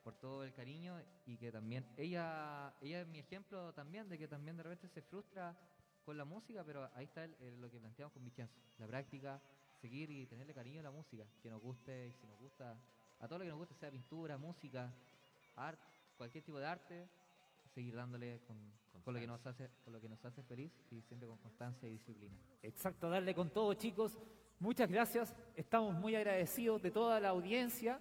por todo el cariño y que también ella, ella es mi ejemplo también de que también de repente se frustra con la música, pero ahí está el- el- lo que planteamos con Vicenzo, la práctica, seguir y tenerle cariño a la música, que nos guste y si nos gusta, a todo lo que nos guste, sea pintura, música, arte, cualquier tipo de arte, seguir dándole con, con lo que nos hace, con lo que nos hace feliz y siempre con constancia y disciplina. Exacto, darle con todo, chicos. Muchas gracias. Estamos muy agradecidos de toda la audiencia.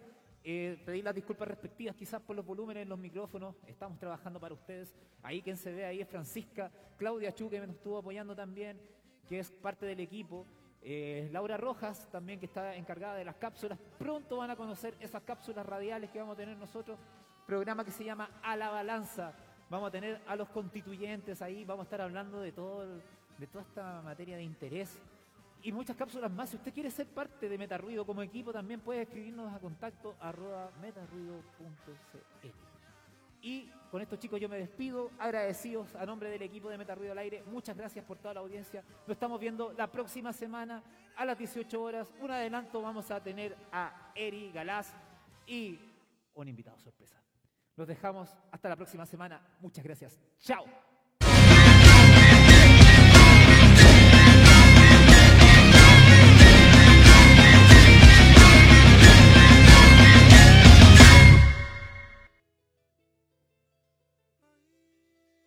Eh, pedir las disculpas respectivas quizás por los volúmenes en los micrófonos. Estamos trabajando para ustedes. Ahí quien se ve ahí es Francisca, Claudia Chu, que me estuvo apoyando también, que es parte del equipo. Eh, Laura Rojas también que está encargada de las cápsulas. Pronto van a conocer esas cápsulas radiales que vamos a tener nosotros. Programa que se llama A la Balanza. Vamos a tener a los constituyentes ahí, vamos a estar hablando de todo de toda esta materia de interés y muchas cápsulas más. Si usted quiere ser parte de Metarruido como equipo, también puede escribirnos a contacto arroba metarruido.cl. Y con estos chicos yo me despido, agradecidos a nombre del equipo de Meta Ruido al Aire. Muchas gracias por toda la audiencia. Nos estamos viendo la próxima semana a las 18 horas. Un adelanto vamos a tener a Eri Galás y un invitado sorpresa. Los dejamos hasta la próxima semana. Muchas gracias. Chao.